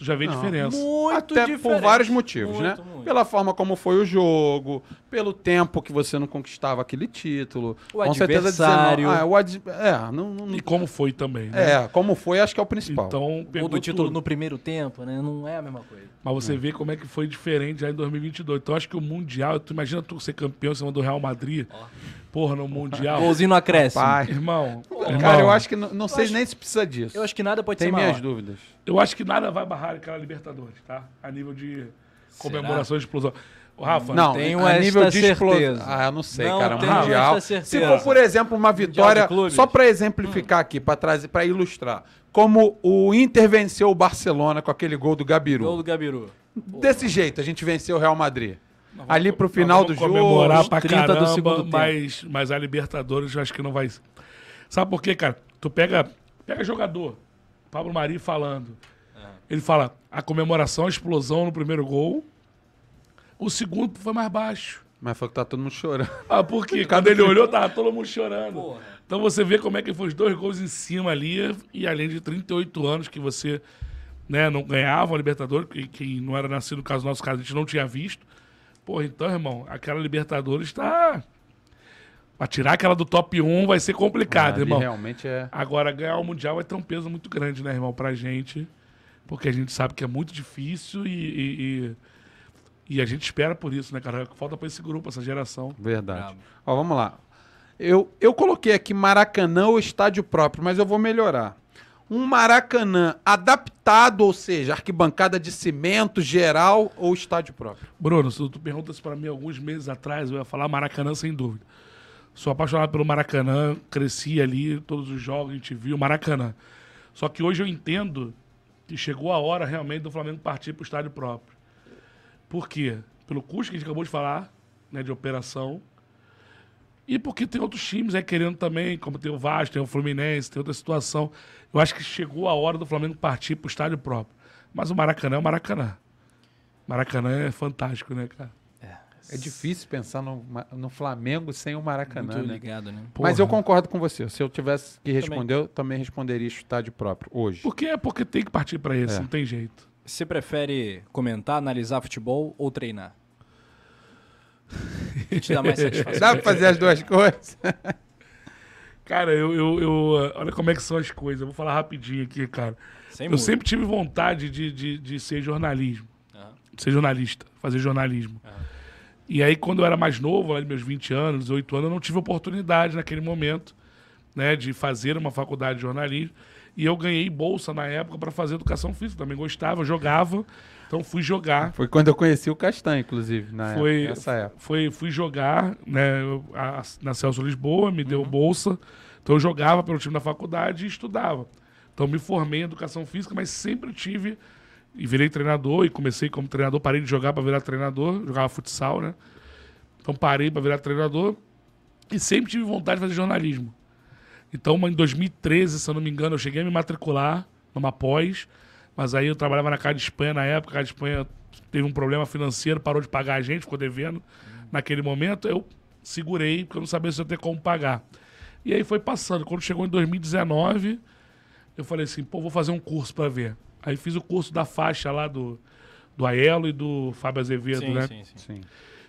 tu já vê Não, diferença. Muito Até por diferente. vários motivos, né? Muito, muito. Pela forma como foi o jogo, pelo tempo que você não conquistava aquele título. O com certeza adversário. 19 Ah, o ad... É, não, não- E como foi também, né? é, como foi, acho que é o principal. Então, O pegou do título tudo. no primeiro tempo, né? Não é a mesma coisa. Mas você vê como é que foi diferente já em 2022. Então, acho que o Mundial, tu imagina tu ser campeão em cima do Real Madrid, porra, no Mundial. Golzinho no acréscimo. Pai. Irmão, Cara, irmão, eu acho que não, não sei acho- nem se precisa disso. Eu acho que nada pode Tem ser maior. minhas dúvidas. eu acho que nada vai barrar aquela Libertadores, tá? A nível de comemoração de explosão. O Rafa, Não, tenho a esta nível de explosão. certeza. Ah, eu não sei, Não cara. tenho Mundial. Se for, por exemplo, uma vitória, só para exemplificar aqui, para trazer, para ilustrar, como o Inter venceu o Barcelona com aquele gol do Gabiru. Gol do Gabiru. Desse jeito, a gente venceu o Real Madrid. Ali vamos- pro final do jogo, comemorar pra 30 do caramba, segundo tempo. mas, mas a Libertadores eu acho que não vai. Sabe por quê, cara? Tu pega, pega jogador, Pablo Mari falando. Ele fala a comemoração, a explosão no primeiro gol. O segundo foi mais baixo. Mas foi que tá todo mundo chorando. (laughs) Ah, por quê? Quando ele olhou, tava todo mundo chorando. Então você vê como é que foi os dois gols em cima ali, e além de 38 anos que você né, não ganhava a Libertadores, que, que não era nascido, no caso do nosso caso, a gente não tinha visto. Pô, então, irmão, aquela Libertadores tá. Pra tirar aquela do top 1 vai ser complicado, Ali irmão. realmente é. Agora, ganhar o Mundial vai ter um peso muito grande, né, irmão, pra gente. Porque a gente sabe que é muito difícil e, e, e- e a gente espera por isso, né, cara? Falta pra esse grupo, essa geração. Verdade. Ó, vamos lá. Eu, eu coloquei aqui Maracanã ou estádio próprio, mas eu vou melhorar. Um Maracanã adaptado, ou seja, arquibancada de cimento geral ou estádio próprio? Bruno, se tu perguntas pra mim alguns meses atrás, eu ia falar Maracanã sem dúvida. Sou apaixonado pelo Maracanã, cresci ali, todos os jogos a gente viu Maracanã. Só que hoje eu entendo que chegou a hora realmente do Flamengo partir pro estádio próprio. Por quê? Pelo custo que a gente acabou de falar, né, de operação. E porque tem outros times aí querendo também, como tem o Vasco, tem o Fluminense, tem outra situação. Eu acho que chegou a hora do Flamengo partir pro estádio próprio. Mas o Maracanã é o Maracanã. Maracanã é fantástico, né, cara? É difícil pensar no, no Flamengo sem o Maracanã, Muito né? ligado, né? Mas eu concordo com você. Se eu tivesse que responder, eu também responderia estádio próprio, hoje. Porque é porque tem que partir pra esse, É. não tem jeito. Você prefere comentar, analisar futebol ou treinar? O (laughs) que te dá mais satisfação? Dá pra fazer as duas coisas? (laughs) Cara, eu, eu, eu- Olha como é que são as coisas. Eu vou falar rapidinho aqui, cara. Sem eu muro. sempre tive vontade de, de, de ser jornalismo. Aham. De ser jornalista, fazer jornalismo. E aí, quando eu era mais novo, lá de meus 20 anos, 18 anos, eu não tive oportunidade naquele momento, né, de fazer uma faculdade de jornalismo. E eu ganhei bolsa na época para fazer educação física. Também gostava, jogava. Então fui jogar. Foi quando eu conheci o Castanho, inclusive, na Foi, época, nessa época. foi, fui jogar né, a- na Celso Lisboa, me deu bolsa. Então eu jogava pelo time da faculdade e estudava. Então me formei em educação física, mas sempre tive. E virei treinador e comecei como treinador. Parei de jogar para virar treinador, jogava futsal, né? Então parei para virar treinador e sempre tive vontade de fazer jornalismo. Então, em 2013, se eu não me engano, eu cheguei a me matricular numa pós, mas aí eu trabalhava na Casa de Espanha na época, a Casa de Espanha teve um problema financeiro, parou de pagar a gente, ficou devendo. Naquele momento, eu segurei, porque eu não sabia se eu ia ter como pagar. E aí foi passando. Quando chegou em 2019, eu falei assim, pô, vou fazer um curso para ver. Aí fiz o curso da faixa lá do, do Aelo e do Fábio Azevedo, Sim, né? sim, sim. Sim.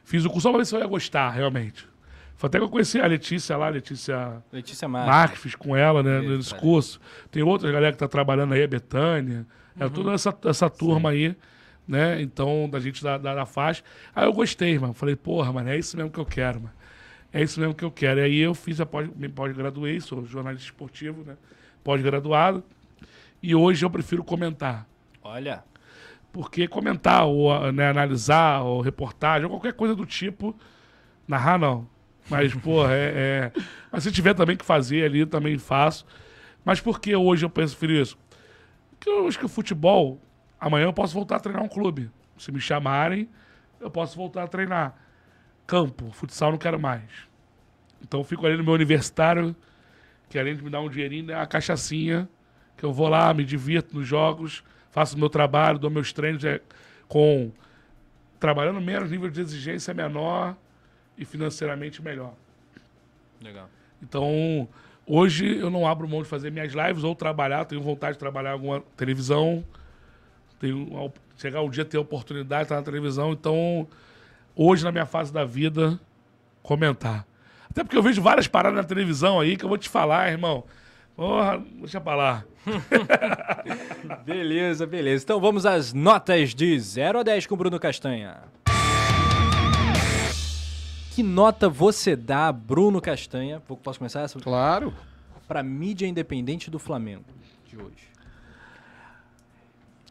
Fiz o curso só pra ver se eu ia gostar, realmente. Foi até que eu conheci a Letícia lá, Letícia Letícia Marques. Marques, fiz com ela, né, Beleza, nesse cara. curso. Tem outra galera que tá trabalhando aí, a Betânia. É toda essa, essa turma aí, né? Então, da gente da, da, da faixa. Aí eu gostei, mano. Falei, porra, mano, é isso mesmo que eu quero, mano. É isso mesmo que eu quero. E aí eu fiz a pós, me pós-graduei, sou jornalista esportivo, né? Pós-graduado. E hoje eu prefiro comentar. Olha, Porque comentar, ou né, analisar, ou reportagem, ou qualquer coisa do tipo, narrar não. Mas, (laughs) porra, é, é- Mas se tiver também que fazer ali, também faço. Mas por que hoje eu prefiro isso? Porque eu acho que o futebol, amanhã eu posso voltar a treinar um clube. Se me chamarem, eu posso voltar a treinar. Campo, futsal não quero mais. Então eu fico ali no meu universitário, que além de me dar um dinheirinho, é a cachaçinha, que eu vou lá, me divirto nos jogos, faço o meu trabalho, dou meus treinos é, com trabalhando menos, nível de exigência menor e financeiramente melhor. legal. Então, hoje eu não abro mão de fazer minhas lives ou trabalhar, tenho vontade de trabalhar alguma televisão, tenho chegar um dia ter a oportunidade de estar na televisão, então hoje na minha fase da vida comentar. Até porque eu vejo várias paradas na televisão aí que eu vou te falar, irmão. Porra, deixa pra lá. (laughs) Beleza, beleza. Então vamos às notas de 0 a 10 com o Bruno Castanha. Que nota você dá, Bruno Castanha? Posso começar essa? Claro. Pra mídia independente do Flamengo de hoje.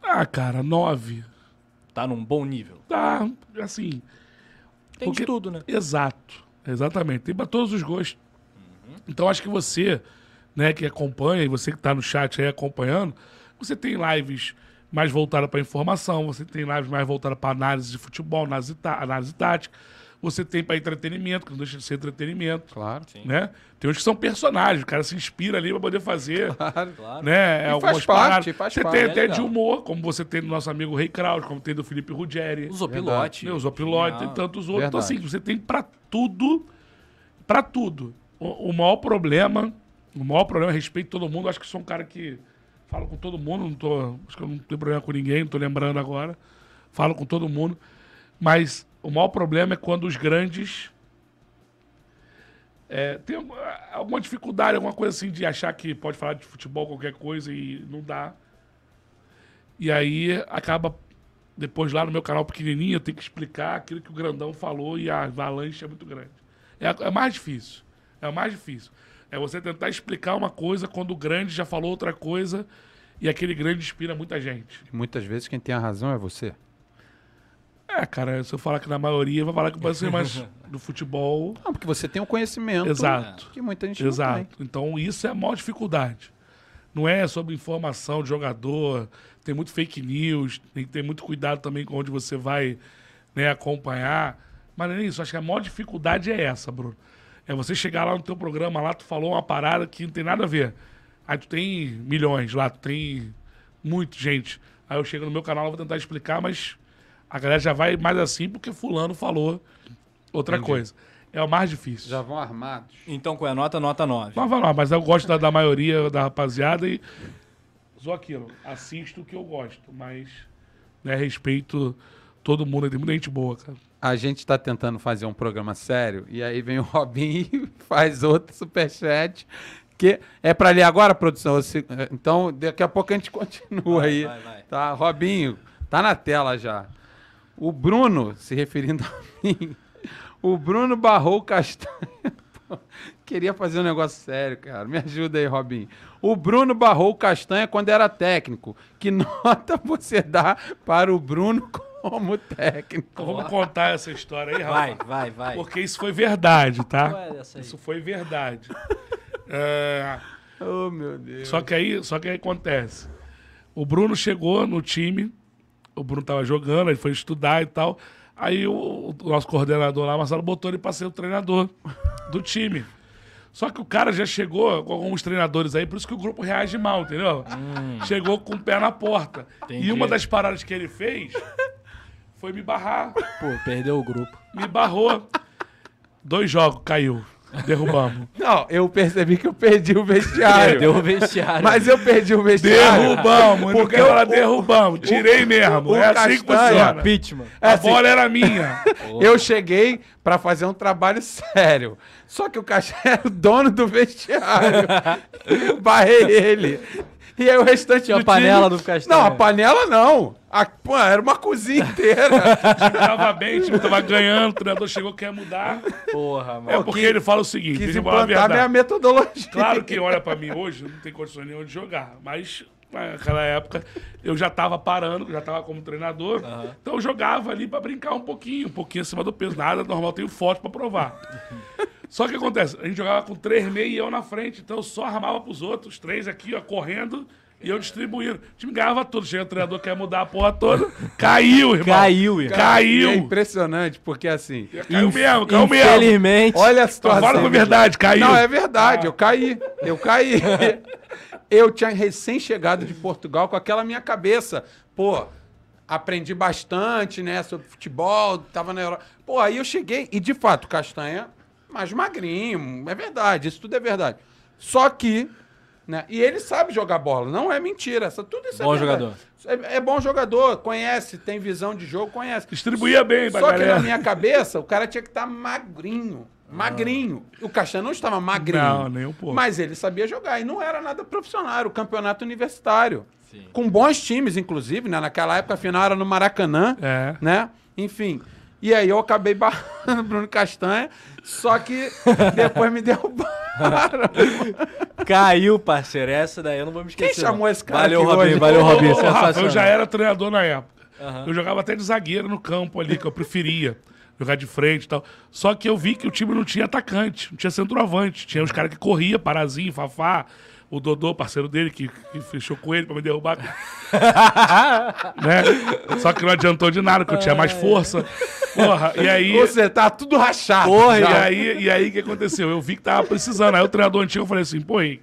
Ah, cara, nove. Tá num bom nível. Tá, assim, Tem Porque- de tudo, né? Exato. Exatamente. Tem para todos os gostos. Então acho que você, né, que acompanha, e você que está no chat aí acompanhando, você tem lives mais voltadas para informação, você tem lives mais voltadas para análise de futebol, análise, tá- análise tática, você tem para entretenimento, que não deixa de ser entretenimento, Claro. né? Tem uns que são personagens, o cara se inspira ali para poder fazer (laughs) Claro. Claro. né? E algumas faz parte, paradas. faz você parte, tem é até de humor, como você tem do nosso amigo Rei Kraus, como tem do Felipe Ruggeri. O Zopilote. Meu, o pilote, tem tantos outros. Então, assim, você tem pra tudo. Pra tudo. O, o maior problema. O maior problema, respeito todo mundo. Acho que sou um cara que falo com todo mundo. Não tô, acho que eu não tenho problema com ninguém, não tô lembrando agora. Falo com todo mundo. Mas o maior problema é quando os grandes. é, tem alguma- dificuldade, alguma coisa assim de achar que pode falar de futebol, qualquer coisa, e não dá. E aí acaba depois lá no meu canal pequenininho, eu tenho que explicar aquilo que o grandão falou e a avalanche é muito grande. É, é mais difícil. É mais difícil. É você tentar explicar uma coisa quando o grande já falou outra coisa e aquele grande inspira muita gente. Muitas vezes quem tem a razão é você. É, cara, se eu falar que na maioria, vai falar que você é mais do futebol. (laughs) Não, porque você tem um conhecimento Exato. que muita gente não Exato. tem. Então isso é a maior dificuldade. Não é sobre informação de jogador, tem muito fake news, tem que ter muito cuidado também com onde você vai né, acompanhar. Mas não é isso, acho que a maior dificuldade é essa, Bruno. É você chegar lá no teu programa, lá tu falou uma parada que não tem nada a ver. Aí tu tem milhões lá, tu tem muita gente. Aí eu chego no meu canal, vou tentar explicar, mas a galera já vai mais assim porque fulano falou outra coisa. É o mais difícil. Já vão armados. Então, com a nota, nota 9. Mas vai lá, mas eu gosto da, da maioria da rapaziada e só aquilo. Assisto o que eu gosto, mas né, respeito todo mundo. Tem muita gente boa, cara. A gente tá tentando fazer um programa sério e aí vem o Robinho (laughs) e faz outro superchat. Que é para ler agora, produção? Você- Então, daqui a pouco a gente (laughs) continua Vai, aí. vai, vai. Tá, Robinho, tá na tela já. O Bruno, se referindo a (laughs) mim, o Bruno barrou o castanha. (laughs) Queria fazer um negócio sério, cara. Me ajuda aí, Robinho. O Bruno barrou o castanha quando era técnico. Que (laughs) nota você dá para o Bruno como técnico? Vamos contar essa história aí, Vai, Rafa. vai, vai. Porque isso foi verdade, tá? É? Isso foi verdade. É, Oh, meu Deus. só que aí, só que aí acontece. O Bruno chegou no time, o Bruno tava jogando, ele foi estudar e tal. Aí o, o nosso coordenador lá, Marcelo, botou ele para ser o treinador do time. Só que o cara já chegou com alguns treinadores aí, por isso que o grupo reage mal, entendeu? Chegou com o pé na porta. Entendi. E uma das paradas que ele fez foi me barrar. Pô, perdeu o grupo. Me barrou. Dois jogos, caiu. Derrubamos. Não, eu percebi que eu perdi o vestiário. Perdeu o vestiário. Mas eu perdi o vestiário. Derrubamos, Porque quero falar derrubamos. Tirei mesmo. o é assim que funciona. Impeachment. A assim- bola era minha. (laughs) Eu cheguei pra fazer um trabalho sério. Só que o caixa (laughs) era o dono do vestiário. eu (laughs) barrei ele. E aí o restante Tinha do a panela time... do Castanha. Não, a panela não. A, pô, era uma cozinha inteira. (laughs) Tava bem, o time tava ganhando, o treinador chegou, quer mudar. Porra, É mano. porque quis- ele fala o seguinte, Quis falar a implantar minha metodologia. Claro que olha pra mim hoje, não tem condições nenhuma de jogar, mas naquela época eu já tava parando, já tava como treinador, então eu jogava ali pra brincar um pouquinho, um pouquinho acima do peso, nada normal, tenho foto pra provar. Só que acontece, a gente jogava com três meio e eu na frente, então eu só armava pros outros, três aqui, ó, correndo, e eu distribuindo. O time ganhava tudo, chega o treinador, quer mudar a porra toda, caiu, irmão. Caiu, irmão. E é Caiu. impressionante, porque assim... Caiu mesmo, caiu mesmo. Infelizmente. Olha a Tô situação. falando com verdade, caiu. Não, é verdade, eu caí. Eu caí. (laughs) eu tinha recém-chegado de Portugal com aquela minha cabeça. Pô, aprendi bastante, né, sobre futebol, tava na Europa. Pô, aí eu cheguei e, de fato, Castanha, mais magrinho, é verdade, isso tudo é verdade. Só que, né, e ele sabe jogar bola, não é mentira, essa, tudo isso Bom é jogador. É, é bom jogador, conhece, tem visão de jogo, conhece. Distribuía bem pra Só que galera. na minha cabeça, o cara tinha que estar magrinho. Magrinho. O Castanho não estava magrinho. Não, nem um pouco. Mas ele sabia jogar. E não era nada profissional, era o campeonato universitário. Sim. Com bons times, inclusive, né? Naquela época, a final era no Maracanã. É. Né? Enfim. E aí eu acabei (laughs) barrando o Bruno Castanha, só que depois me derrubaram. (laughs) Caiu, parceiro. Essa daí eu não vou me esquecer. Quem chamou não. esse cara Valeu, Robinho. hoje? Valeu, Robinho. ô, Rafa, Sensacional. eu já era treinador na época. Aham. Eu jogava até de zagueiro no campo ali, que eu preferia. Jogar de frente e tal. Só que eu vi que o time não tinha atacante, não tinha centroavante. Tinha os caras que corria, Parazinho, Fafá, o Dodô, parceiro dele, que, que fechou com ele pra me derrubar. (laughs) né? Só que não adiantou de nada, porque eu tinha mais força. Porra, e aí. Você tá tudo rachado. Porra, E já. aí, e aí, o que aconteceu? Eu vi que tava precisando. Aí o treinador antigo, eu falei assim, pô, hein,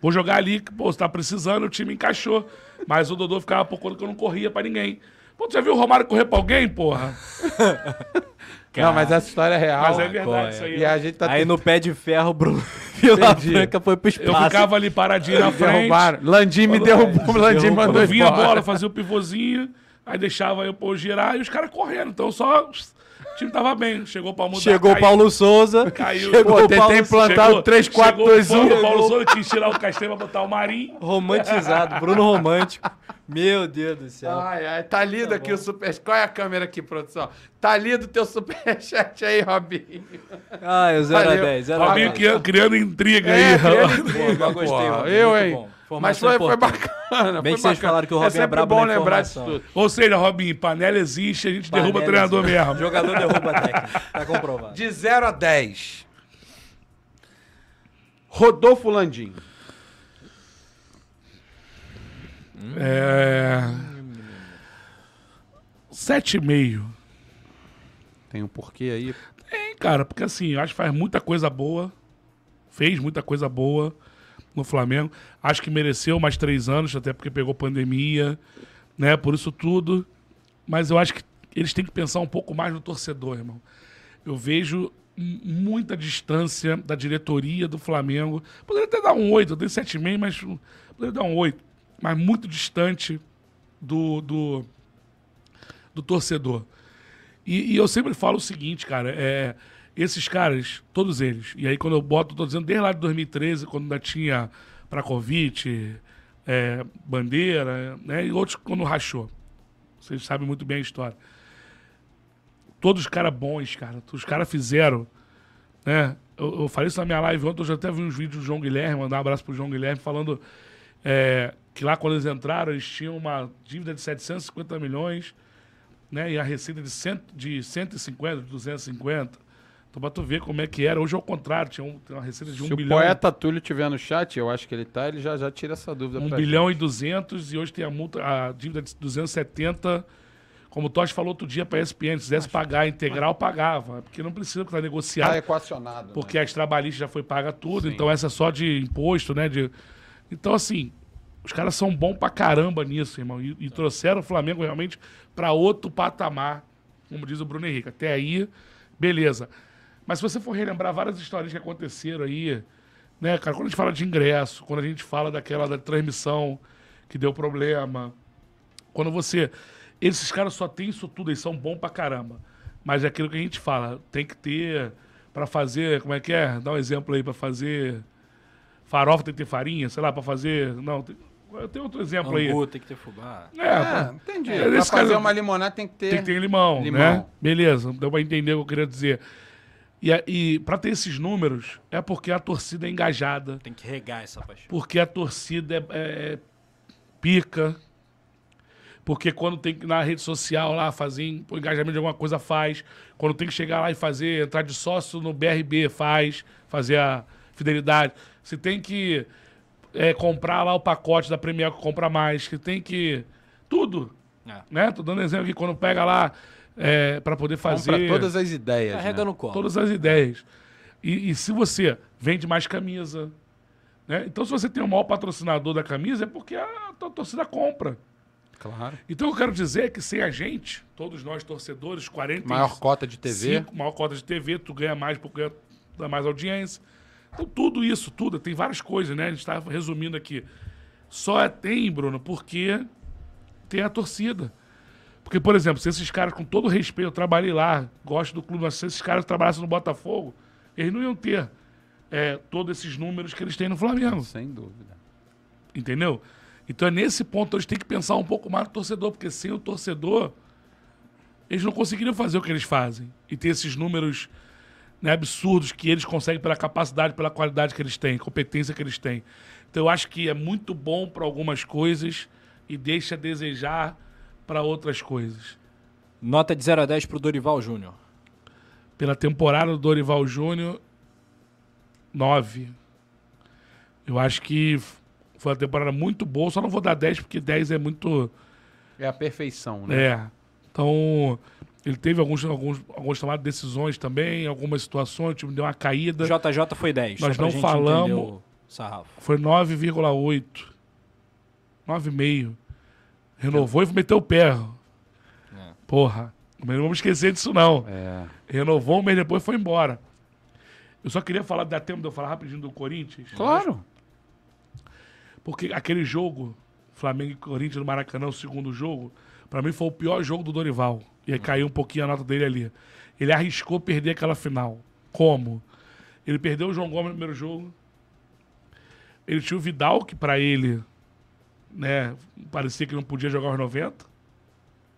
vou jogar ali, que, pô, você tá precisando, o time encaixou. Mas o Dodô ficava por conta que eu não corria pra ninguém. Pô, tu já viu o Romário correr pra alguém, porra? (laughs) Não, mas essa história é real. Mas é qual é? verdade isso aí. E a gente tá Aí no pé de ferro, o Bruno (laughs) Vila Entendi. Franca foi pro Eu espaço. ficava ali paradinho na frente. derrubaram. Landim me derrubou, Landim derrubou. mandou Quando vinha a embora. bola, fazia o pivôzinho, aí deixava eu pô, girar e os caras correndo. Então só. O time tava bem. Chegou pra mudar. Chegou o. Paulo Souza. Caiu. Chegou Pô, o tentei Paulo implantar o 3, 4, chegou 2, 1. o Paulo Souza quis tirar o Castanha pra botar o Marinho. Romantizado. Bruno Romântico. Meu Deus do céu. Ai, ai, tá lido aqui o super. Qual é a câmera aqui, produção? Tá lido o teu superchat aí, Robinho. Ah, é 0 a Valeu. 10. 0 a Robinho 10. criando, criando intriga É, aí. criando Pô, intriga, eu gostei, pô. Robinho, Eu, hein? bom. Mas foi, foi bacana. Bem foi que vocês falaram que o é Robinho é sempre brabo bom na lembrar disso tudo. Ou seja, Robinho, panela existe, a gente derruba Panela treinador existe. mesmo. (laughs) Jogador derruba técnico. Tá comprovado. De 0 a 10. Rodolfo Landim. É. Sete e meio. Tem um porquê aí? Tem, cara, porque assim, eu acho que faz muita coisa boa. Fez muita coisa boa no Flamengo. Acho que mereceu mais três anos, até porque pegou pandemia, né? Por isso tudo. Mas eu acho que eles têm que pensar um pouco mais no torcedor, irmão. Eu vejo muita distância da diretoria do Flamengo. Poderia até dar um 8, eu tenho 7,5, mas poderia dar um 8. Mas muito distante do, do, do torcedor. E, e eu sempre falo o seguinte, cara, é, esses caras, todos eles, e aí quando eu boto, tô dizendo desde lá de 2013, quando ainda tinha Prakovic, é, Bandeira, né, e outros quando rachou. Vocês sabem muito bem a história. Todos os caras bons, cara. Os caras fizeram, né? Eu, eu falei isso na minha live ontem, eu já até vi uns vídeos do João Guilherme, mandar um abraço pro João Guilherme, falando é, que lá quando eles entraram, eles tinham uma dívida de 750 milhões, né? E a receita de, cento, de 150, de 250. Então, pra tu ver como é que era. Hoje é o contrário, tinha um- uma receita de 1 Se o bilhão. poeta Túlio estiver no chat, eu acho que ele tá, ele já, já tira essa dúvida 1 pra bilhão gente. e 200 e hoje tem a multa, a dívida de 270. Como o Tosh falou outro dia para a ESPN, se quisesse pagar integral, pagava. Porque não precisa estar negociado. Tá equacionado. Porque as trabalhistas já foi paga tudo, Sim. então essa é só de imposto, né? De... Então, assim, os caras são bons pra caramba nisso, irmão. E, e trouxeram o Flamengo realmente pra outro patamar, como diz o Bruno Henrique. Até aí, beleza. Mas se você for relembrar várias histórias que aconteceram aí, né, cara, quando a gente fala de ingresso, quando a gente fala daquela da transmissão que deu problema, quando você. Esses caras só têm isso tudo, eles são bons pra caramba. Mas é aquilo que a gente fala, tem que ter pra fazer, como é que é? Dá um exemplo aí pra fazer farofa tem que ter farinha, sei lá, pra fazer, não, tem, tem outro exemplo aí. Angu, tem que ter fubá. É, É, pra- entendi. É, pra fazer caso- uma limonada tem que ter... tem que ter limão, Limão. né? Beleza, deu pra entender o que eu queria dizer. E, a- e para ter esses números, é porque a torcida é engajada, Tem que regar essa paixão. porque a torcida é, é- pica, porque quando tem que ir na rede social lá fazer o engajamento de alguma coisa, faz. Quando tem que chegar lá e fazer, entrar de sócio no BRB, faz, fazer a fidelidade. Se tem que é, comprar lá o pacote da Premier que compra mais, que tem que. Tudo. É. Né? Tô dando exemplo aqui, quando pega lá é, para poder fazer Compra todas as ideias, Carrega né? no colo. todas as ideias. E, e se você vende mais camisa, né? Então se você tem o maior patrocinador da camisa, é porque a tua torcida compra. Claro. Então eu quero dizer que sem a gente, todos nós torcedores, 40 Maior cota de TV. Cinco, maior cota de TV, tu ganha mais porque ganha- dá mais audiência. Então, tudo isso, tudo, tem várias coisas, né? A gente está resumindo aqui. Só é- tem, Bruno, porque tem a torcida. Porque, por exemplo, se esses caras, com todo respeito, eu trabalhei lá, gosto do clube, mas se esses caras trabalhassem no Botafogo, eles não iam ter é, todos esses números que eles têm no Flamengo. Sem dúvida. Entendeu? Então é nesse ponto a gente tem que pensar um pouco mais no torcedor, porque sem o torcedor, eles não conseguiriam fazer o que eles fazem. E ter esses números né, absurdos que eles conseguem pela capacidade, pela qualidade que eles têm, competência que eles têm. Então eu acho que é muito bom para algumas coisas e deixa a desejar para outras coisas. Nota de 0 a 10 pro Dorival Júnior. Pela temporada do Dorival Júnior, 9. Eu acho que foi uma temporada muito boa, só não vou dar 10 porque 10 é muito. É a perfeição, né? É. Então, ele teve alguns, alguns, alguns tomadas de decisões também, algumas situações, o time deu uma caída. JJ foi 10. Nós não falamos- o. Foi 9,8. 9,5. Renovou e meteu o pé. É. Porra. Mas não vamos esquecer disso, não. É. Renovou um mês depois e foi embora. Eu só queria falar, dá tempo de eu falar rapidinho do Corinthians? Claro. Porque aquele jogo, Flamengo e Corinthians no Maracanã, o segundo jogo, pra mim foi o pior jogo do Dorival. E aí caiu um pouquinho a nota dele ali. Ele arriscou perder aquela final. Como? Ele perdeu o João Gomes no primeiro jogo. Ele tinha o Vidal, que pra ele, né, parecia que não podia jogar os 90.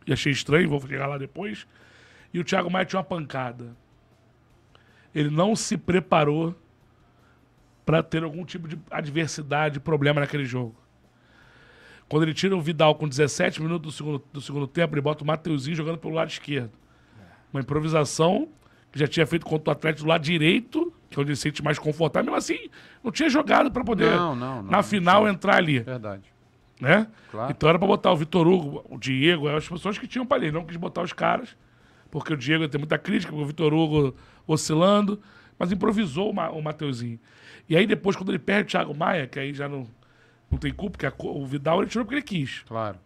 E achei estranho, vou chegar lá depois. E o Thiago Maia tinha uma pancada. Ele não se preparou para ter algum tipo de adversidade, problema naquele jogo. Quando ele tira o Vidal com 17 minutos do segundo, do segundo tempo, ele bota o Mateuzinho jogando pelo lado esquerdo. Uma improvisação que já tinha feito contra o Atlético do lado direito, que é onde ele se sente mais confortável. Mesmo assim, não tinha jogado para poder, Não, não, não. na final, entrar ali. Verdade. Né? Claro. Então era para botar o Vitor Hugo, o Diego, as pessoas que tinham. Ele não quis botar os caras, porque o Diego tem muita crítica, porque o Vitor Hugo oscilando, mas improvisou o, Ma- o Mateuzinho. E aí depois, quando ele perde o Thiago Maia, que aí já não, não tem culpa, porque a o Vidal ele tirou porque ele quis. Claro.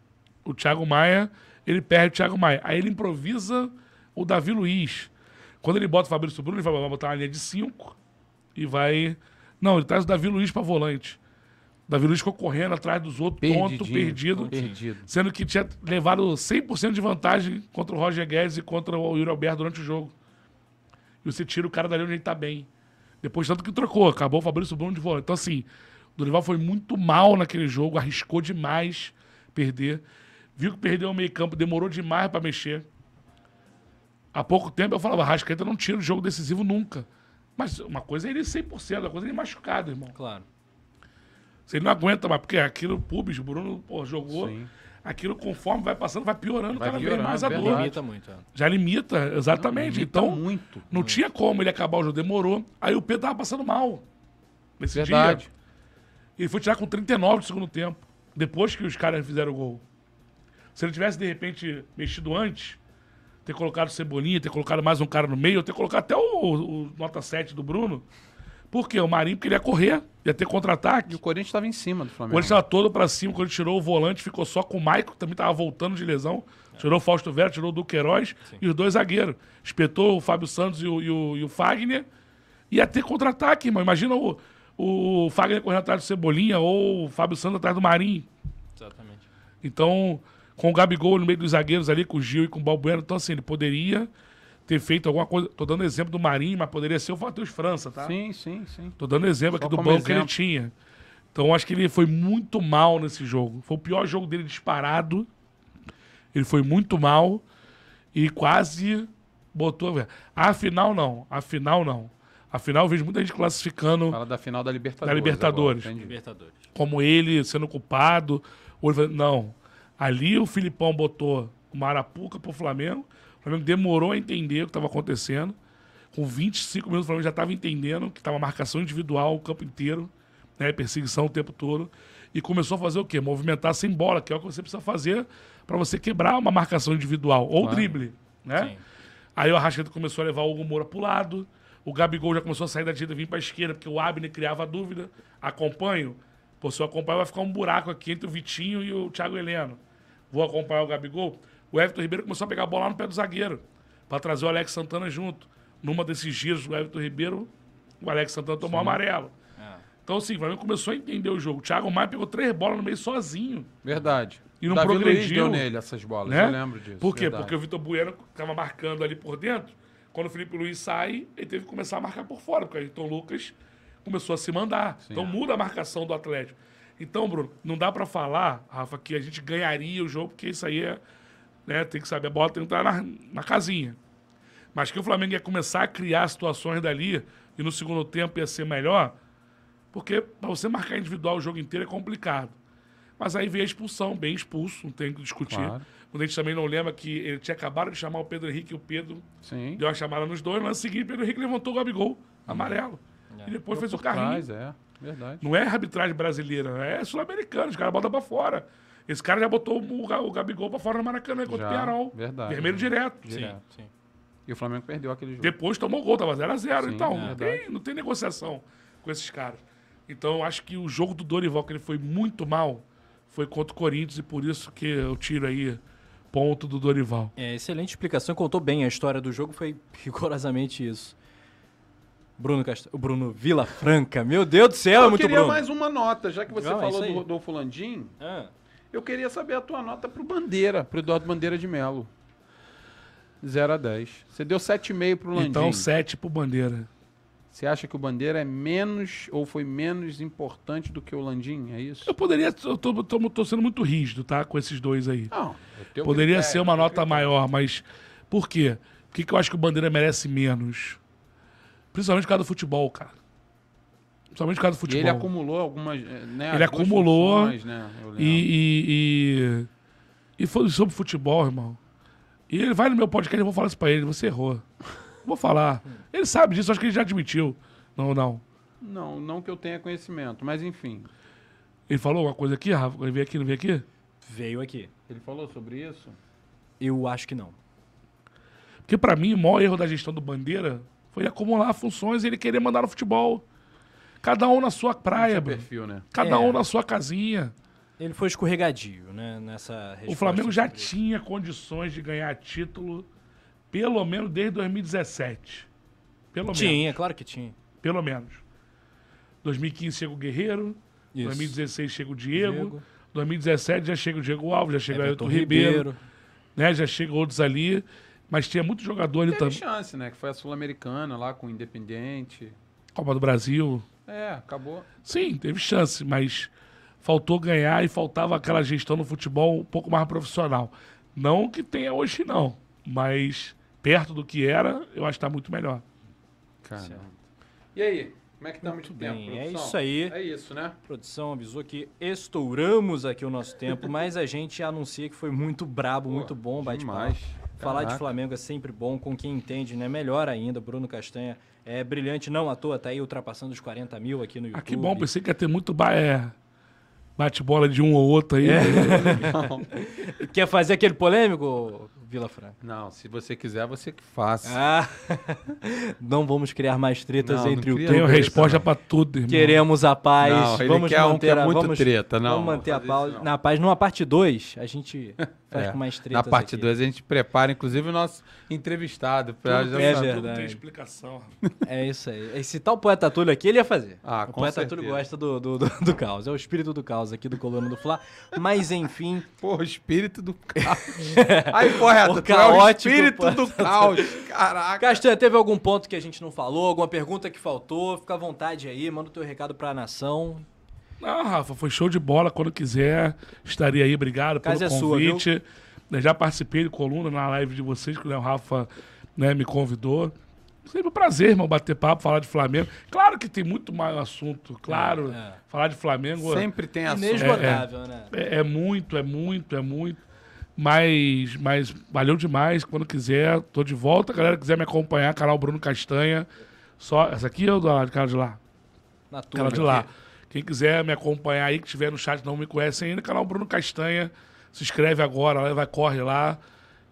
O Thiago Maia, ele perde o Thiago Maia. Aí ele improvisa o Davi Luiz. Quando ele bota o Fabrício Bruno, ele vai vai botar uma linha de 5 e vai... Não, ele traz o Davi Luiz pra volante. Davi Luiz ficou correndo atrás dos outros, tonto, perdido. Perdido. Sendo que tinha levado 100% de vantagem contra o Roger Guedes e contra o Yuri Alberto durante o jogo. E você tira o cara dali onde ele tá bem. Depois, tanto que trocou, acabou o Fabrício Bruno de volante. Então, assim, o Dorival foi muito mal naquele jogo, arriscou demais perder. Viu que perdeu o meio-campo, demorou demais pra mexer. Há pouco tempo eu falava, Rascaeta não tira o jogo decisivo nunca. Mas uma coisa é ele 100%, outra coisa é ele machucado, irmão. Claro. Você não aguenta mais, porque aquilo, o Pubis, o Bruno pô, jogou. Sim. Aquilo, conforme vai passando, vai piorando Vai cada vez piorando, mais a dor. Limita muito. é. Já limita, exatamente. Limita então, muito. não tinha como ele acabar o jogo, demorou. Aí o Pedro tava passando mal. Nesse Verdade. dia. Ele foi tirar com 39 do segundo tempo. Depois que os caras fizeram o gol. Se ele tivesse, de repente, mexido antes, ter colocado Cebolinha, ter colocado mais um cara no meio, ter colocado até o, o nota 7 do Bruno. Por quê? O Marinho queria correr, ia ter contra-ataque. E o Corinthians estava em cima do O Flamengo. Corinthians estava todo pra cima, quando ele tirou o volante, ficou só com o Maico, que também tava voltando de lesão. Tirou o Fausto Vera, tirou o Duqueiroz e os dois zagueiros. Espetou o Fábio Santos e o, e o, e o Fagner. Ia ter contra-ataque, irmão. Imagina o, o Fagner correndo atrás do Cebolinha ou o Fábio Santos atrás do Marinho. Exatamente. Então, com o Gabigol no meio dos zagueiros ali, com o Gil e com o Balbueno, então assim, ele poderia ter feito alguma coisa. Tô dando exemplo do Marinho, mas poderia ser o Matheus França, tá? Sim, sim, sim. Tô dando exemplo Só aqui do banco que ele exemplo. tinha. Então acho que ele foi muito mal nesse jogo. Foi o pior jogo dele disparado. Ele foi muito mal e quase botou. A final não. A final não. A final eu vejo muita gente classificando Fala da final da Libertadores. Da Libertadores. agora. Libertadores. como ele sendo culpado. Ou ele falando, não. Ali o Filipão botou o Marapuca pro Flamengo. O Flamengo demorou a entender o que estava acontecendo. Com 25 minutos, o Flamengo já estava entendendo que estava marcação individual o campo inteiro, né? Perseguição o tempo todo. E começou a fazer o quê? Movimentar sem bola, que é o que você precisa fazer para você quebrar uma marcação individual. Ou Claro. drible, né? Sim. Aí o Arrascaeta começou a levar o Hugo Moura pro lado. O Gabigol já começou a sair da direita e vir pra esquerda, porque o Abner criava dúvida. Acompanho. Pô, se eu acompanhar, vai ficar um buraco aqui entre o Vitinho e o Thiago Heleno. Vou acompanhar o Gabigol. O Everton Ribeiro começou a pegar a bola no pé do zagueiro, pra trazer o Alex Santana junto. Numa desses giros do Everton Ribeiro, o Alex Santana tomou amarelo. É. Então, assim, o Flamengo começou a entender o jogo. O Thiago Maia pegou três bolas no meio sozinho. Verdade. E não Davi Luiz progrediu. deu nele essas bolas, né? eu lembro disso. Por quê? verdade. Porque o Vitor Bueno estava marcando ali por dentro. Quando o Felipe Luiz sai, ele teve que começar a marcar por fora, porque o Ayrton Lucas começou a se mandar. Então muda a marcação do Atlético. Então, Bruno, não dá pra falar, Rafa, que a gente ganharia o jogo, porque isso aí é. Né, tem que saber, a bola tem que estar na, na casinha. Mas que o Flamengo ia começar a criar situações dali e no segundo tempo ia ser melhor, porque para você marcar individual o jogo inteiro é complicado. Mas aí veio a expulsão, bem expulso, não tem o que discutir. Claro. Quando a gente também não lembra que ele tinha acabado de chamar o Pedro Henrique e o Pedro Sim. deu a chamada nos dois, no lance seguinte, o Pedro Henrique levantou o Gabigol, amarelo. E depois fez o carrinho. trás, é. Verdade. Não é arbitragem brasileira, é sul-americano, os caras botam pra fora. Esse cara já botou o, o Gabigol pra fora no Maracanã contra o Já, Penarol. verdade. Vermelho direto. Sim, Direto. sim. E o Flamengo perdeu aquele jogo. Depois tomou gol, tava 0x0. Sim, Então, é não, tem, não tem negociação com esses caras. Então, eu acho que o jogo do Dorival, que ele foi muito mal, foi contra o Corinthians e por isso que eu tiro aí ponto do Dorival. É, excelente explicação, contou bem a história do jogo, foi (laughs) rigorosamente isso. Bruno Cast... Bruno Vila Franca, meu Deus do céu, é eu muito queria Bruno. mais um- uma nota, já que você Não, é falou aí. do Rodolfo Landim, Ah, eu queria saber a tua nota pro Bandeira, pro Eduardo Bandeira de Melo. 0 a 10. Você deu 7,5 pro Landim. Então, 7 pro Bandeira. Você acha que o Bandeira é menos ou foi menos importante do que o Landim? É isso? Eu poderia, eu tô, tô, tô sendo muito rígido, tá? Com esses dois aí. Não. Poderia critério, ser uma nota maior, mas por quê? Por que, que eu acho que o Bandeira merece menos? Principalmente por causa do futebol, cara. Principalmente por causa do E futebol. ele acumulou algumas. eh, Né, Ele acumulou funções, né? E, e, e, e foi sobre futebol, irmão. E ele vai no meu podcast e eu vou falar isso pra ele. Você errou. Vou falar. Ele sabe disso, acho que ele já admitiu. Não, não. Não, não que eu tenha conhecimento, mas enfim. Ele falou uma coisa aqui, Rafa? Ele veio aqui, não veio aqui? veio aqui. Ele falou sobre isso? Eu acho que não. Porque Porque pra mim, o maior erro da gestão do Bandeira foi acumular funções e ele querer mandar no futebol. Cada um na sua praia, Seu Bruno. perfil, né? Cada É. um na sua casinha. Ele foi escorregadio, né? Nessa O Flamengo já tinha condições de ganhar título, pelo menos desde 2017. Pelo menos. Tinha, claro que tinha. Pelo menos. 2015 chega o Guerreiro. Isso. 2016 chega o Diego. Diego. 2017 já chega o Diego Alves, já chega o Everton Ailton Ribeiro, né? Já chega outros ali. Mas tinha muito jogador ali Teve também. chance, né? Que foi a Sul-Americana lá com o Independente. Copa do Brasil. É, acabou. Sim, teve chance, mas faltou ganhar e faltava aquela gestão no futebol um pouco mais profissional. Não que tenha hoje, não. Mas perto do que era, eu acho que está muito melhor. Caramba. E aí? Como é que estamos de tempo, bem, é produção? isso aí. É isso, né? A produção avisou que estouramos aqui o nosso tempo, (laughs) mas a gente anuncia que foi muito brabo, muito bom, bate demais. Falar de. Flamengo é sempre bom, com quem entende, né? Melhor ainda, Bruno Castanha é brilhante, não à toa, tá aí ultrapassando os 40 mil aqui no YouTube. Ah, que bom, pensei que ia ter muito ba- é, bate-bola de um ou outro aí. É. (laughs) Quer fazer aquele polêmico, Vila Franca? Não, se você quiser, você que faça. Ah, (laughs) não vamos criar mais tretas Não, não entre cria Tenho youtubers. resposta pra tudo, irmão. Queremos a paz. Não, ele vamos quer um manter que é a, muito vamos, treta, não, Vamos manter a paz isso não. na paz. Numa parte 2, a gente (laughs) faz É, com mais tretas. Na parte aqui. 2 a gente prepara, inclusive, o nosso entrevistado. Pra Tudo É saber. tudo verdade. tem explicação. É isso aí. Esse tal poeta Túlio aqui, ele ia fazer. Ah, o com poeta certeza. Túlio gosta do, do, do, do caos. É o espírito do caos aqui do Coluna do Fla. Mas, enfim, Porra, o espírito do caos. (laughs) Aí, correto, O é o caótico, espírito pô. do caos. Caraca. Castanha, teve algum ponto que a gente não falou? Alguma pergunta que faltou? Fica à vontade aí, manda o teu recado pra nação. Não, Rafa, foi show de bola. Quando quiser, estaria aí. Obrigado pelo é sua, convite. Eu já participei de coluna na live de vocês, que o Rafa né, me convidou. Sempre um prazer, irmão, bater papo, falar de Flamengo. Claro que tem muito mais assunto, claro. É. Falar de Flamengo Sempre tem assunto. Inesgotável, né? é, é muito, é muito, é muito. Mas, mas valeu demais. Quando quiser, tô de volta. Galera quiser me acompanhar, canal Bruno Castanha. Só, essa aqui ou do lado, cara de lá? Na Canal turma de lá. aqui. Quem quiser me acompanhar aí, que estiver no chat não me conhece ainda, canal Bruno Castanha. Se inscreve agora, vai, corre lá.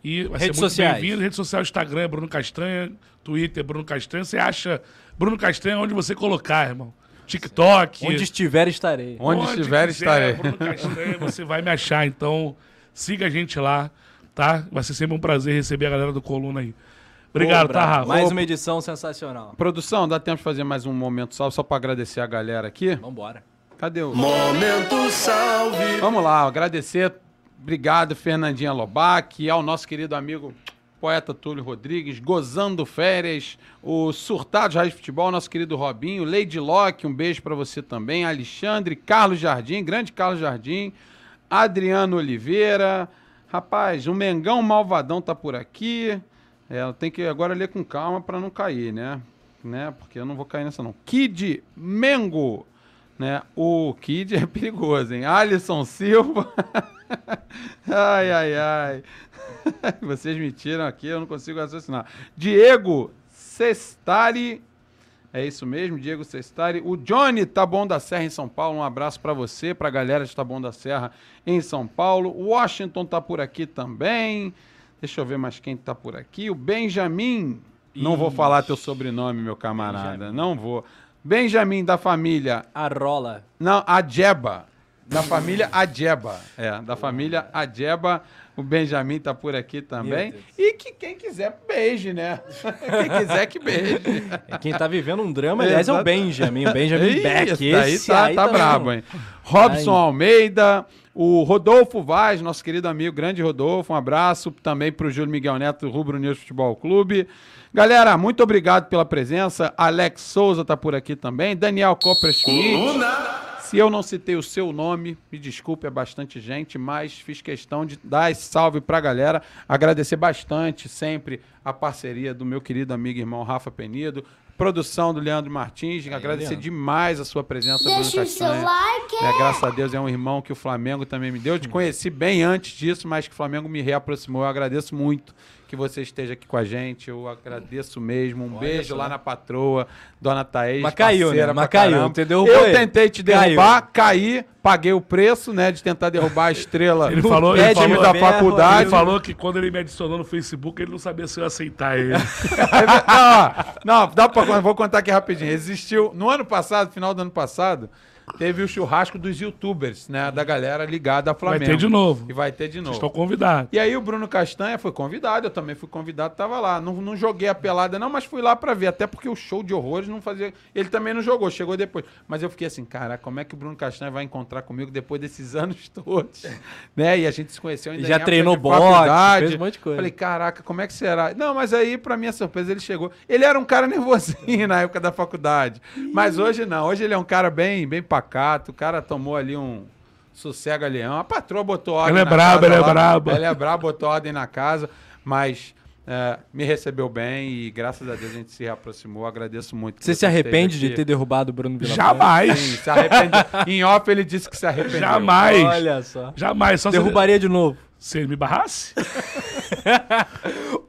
E vai Redes ser muito sociais. bem-vindo. Rede social, Instagram é Bruno Castanha, Twitter é Bruno Castanha. Você acha Bruno Castanha onde você colocar, irmão. TikTok. Onde estiver, estarei. Onde estiver, quiser, estarei. Bruno Castanha, você vai me achar. Então, siga a gente lá, tá? Vai ser sempre um prazer receber a galera do Coluna aí. Obrigado, Pô, tá. Rafa? Mais uma edição sensacional. Produção, dá tempo de fazer mais um momento salve só pra agradecer a galera aqui? Vambora. Cadê o... Momento salve. Vamos lá, agradecer. Obrigado, Fernandinha Lobac, ao nosso querido amigo poeta Túlio Rodrigues, gozando férias, o Surtados Raiz de Futebol, nosso querido Robinho, Lady Locke, um beijo pra você também, Alexandre, Carlos Jardim, grande Carlos Jardim, Adriano Oliveira, rapaz, o Mengão Malvadão tá por aqui, é, tem que agora ler com calma pra não cair, né? né? Porque eu não vou cair nessa não. Kid Mengo, né? O Kid é perigoso, hein? Alisson Silva. (laughs) ai, ai, ai. (laughs) Vocês me tiram aqui, eu não consigo raciocinar. Diego Sestari. É isso mesmo, Diego Sestari. O Johnny Taboão da Serra em São Paulo. Um abraço pra você, pra galera de Taboão da Serra em São Paulo. O Washington tá por aqui também. Deixa eu ver mais quem tá por aqui. O Benjamin. Não vou falar teu sobrenome, meu camarada. Benjamin. Não vou. Benjamin da família A rola. não, Adjeba. Da família Adjeba. É, da família Adjeba. O Benjamin tá por aqui também. E que quem quiser, beije, né? (laughs) quem quiser que beije. É quem tá vivendo um drama, aliás, é o. Benjamin. O Benjamin Beck. Esse Esse tá, aí tá também. brabo, hein? Robson Ai. Almeida, o Rodolfo Vaz, nosso querido amigo, grande Rodolfo, um abraço também pro Júlio Miguel Neto, do Rubro News Futebol Clube. Galera, muito obrigado pela presença. Alex Souza tá por aqui também. Daniel Schmidt. Coluna. Se eu não citei o seu nome, me desculpe, é bastante gente, mas fiz questão de dar esse salve pra galera. Agradecer bastante sempre a parceria do meu querido amigo e irmão Rafa Penido, produção do Leandro Martins. agradecer Leandro. demais a sua presença, Bruno Deixa o seu Castanha. like. Né, graças a Deus é um irmão que o Flamengo também me deu. Eu te conheci bem antes disso, mas que o Flamengo me reaproximou. Eu agradeço muito que você esteja aqui com a gente. Eu agradeço mesmo. Um beijo só. lá na patroa, dona Thaís. Mas caiu, né? Mas caiu. derrubou Eu ele. tentei te Caiu. derrubar, caí, paguei o preço, né, de tentar derrubar a estrela Ele do falou- ele time falou da faculdade. Ele falou que quando ele me adicionou no Facebook, ele não sabia se eu ia aceitar ele. não, não, dá pra, vou contar aqui rapidinho. Existiu, no ano passado, final do ano passado, teve o churrasco dos youtubers, né, da galera ligada a Vai Flamengo. ter de novo. E vai ter de novo. Estou convidado. E aí o Bruno Castanha foi convidado, eu também fui convidado, tava lá. Não, não joguei a pelada não, mas fui lá pra ver, até porque o show de horrores não fazia... Ele também não jogou, chegou depois. Mas eu fiquei assim, cara, como é que o Bruno Castanha vai encontrar comigo depois desses anos (laughs) todos? né? E a gente se conheceu ainda E já treinou faculdade. fez um monte de coisa. Falei, caraca, como é que será? Não, mas aí, pra minha surpresa, ele chegou. Ele era um cara nervosinho (laughs) na época da faculdade. Mas hoje não, hoje ele é um cara bem, bem pacato, o cara tomou ali um... Sossega Leão. A patroa botou ordem Ela é braba, casa ela é lá. braba. Ela é braba, botou ordem na casa, mas é, me recebeu bem e graças a Deus a gente se reaproximou. Agradeço muito. que Você se arrepende de ter derrubado o Bruno Vila Jamais. Sim, se arrepende. em off ele disse que se arrependeu. Jamais. Olha só. Jamais. Só se- Derrubaria de novo. Se ele me barrasse? (laughs)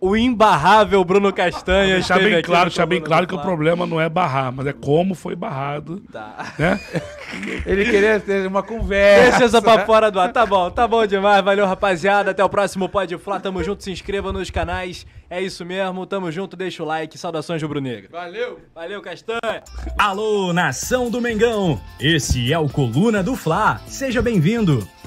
O imbarrável Bruno Castanha. Deixar bem aqui claro, deixar bem claro que o problema não é barrar, mas é como foi barrado. Tá. Né? (laughs) Ele queria ter uma conversa. Deixa essa pra fora do ar. Tá bom, tá bom demais. Valeu, rapaziada. Até o próximo Pode Flá. Tamo junto. Se inscreva nos canais. É isso mesmo. Tamo junto. Deixa o like. Saudações rubro-negro. Valeu. Valeu, Castanha. Alô, nação do Mengão! Esse é o Coluna do Fla. Seja bem-vindo.